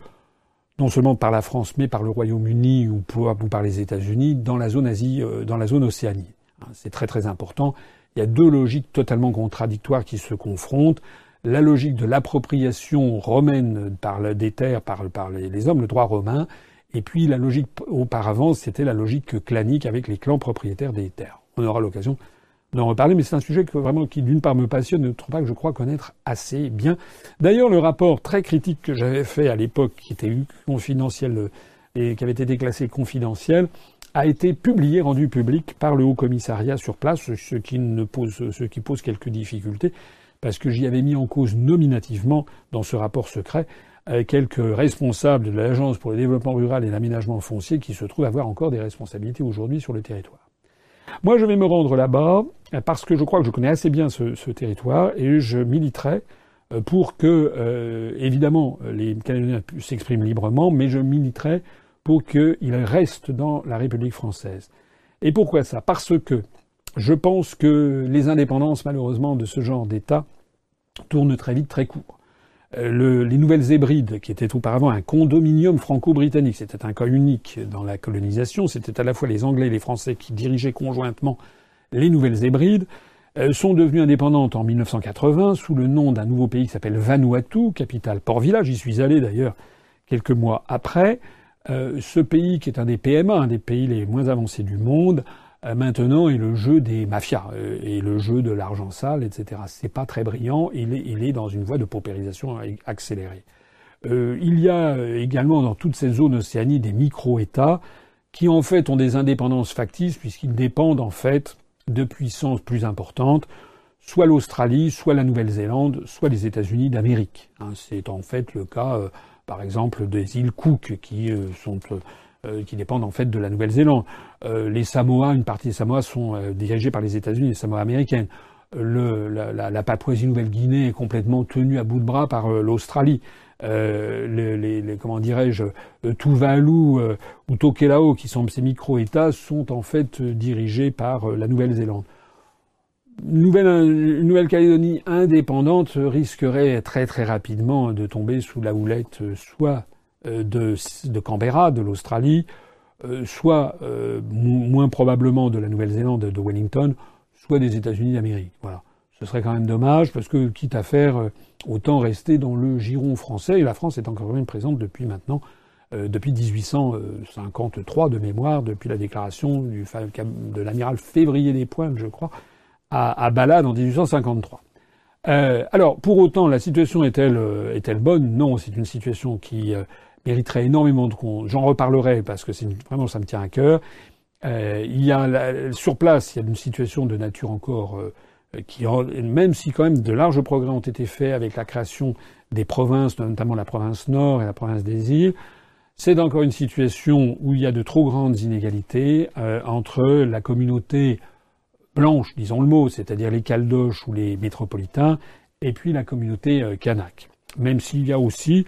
non seulement par la France, mais par le Royaume-Uni ou, par les États-Unis, dans la zone Asie, euh, dans la zone Océanie. Hein, c'est très très important. Il y a deux logiques totalement contradictoires qui se confrontent. La logique de l'appropriation romaine par des terres par, les hommes, le droit romain, et puis la logique auparavant, c'était la logique clanique avec les clans propriétaires des terres. On aura l'occasion d'en reparler, mais c'est un sujet que vraiment qui d'une part me passionne, d'autre part que je crois connaître assez bien. D'ailleurs, le rapport très critique que j'avais fait à l'époque, qui était confidentiel euh, et qui avait été classé confidentiel, a été publié, rendu public par le Haut Commissariat sur place, ce qui, ne pose, ce qui pose quelques difficultés, parce que j'y avais mis en cause nominativement dans ce rapport secret quelques responsables de l'Agence pour le développement rural et l'aménagement foncier qui se trouvent avoir encore des responsabilités aujourd'hui sur le territoire. Moi, je vais me rendre là-bas parce que je crois que je connais assez bien ce, ce territoire et je militerai euh, pour que, euh, évidemment, les Calédoniens s'expriment librement, mais je militerai pour qu'ils restent dans la République française. Et pourquoi ça? Parce que je pense que les indépendances, malheureusement, de ce genre d'État tournent très vite, très court. Euh, les Nouvelles Hébrides, qui étaient auparavant un condominium franco-britannique, c'était un cas unique dans la colonisation, c'était à la fois les Anglais et les Français qui dirigeaient conjointement les Nouvelles Hébrides, euh, sont devenues indépendantes en 1980 sous le nom d'un nouveau pays qui s'appelle Vanuatu, capitale Port-Vila. J'y suis allé d'ailleurs quelques mois après. Euh, ce pays, qui est un des PMA, un des pays les moins avancés du monde, maintenant est le jeu des mafias euh, et le jeu de l'argent sale, etc. C'est pas très brillant. Il est, il est dans une voie de paupérisation accélérée. Euh, il y a également dans toutes ces zones océaniques des micro-États qui en fait ont des indépendances factices puisqu'ils dépendent en fait de puissances plus importantes, soit l'Australie, soit la Nouvelle-Zélande, soit les États-Unis d'Amérique. Hein, c'est en fait le cas, par exemple, des îles Cook qui sont euh, qui dépendent en fait de la Nouvelle-Zélande. Euh, les Samoa, une partie des Samoa sont euh, dirigées par les États-Unis, les Samoa américaines. La, Papouasie-Nouvelle-Guinée est complètement tenue à bout de bras par l'Australie. Les, comment dirais-je, Tuvalu ou Tokelau, qui sont ces micro-États, sont en fait dirigés par la Nouvelle-Zélande. Nouvelle, Nouvelle-Calédonie indépendante risquerait très très rapidement de tomber sous la houlette soit de, de Canberra, de l'Australie, euh, soit euh, moins probablement de la Nouvelle-Zélande, de Wellington, soit des États-Unis d'Amérique. Voilà. Ce serait quand même dommage parce que quitte à faire, autant rester dans le giron français. Et la France est encore même présente depuis maintenant, depuis 1853 de mémoire, depuis la déclaration du, de l'amiral Février des Pointes, je crois, à, à en 1853. Euh, alors, pour autant, la situation est-elle bonne? Non, c'est une situation qui mériterait énormément de compte. J'en reparlerai parce que c'est vraiment ça me tient à cœur. Euh, il y a sur place, il y a une situation de nature encore euh, qui, même si quand même de larges progrès ont été faits avec la création des provinces, notamment la province Nord et la province des îles, c'est encore une situation où il y a de trop grandes inégalités euh, entre la communauté blanche, disons le mot, c'est-à-dire les Caldoches ou les métropolitains, et puis la communauté euh, Kanak. Même s'il y a aussi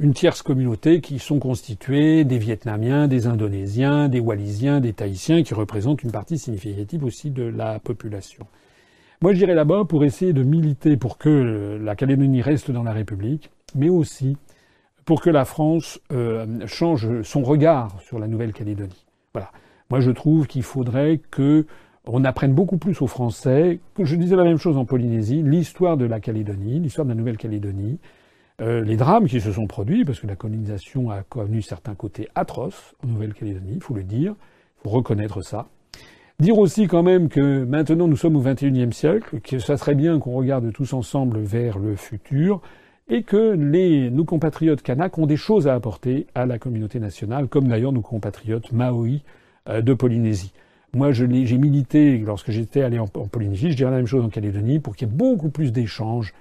une tierce communauté qui sont constituées des Vietnamiens, des Indonésiens, des Wallisiens, des Tahitiens, qui représentent une partie significative aussi de la population. Moi, j'irai là-bas pour essayer de militer pour que la Calédonie reste dans la République, mais aussi pour que la France euh, change son regard sur la Nouvelle-Calédonie. Voilà. Moi, je trouve qu'il faudrait que on apprenne beaucoup plus aux Français. Je disais la même chose en Polynésie, l'histoire de la Calédonie, l'histoire de la Nouvelle-Calédonie, euh, les drames qui se sont produits, parce que la colonisation a connu certains côtés atroces en Nouvelle-Calédonie, il faut le dire, il faut reconnaître ça. Dire aussi quand même que maintenant nous sommes au XXIe siècle, que ça serait bien qu'on regarde tous ensemble vers le futur, et que les, nos compatriotes kanaks ont des choses à apporter à la communauté nationale, comme d'ailleurs nos compatriotes maoïs euh, de Polynésie. Moi, j'ai milité lorsque j'étais allé en, en Polynésie, je dirais la même chose en Calédonie, pour qu'il y ait beaucoup plus d'échanges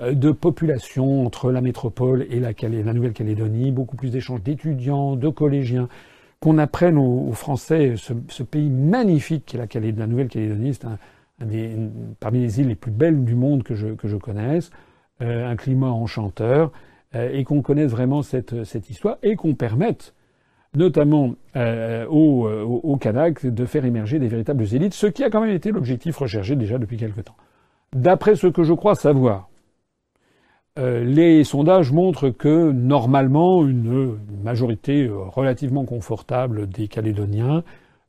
de population entre la métropole et la, Nouvelle-Calédonie, beaucoup plus d'échanges d'étudiants, de collégiens, qu'on apprenne aux, Français ce, pays magnifique qu'est la, Nouvelle-Calédonie. C'est un, des, parmi les îles les plus belles du monde que je, connaisse, euh, un climat enchanteur, euh, et qu'on connaisse vraiment cette, histoire, et qu'on permette notamment euh, aux, au Kanak de faire émerger des véritables élites, ce qui a quand même été l'objectif recherché déjà depuis quelque temps. D'après ce que je crois savoir, euh, les sondages montrent que normalement une, majorité euh, relativement confortable des Calédoniens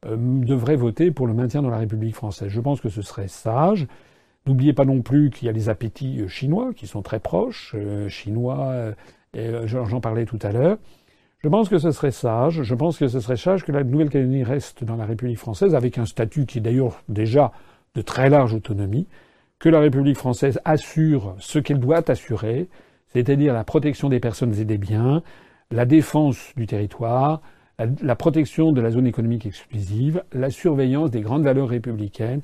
euh, devrait voter pour le maintien dans la République française. Je pense que ce serait sage. N'oubliez pas non plus qu'il y a les appétits chinois qui sont très proches, chinois, j'en parlais tout à l'heure. Je pense que ce serait sage, je pense que ce serait sage que la Nouvelle-Calédonie reste dans la République française avec un statut qui est d'ailleurs déjà de très large autonomie, que la République française assure ce qu'elle doit assurer, c'est-à-dire la protection des personnes et des biens, la défense du territoire, la, protection de la zone économique exclusive, la surveillance des grandes valeurs républicaines,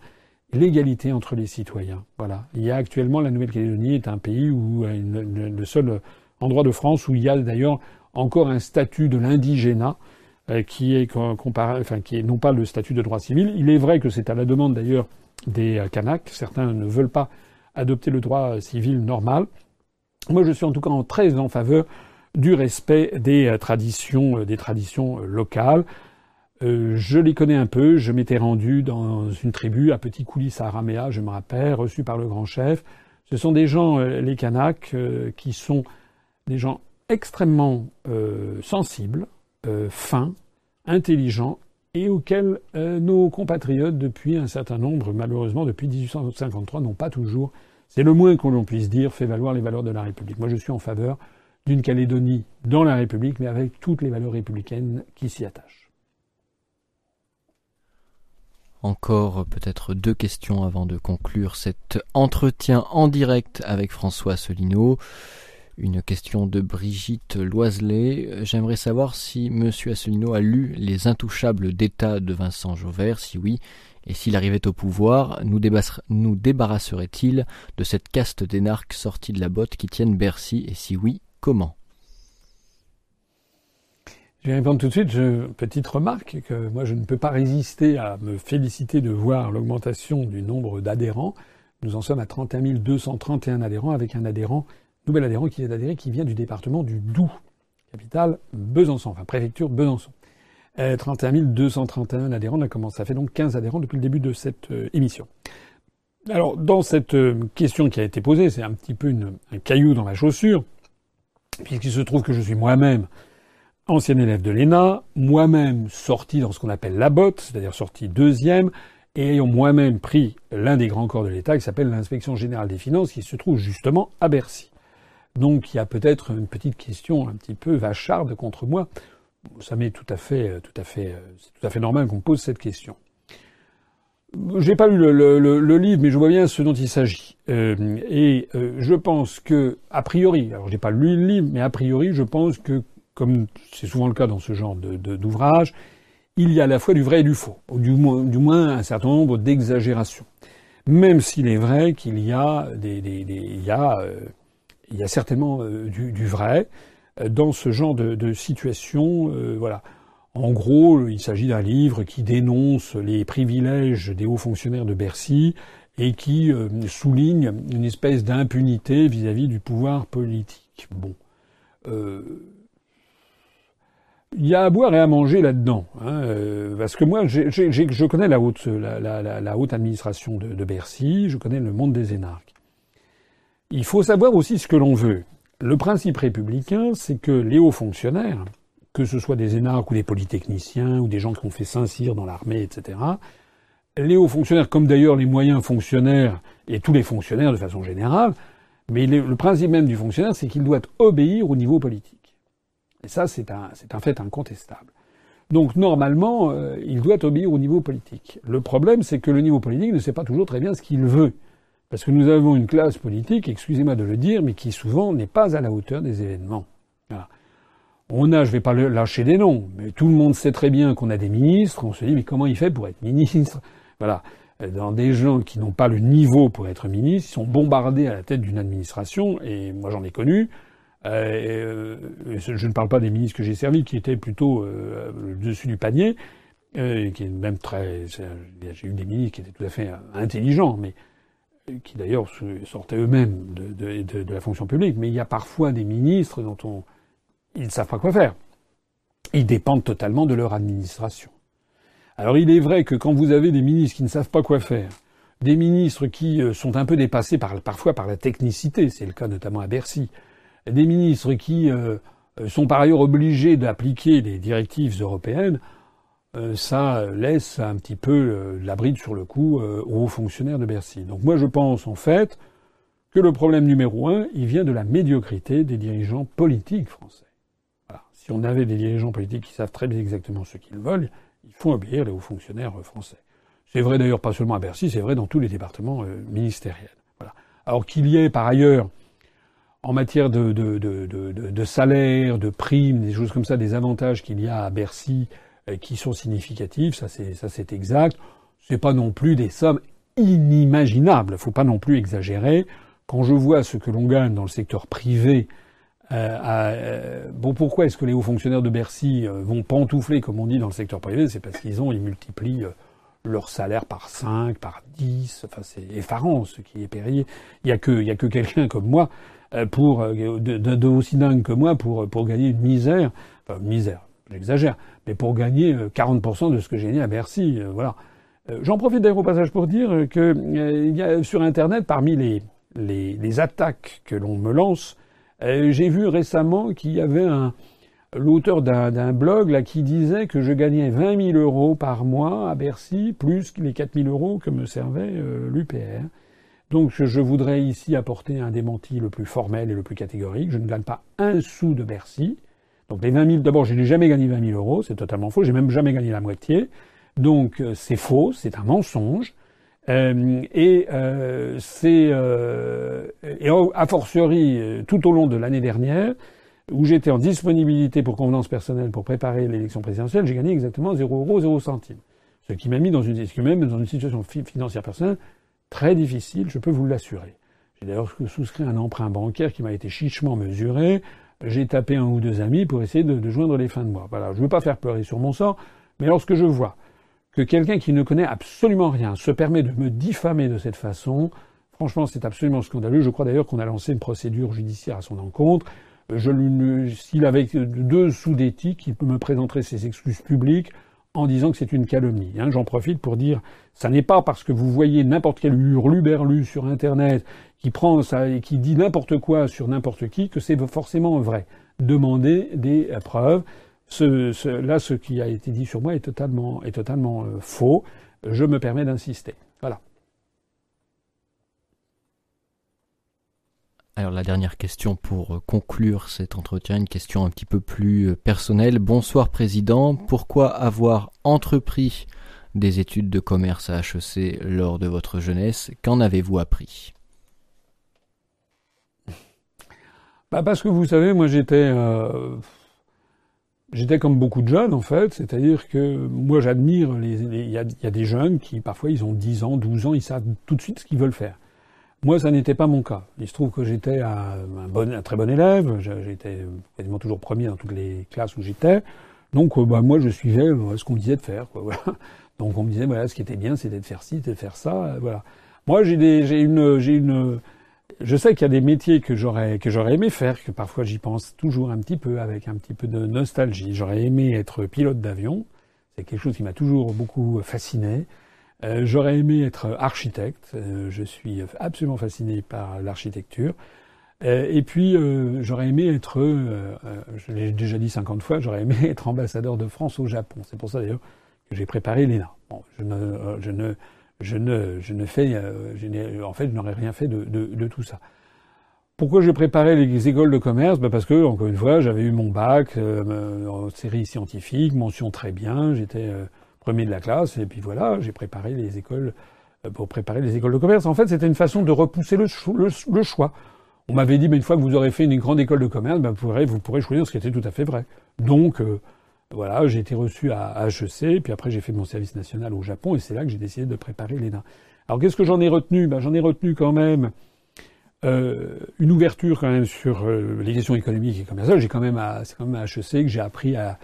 l'égalité entre les citoyens. Voilà. Il y a actuellement la Nouvelle-Calédonie est un pays où euh, le seul en droit de France où il y a d'ailleurs encore un statut de l'indigénat qui est comparé, enfin qui est pas le statut de droit civil. Il est vrai que c'est à la demande d'ailleurs des euh, Kanaks. Certains ne veulent pas adopter le droit civil normal. Moi, je suis en tout cas très en faveur du respect des euh, traditions, des traditions locales. je les connais un peu. Je m'étais rendu dans une tribu à Petit Coulis à Araméa, je me rappelle, reçu par le grand chef. Ce sont des gens, les Kanaks, qui sont des gens extrêmement sensibles, euh, fin, intelligent et auquel euh, nos compatriotes, depuis un certain nombre, malheureusement depuis 1853, n'ont pas toujours, c'est le moins qu'on puisse dire, fait valoir les valeurs de la République. Moi, je suis en faveur d'une Calédonie dans la République, mais avec toutes les valeurs républicaines qui s'y attachent. Encore peut-être deux questions avant de conclure cet entretien en direct avec François Asselineau. Une question de Brigitte Loiselet. J'aimerais savoir si M. Asselineau a lu Les Intouchables d'État de Vincent Jauvert. Si oui, et s'il arrivait au pouvoir, nous, débarrasserait-il de cette caste d'énarques sortis de la botte qui tiennent Bercy? Et si oui, comment? Je vais répondre tout de suite. Petite remarque que moi je ne peux pas résister à me féliciter de voir l'augmentation du nombre d'adhérents. Nous en sommes à 31 231 adhérents avec un adhérent nouvel adhérent qui est adhéré, qui vient du département du Doubs, capitale Besançon, enfin préfecture Besançon. 31 euh, 231 adhérents, on a commencé, ça fait donc 15 adhérents depuis le début de cette euh, émission. Alors, dans cette euh, question qui a été posée, c'est un petit peu un caillou dans la chaussure, puisqu'il se trouve que je suis moi-même ancien élève de l'ENA, moi-même sorti dans ce qu'on appelle la botte, c'est-à-dire sorti deuxième, et ayant moi-même pris l'un des grands corps de l'État qui s'appelle l'inspection générale des finances, qui se trouve justement à Bercy. Donc il y a peut-être une petite question un petit peu vacharde contre moi. Ça m'est tout à fait, tout à fait, c'est tout à fait normal qu'on pose cette question. J'ai pas lu le, livre, mais je vois bien ce dont il s'agit. Euh, et euh, je pense que, a priori, alors j'ai pas lu le livre, mais a priori, je pense que, comme c'est souvent le cas dans ce genre d'ouvrage, il y a à la fois du vrai et du faux, ou du moins, un certain nombre d'exagérations. Même s'il est vrai qu'il y a des, des, des il y a euh, il y a certainement euh, du, vrai euh, dans ce genre de, situation. Euh, voilà. En gros, il s'agit d'un livre qui dénonce les privilèges des hauts fonctionnaires de Bercy et qui souligne une espèce d'impunité vis-à-vis du pouvoir politique. Bon. il y a à boire et à manger là-dedans, hein, parce que moi, je connais la haute, administration de, Bercy, je connais le monde des énarques. Il faut savoir aussi ce que l'on veut. Le principe républicain, c'est que les hauts fonctionnaires, que ce soit des énarques ou des polytechniciens ou des gens qui ont fait Saint-Cyr dans l'armée, etc., les hauts fonctionnaires, comme d'ailleurs les moyens fonctionnaires et tous les fonctionnaires de façon générale, mais le principe même du fonctionnaire, c'est qu'il doit obéir au niveau politique. Et ça, c'est un, fait incontestable. Donc normalement, euh, il doit obéir au niveau politique. Le problème, c'est que le niveau politique ne sait pas toujours très bien ce qu'il veut. Parce que nous avons une classe politique, excusez-moi de le dire, mais qui souvent n'est pas à la hauteur des événements. On a, je vais pas lâcher des noms, mais tout le monde sait très bien qu'on a des ministres. On se dit, mais comment il fait pour être ministre Voilà. Dans des gens qui n'ont pas le niveau pour être ministre, ils sont bombardés à la tête d'une administration, et moi j'en ai connu. Euh, je ne parle pas des ministres que j'ai servis, qui étaient plutôt euh, dessus du panier, euh, qui est même très. J'ai eu des ministres qui étaient tout à fait intelligents, mais qui d'ailleurs sortaient eux-mêmes de, la fonction publique, mais il y a parfois des ministres dont on, ils ne savent pas quoi faire. Ils dépendent totalement de leur administration. Alors il est vrai que quand vous avez des ministres qui ne savent pas quoi faire, des ministres qui euh, sont un peu dépassés par, parfois par la technicité, c'est le cas notamment à Bercy, des ministres qui euh, sont par ailleurs obligés d'appliquer des directives européennes, euh, ça laisse un petit peu euh, la bride sur le cou euh, aux fonctionnaires de Bercy. Donc moi je pense en fait que le problème numéro un, il vient de la médiocrité des dirigeants politiques français. Si on avait des dirigeants politiques qui savent très bien exactement ce qu'ils veulent, il faut obéir les hauts fonctionnaires français. C'est vrai d'ailleurs pas seulement à Bercy, c'est vrai dans tous les départements ministériels. Voilà. Alors qu'il y ait par ailleurs en matière de, de, de, salaire, de primes, des choses comme ça, des avantages qu'il y a à Bercy euh, qui sont significatifs, ça c'est exact. C'est pas non plus des sommes inimaginables. Faut pas non plus exagérer. Quand je vois ce que l'on gagne dans le secteur privé bon, pourquoi est-ce que les hauts fonctionnaires de Bercy vont pantoufler, comme on dit dans le secteur privé? C'est parce qu'ils ont, ils multiplient leur salaire par 5, par 10. Enfin, c'est effarant ce qui est payé. Il y a que, que quelqu'un comme moi pour de, aussi dingue que moi pour pour gagner une misère, enfin une misère, j'exagère, mais pour gagner 40% de ce que j'ai gagné à Bercy, voilà. J'en profite d'ailleurs au passage pour dire que y a sur Internet parmi les les, attaques que l'on me lance, euh, j'ai vu récemment qu'il y avait l'auteur d'un blog là qui disait que je gagnais 20 000 euros par mois à Bercy, plus les 4 000 euros que me servait euh, l'UPR. Donc je voudrais ici apporter un démenti le plus formel et le plus catégorique. Je ne gagne pas un sou de Bercy. Donc les 20 000, d'abord je n'ai jamais gagné 20 000 euros, c'est totalement faux. J'ai même jamais gagné la moitié. Donc euh, c'est faux, c'est un mensonge. Euh, et euh, c'est euh, et a fortiori euh, tout au long de l'année dernière où j'étais en disponibilité pour convenance personnelle pour préparer l'élection présidentielle, j'ai gagné exactement 0 euros 0 centimes. Ce qui m'a mis dans une, même dans une situation financière personnelle très difficile, je peux vous l'assurer. J'ai d'ailleurs souscrit un emprunt bancaire qui m'a été chichement mesuré. J'ai tapé un ou deux amis pour essayer de, joindre les fins de mois. Voilà, je ne veux pas faire pleurer sur mon sort, mais lorsque je vois que quelqu'un qui ne connaît absolument rien se permet de me diffamer de cette façon, franchement, c'est absolument scandaleux. Je crois d'ailleurs qu'on a lancé une procédure judiciaire à son encontre. Je, s'il avait deux sous d'éthique, il me présenterait ses excuses publiques en disant que c'est une calomnie. Hein. J'en profite pour dire, ça n'est pas parce que vous voyez n'importe quel hurluberlu sur Internet qui prend ça et qui dit n'importe quoi sur n'importe qui que c'est forcément vrai. Demandez des preuves ce, là, ce qui a été dit sur moi est totalement, est totalement euh, faux. Je me permets d'insister. Voilà. Alors la dernière question pour euh, conclure cet entretien, une question un petit peu plus euh, personnelle. Bonsoir Président, pourquoi avoir entrepris des études de commerce à HEC lors de votre jeunesse? Qu'en avez-vous appris? Bah Parce que vous savez, moi j'étais... J'étais comme beaucoup de jeunes, en fait, c'est-à-dire que moi j'admire les. Il y, a, y, a, des jeunes qui, parfois, ils ont 10 ans, 12 ans, ils savent tout de suite ce qu'ils veulent faire. Moi, ça n'était pas mon cas. Il se trouve que j'étais un, bon, un très bon élève, j'étais quasiment toujours premier dans toutes les classes où j'étais. Donc, euh, bah, moi, je suivais euh, ce qu'on me disait de faire. Quoi, voilà. Donc, on me disait, voilà, ce qui était bien, c'était de faire ci, c'était de faire ça. Euh, voilà. Moi, j'ai une, j'ai une, je sais qu'il y a des métiers que j'aurais que j'aurais aimé faire, que parfois j'y pense toujours un petit peu avec un petit peu de nostalgie. J'aurais aimé être pilote d'avion, c'est quelque chose qui m'a toujours beaucoup fasciné. Euh, j'aurais aimé être architecte, euh, je suis absolument fasciné par l'architecture. Euh, et puis j'aurais aimé être, je l'ai déjà dit 50 fois, j'aurais aimé être ambassadeur de France au Japon. C'est pour ça d'ailleurs que j'ai préparé l'ENA. Bon, je ne, je ne je ne, je ne fais, en fait, je n'aurais rien fait de, tout ça. Pourquoi j'ai préparé les écoles de commerce? Ben Parce que, encore une fois, j'avais eu mon bac en série scientifique, mention très bien, j'étais premier de la classe, et puis voilà, j'ai préparé les écoles pour préparer les écoles de commerce. En fait, c'était une façon de repousser le, choix. On m'avait dit, mais une fois que vous aurez fait une grande école de commerce, ben, vous, pourrez, choisir ce qui était tout à fait vrai. Donc, voilà, j'ai été reçu à HEC, puis après j'ai fait mon service national au Japon, et c'est là que j'ai décidé de préparer l'ENA. Alors qu'est-ce que j'en ai retenu? Ben, J'en ai retenu quand même euh, une ouverture quand même sur euh, les questions économiques et commerciales. J'ai quand même c'est quand même à HEC que j'ai appris à,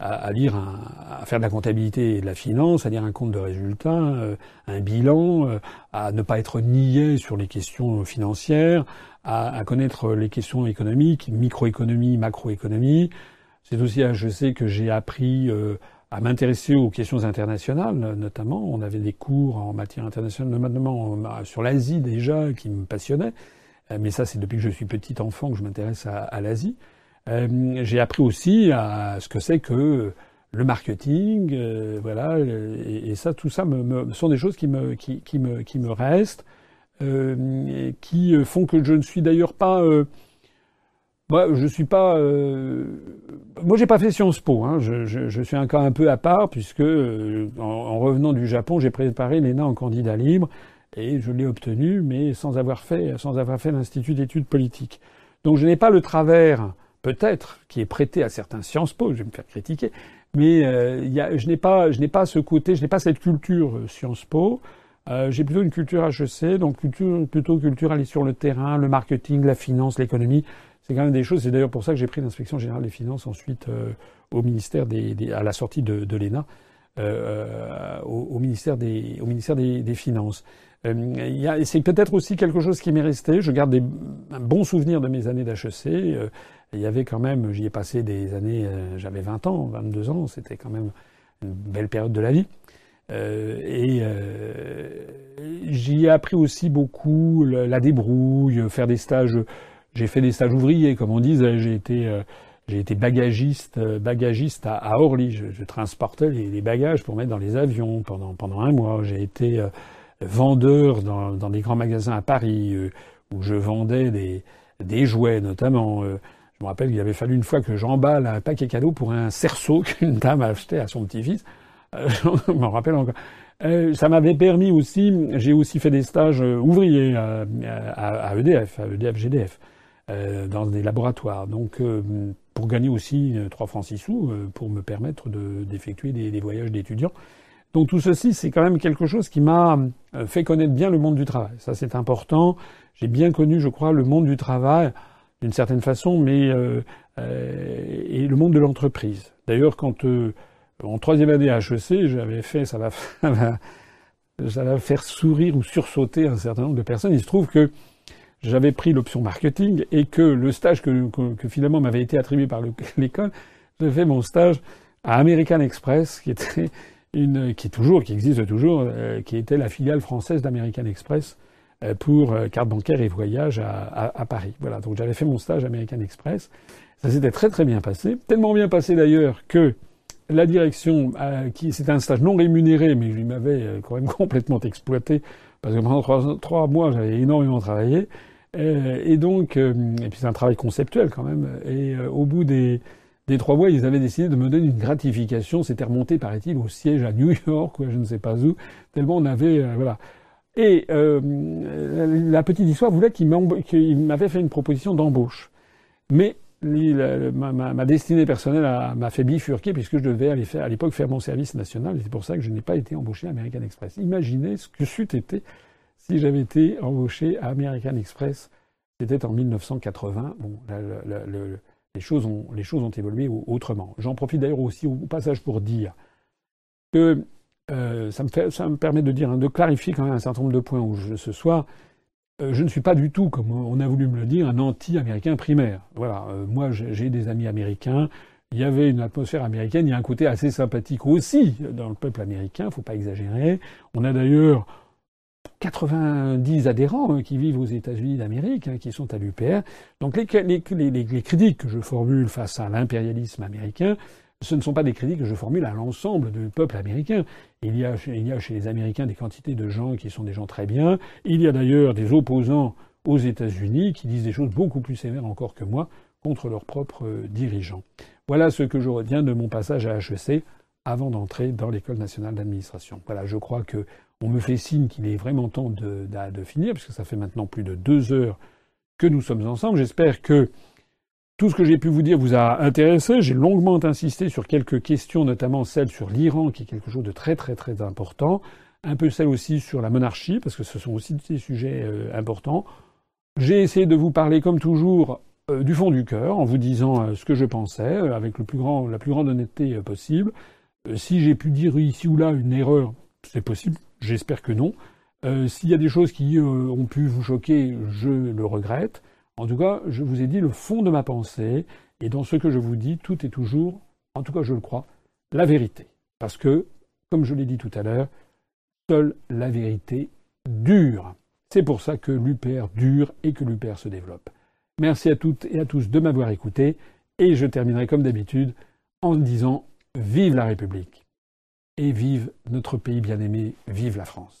à, lire, à faire de la comptabilité et de la finance, à lire un compte de résultats, euh, un bilan, euh, à ne pas être niais sur les questions financières, à, à connaître les questions économiques, microéconomie, macroéconomie. C'est aussi à HEC que j'ai appris euh, à m'intéresser aux questions internationales, notamment. On avait des cours en matière internationale, notamment sur l'Asie déjà, qui me passionnaient. Euh, mais ça, c'est depuis que je suis petit enfant que je m'intéresse à, l'Asie. J'ai appris aussi à ce que c'est que le marketing, voilà, et, ça, tout ça me, sont des choses qui me, restent, et qui font que je ne suis d'ailleurs pas moi, je suis pas. Euh... Moi, j'ai pas fait Sciences Po. Hein. Je, je, je, suis cas un peu à part puisque euh, en, revenant du Japon, j'ai préparé l'ENA en candidat libre et je l'ai obtenu, mais sans avoir fait, sans avoir fait l'institut d'études politiques. Donc, je n'ai pas le travers, peut-être, qui est prêté à certains Sciences Po. Je vais me faire critiquer, mais euh, y a, je n'ai pas, je n'ai pas ce côté, je n'ai pas cette culture euh, Sciences Po. Euh, j'ai plutôt une culture HEC, donc culture, plutôt culture aller sur le terrain, le marketing, la finance, l'économie. c'est quand même des choses. C'est d'ailleurs pour ça que j'ai pris l'inspection générale des finances ensuite au ministère des, à la sortie de, de l'ENA, au, ministère des, au ministère des, des Finances. Euh, c'est peut-être aussi quelque chose qui m'est resté. Je garde des, un bon souvenir de mes années d'HEC. Euh, il y avait quand même, j'y ai passé des années, euh, j'avais 20 ans, 22 ans, c'était quand même une belle période de la vie. et j'y ai appris aussi beaucoup la, débrouille, faire des stages. J'ai fait des stages ouvriers, comme on dit. J'ai été j'ai été bagagiste, bagagiste à, Orly. Je, transportais les, bagages pour mettre dans les avions pendant un mois. J'ai été vendeur dans, des grands magasins à Paris euh, où je vendais des jouets notamment. Euh, je me rappelle qu'il avait fallu une fois que j'emballe un paquet cadeau pour un cerceau qu'une dame a acheté à son petit-fils. Euh, je m'en rappelle encore. ça m'avait permis aussi, j'ai aussi fait des stages ouvriers à, EDF, à EDF GDF, dans des laboratoires. Donc pour gagner aussi 3 francs 6 sous, pour me permettre d'effectuer des, des voyages d'étudiants. Donc tout ceci, c'est quand même quelque chose qui m'a euh, fait connaître bien le monde du travail. Ça, c'est important. J'ai bien connu, je crois, le monde du travail d'une certaine façon, mais euh, euh, et le monde de l'entreprise. D'ailleurs, quand en troisième année à HEC, j'avais fait, ça va, ça va faire sourire ou sursauter un certain nombre de personnes. Il se trouve que j'avais pris l'option marketing et que le stage que, que finalement m'avait été attribué par l'école, j'ai fait mon stage à American Express, qui était une, qui toujours, qui existe toujours, euh, qui était la filiale française d'American Express euh, pour euh, carte bancaire et voyage à, à, à Paris. Voilà, donc j'avais fait mon stage American Express. Ça s'était très très bien passé, tellement bien passé d'ailleurs que la direction, qui c'était un stage non rémunéré, mais je m'avait quand même complètement exploité parce que pendant trois, trois mois j'avais énormément travaillé. Et donc, et puis c'est un travail conceptuel quand même. Et au bout des des trois mois, ils avaient décidé de me donner une gratification. C'était remonté, paraît-il, au siège à New York, ou je ne sais pas où, tellement on avait... Euh, voilà. Et euh, la petite histoire voulait qu'il m'avait fait une proposition d'embauche. Mais ma, destinée personnelle m'a fait bifurquer puisque je devais aller faire, à l'époque faire mon service national. C'est pour ça que je n'ai pas été embauché à American Express. Imaginez ce que c'eût été si j'avais été embauché à American Express. C'était en 1980. Bon, le, les choses ont, les choses ont évolué autrement. J'en profite d'ailleurs aussi au passage pour dire que euh, ça, me fait, ça me permet de dire, de clarifier quand même un certain nombre de points où je, ce soir. Euh, je ne suis pas du tout, comme on a voulu me le dire, un anti-américain primaire. Voilà, euh, moi j'ai des amis américains. Il y avait une atmosphère américaine. Il y a un côté assez sympathique aussi dans le peuple américain. Faut pas exagérer. On a d'ailleurs 90 adhérents hein, qui vivent aux États-Unis d'Amérique, hein, qui sont à l'UPR. Donc les, critiques que je formule face à l'impérialisme américain, ce ne sont pas des critiques que je formule à l'ensemble du peuple américain. Il y, a, chez les Américains des quantités de gens qui sont des gens très bien. Il y a d'ailleurs des opposants aux États-Unis qui disent des choses beaucoup plus sévères encore que moi contre leurs propres dirigeants. Voilà ce que je retiens de mon passage à HEC avant d'entrer dans l'école nationale d'administration. Voilà, je crois que on me fait signe qu'il est vraiment temps de, de, finir, puisque ça fait maintenant plus de deux heures que nous sommes ensemble. J'espère que tout ce que j'ai pu vous dire vous a intéressé. J'ai longuement insisté sur quelques questions, notamment celle sur l'Iran, qui est quelque chose de très très très important. Un peu celle aussi sur la monarchie, parce que ce sont aussi des sujets euh, importants. J'ai essayé de vous parler, comme toujours, euh, du fond du cœur, en vous disant euh, ce que je pensais, avec la plus grande honnêteté possible. si j'ai pu dire ici ou là une erreur, c'est possible, J'espère que non. S'il y a des choses qui ont pu vous choquer, je le regrette. En tout cas, je vous ai dit le fond de ma pensée, et dans ce que je vous dis, tout est toujours, en tout cas je le crois, la vérité. Parce que, comme je l'ai dit tout à l'heure, seule la vérité dure. C'est pour ça que l'UPR dure et que l'UPR se développe. Merci à toutes et à tous de m'avoir écouté, et je terminerai comme d'habitude en disant Vive la République et vive notre pays bien-aimé, vive la France.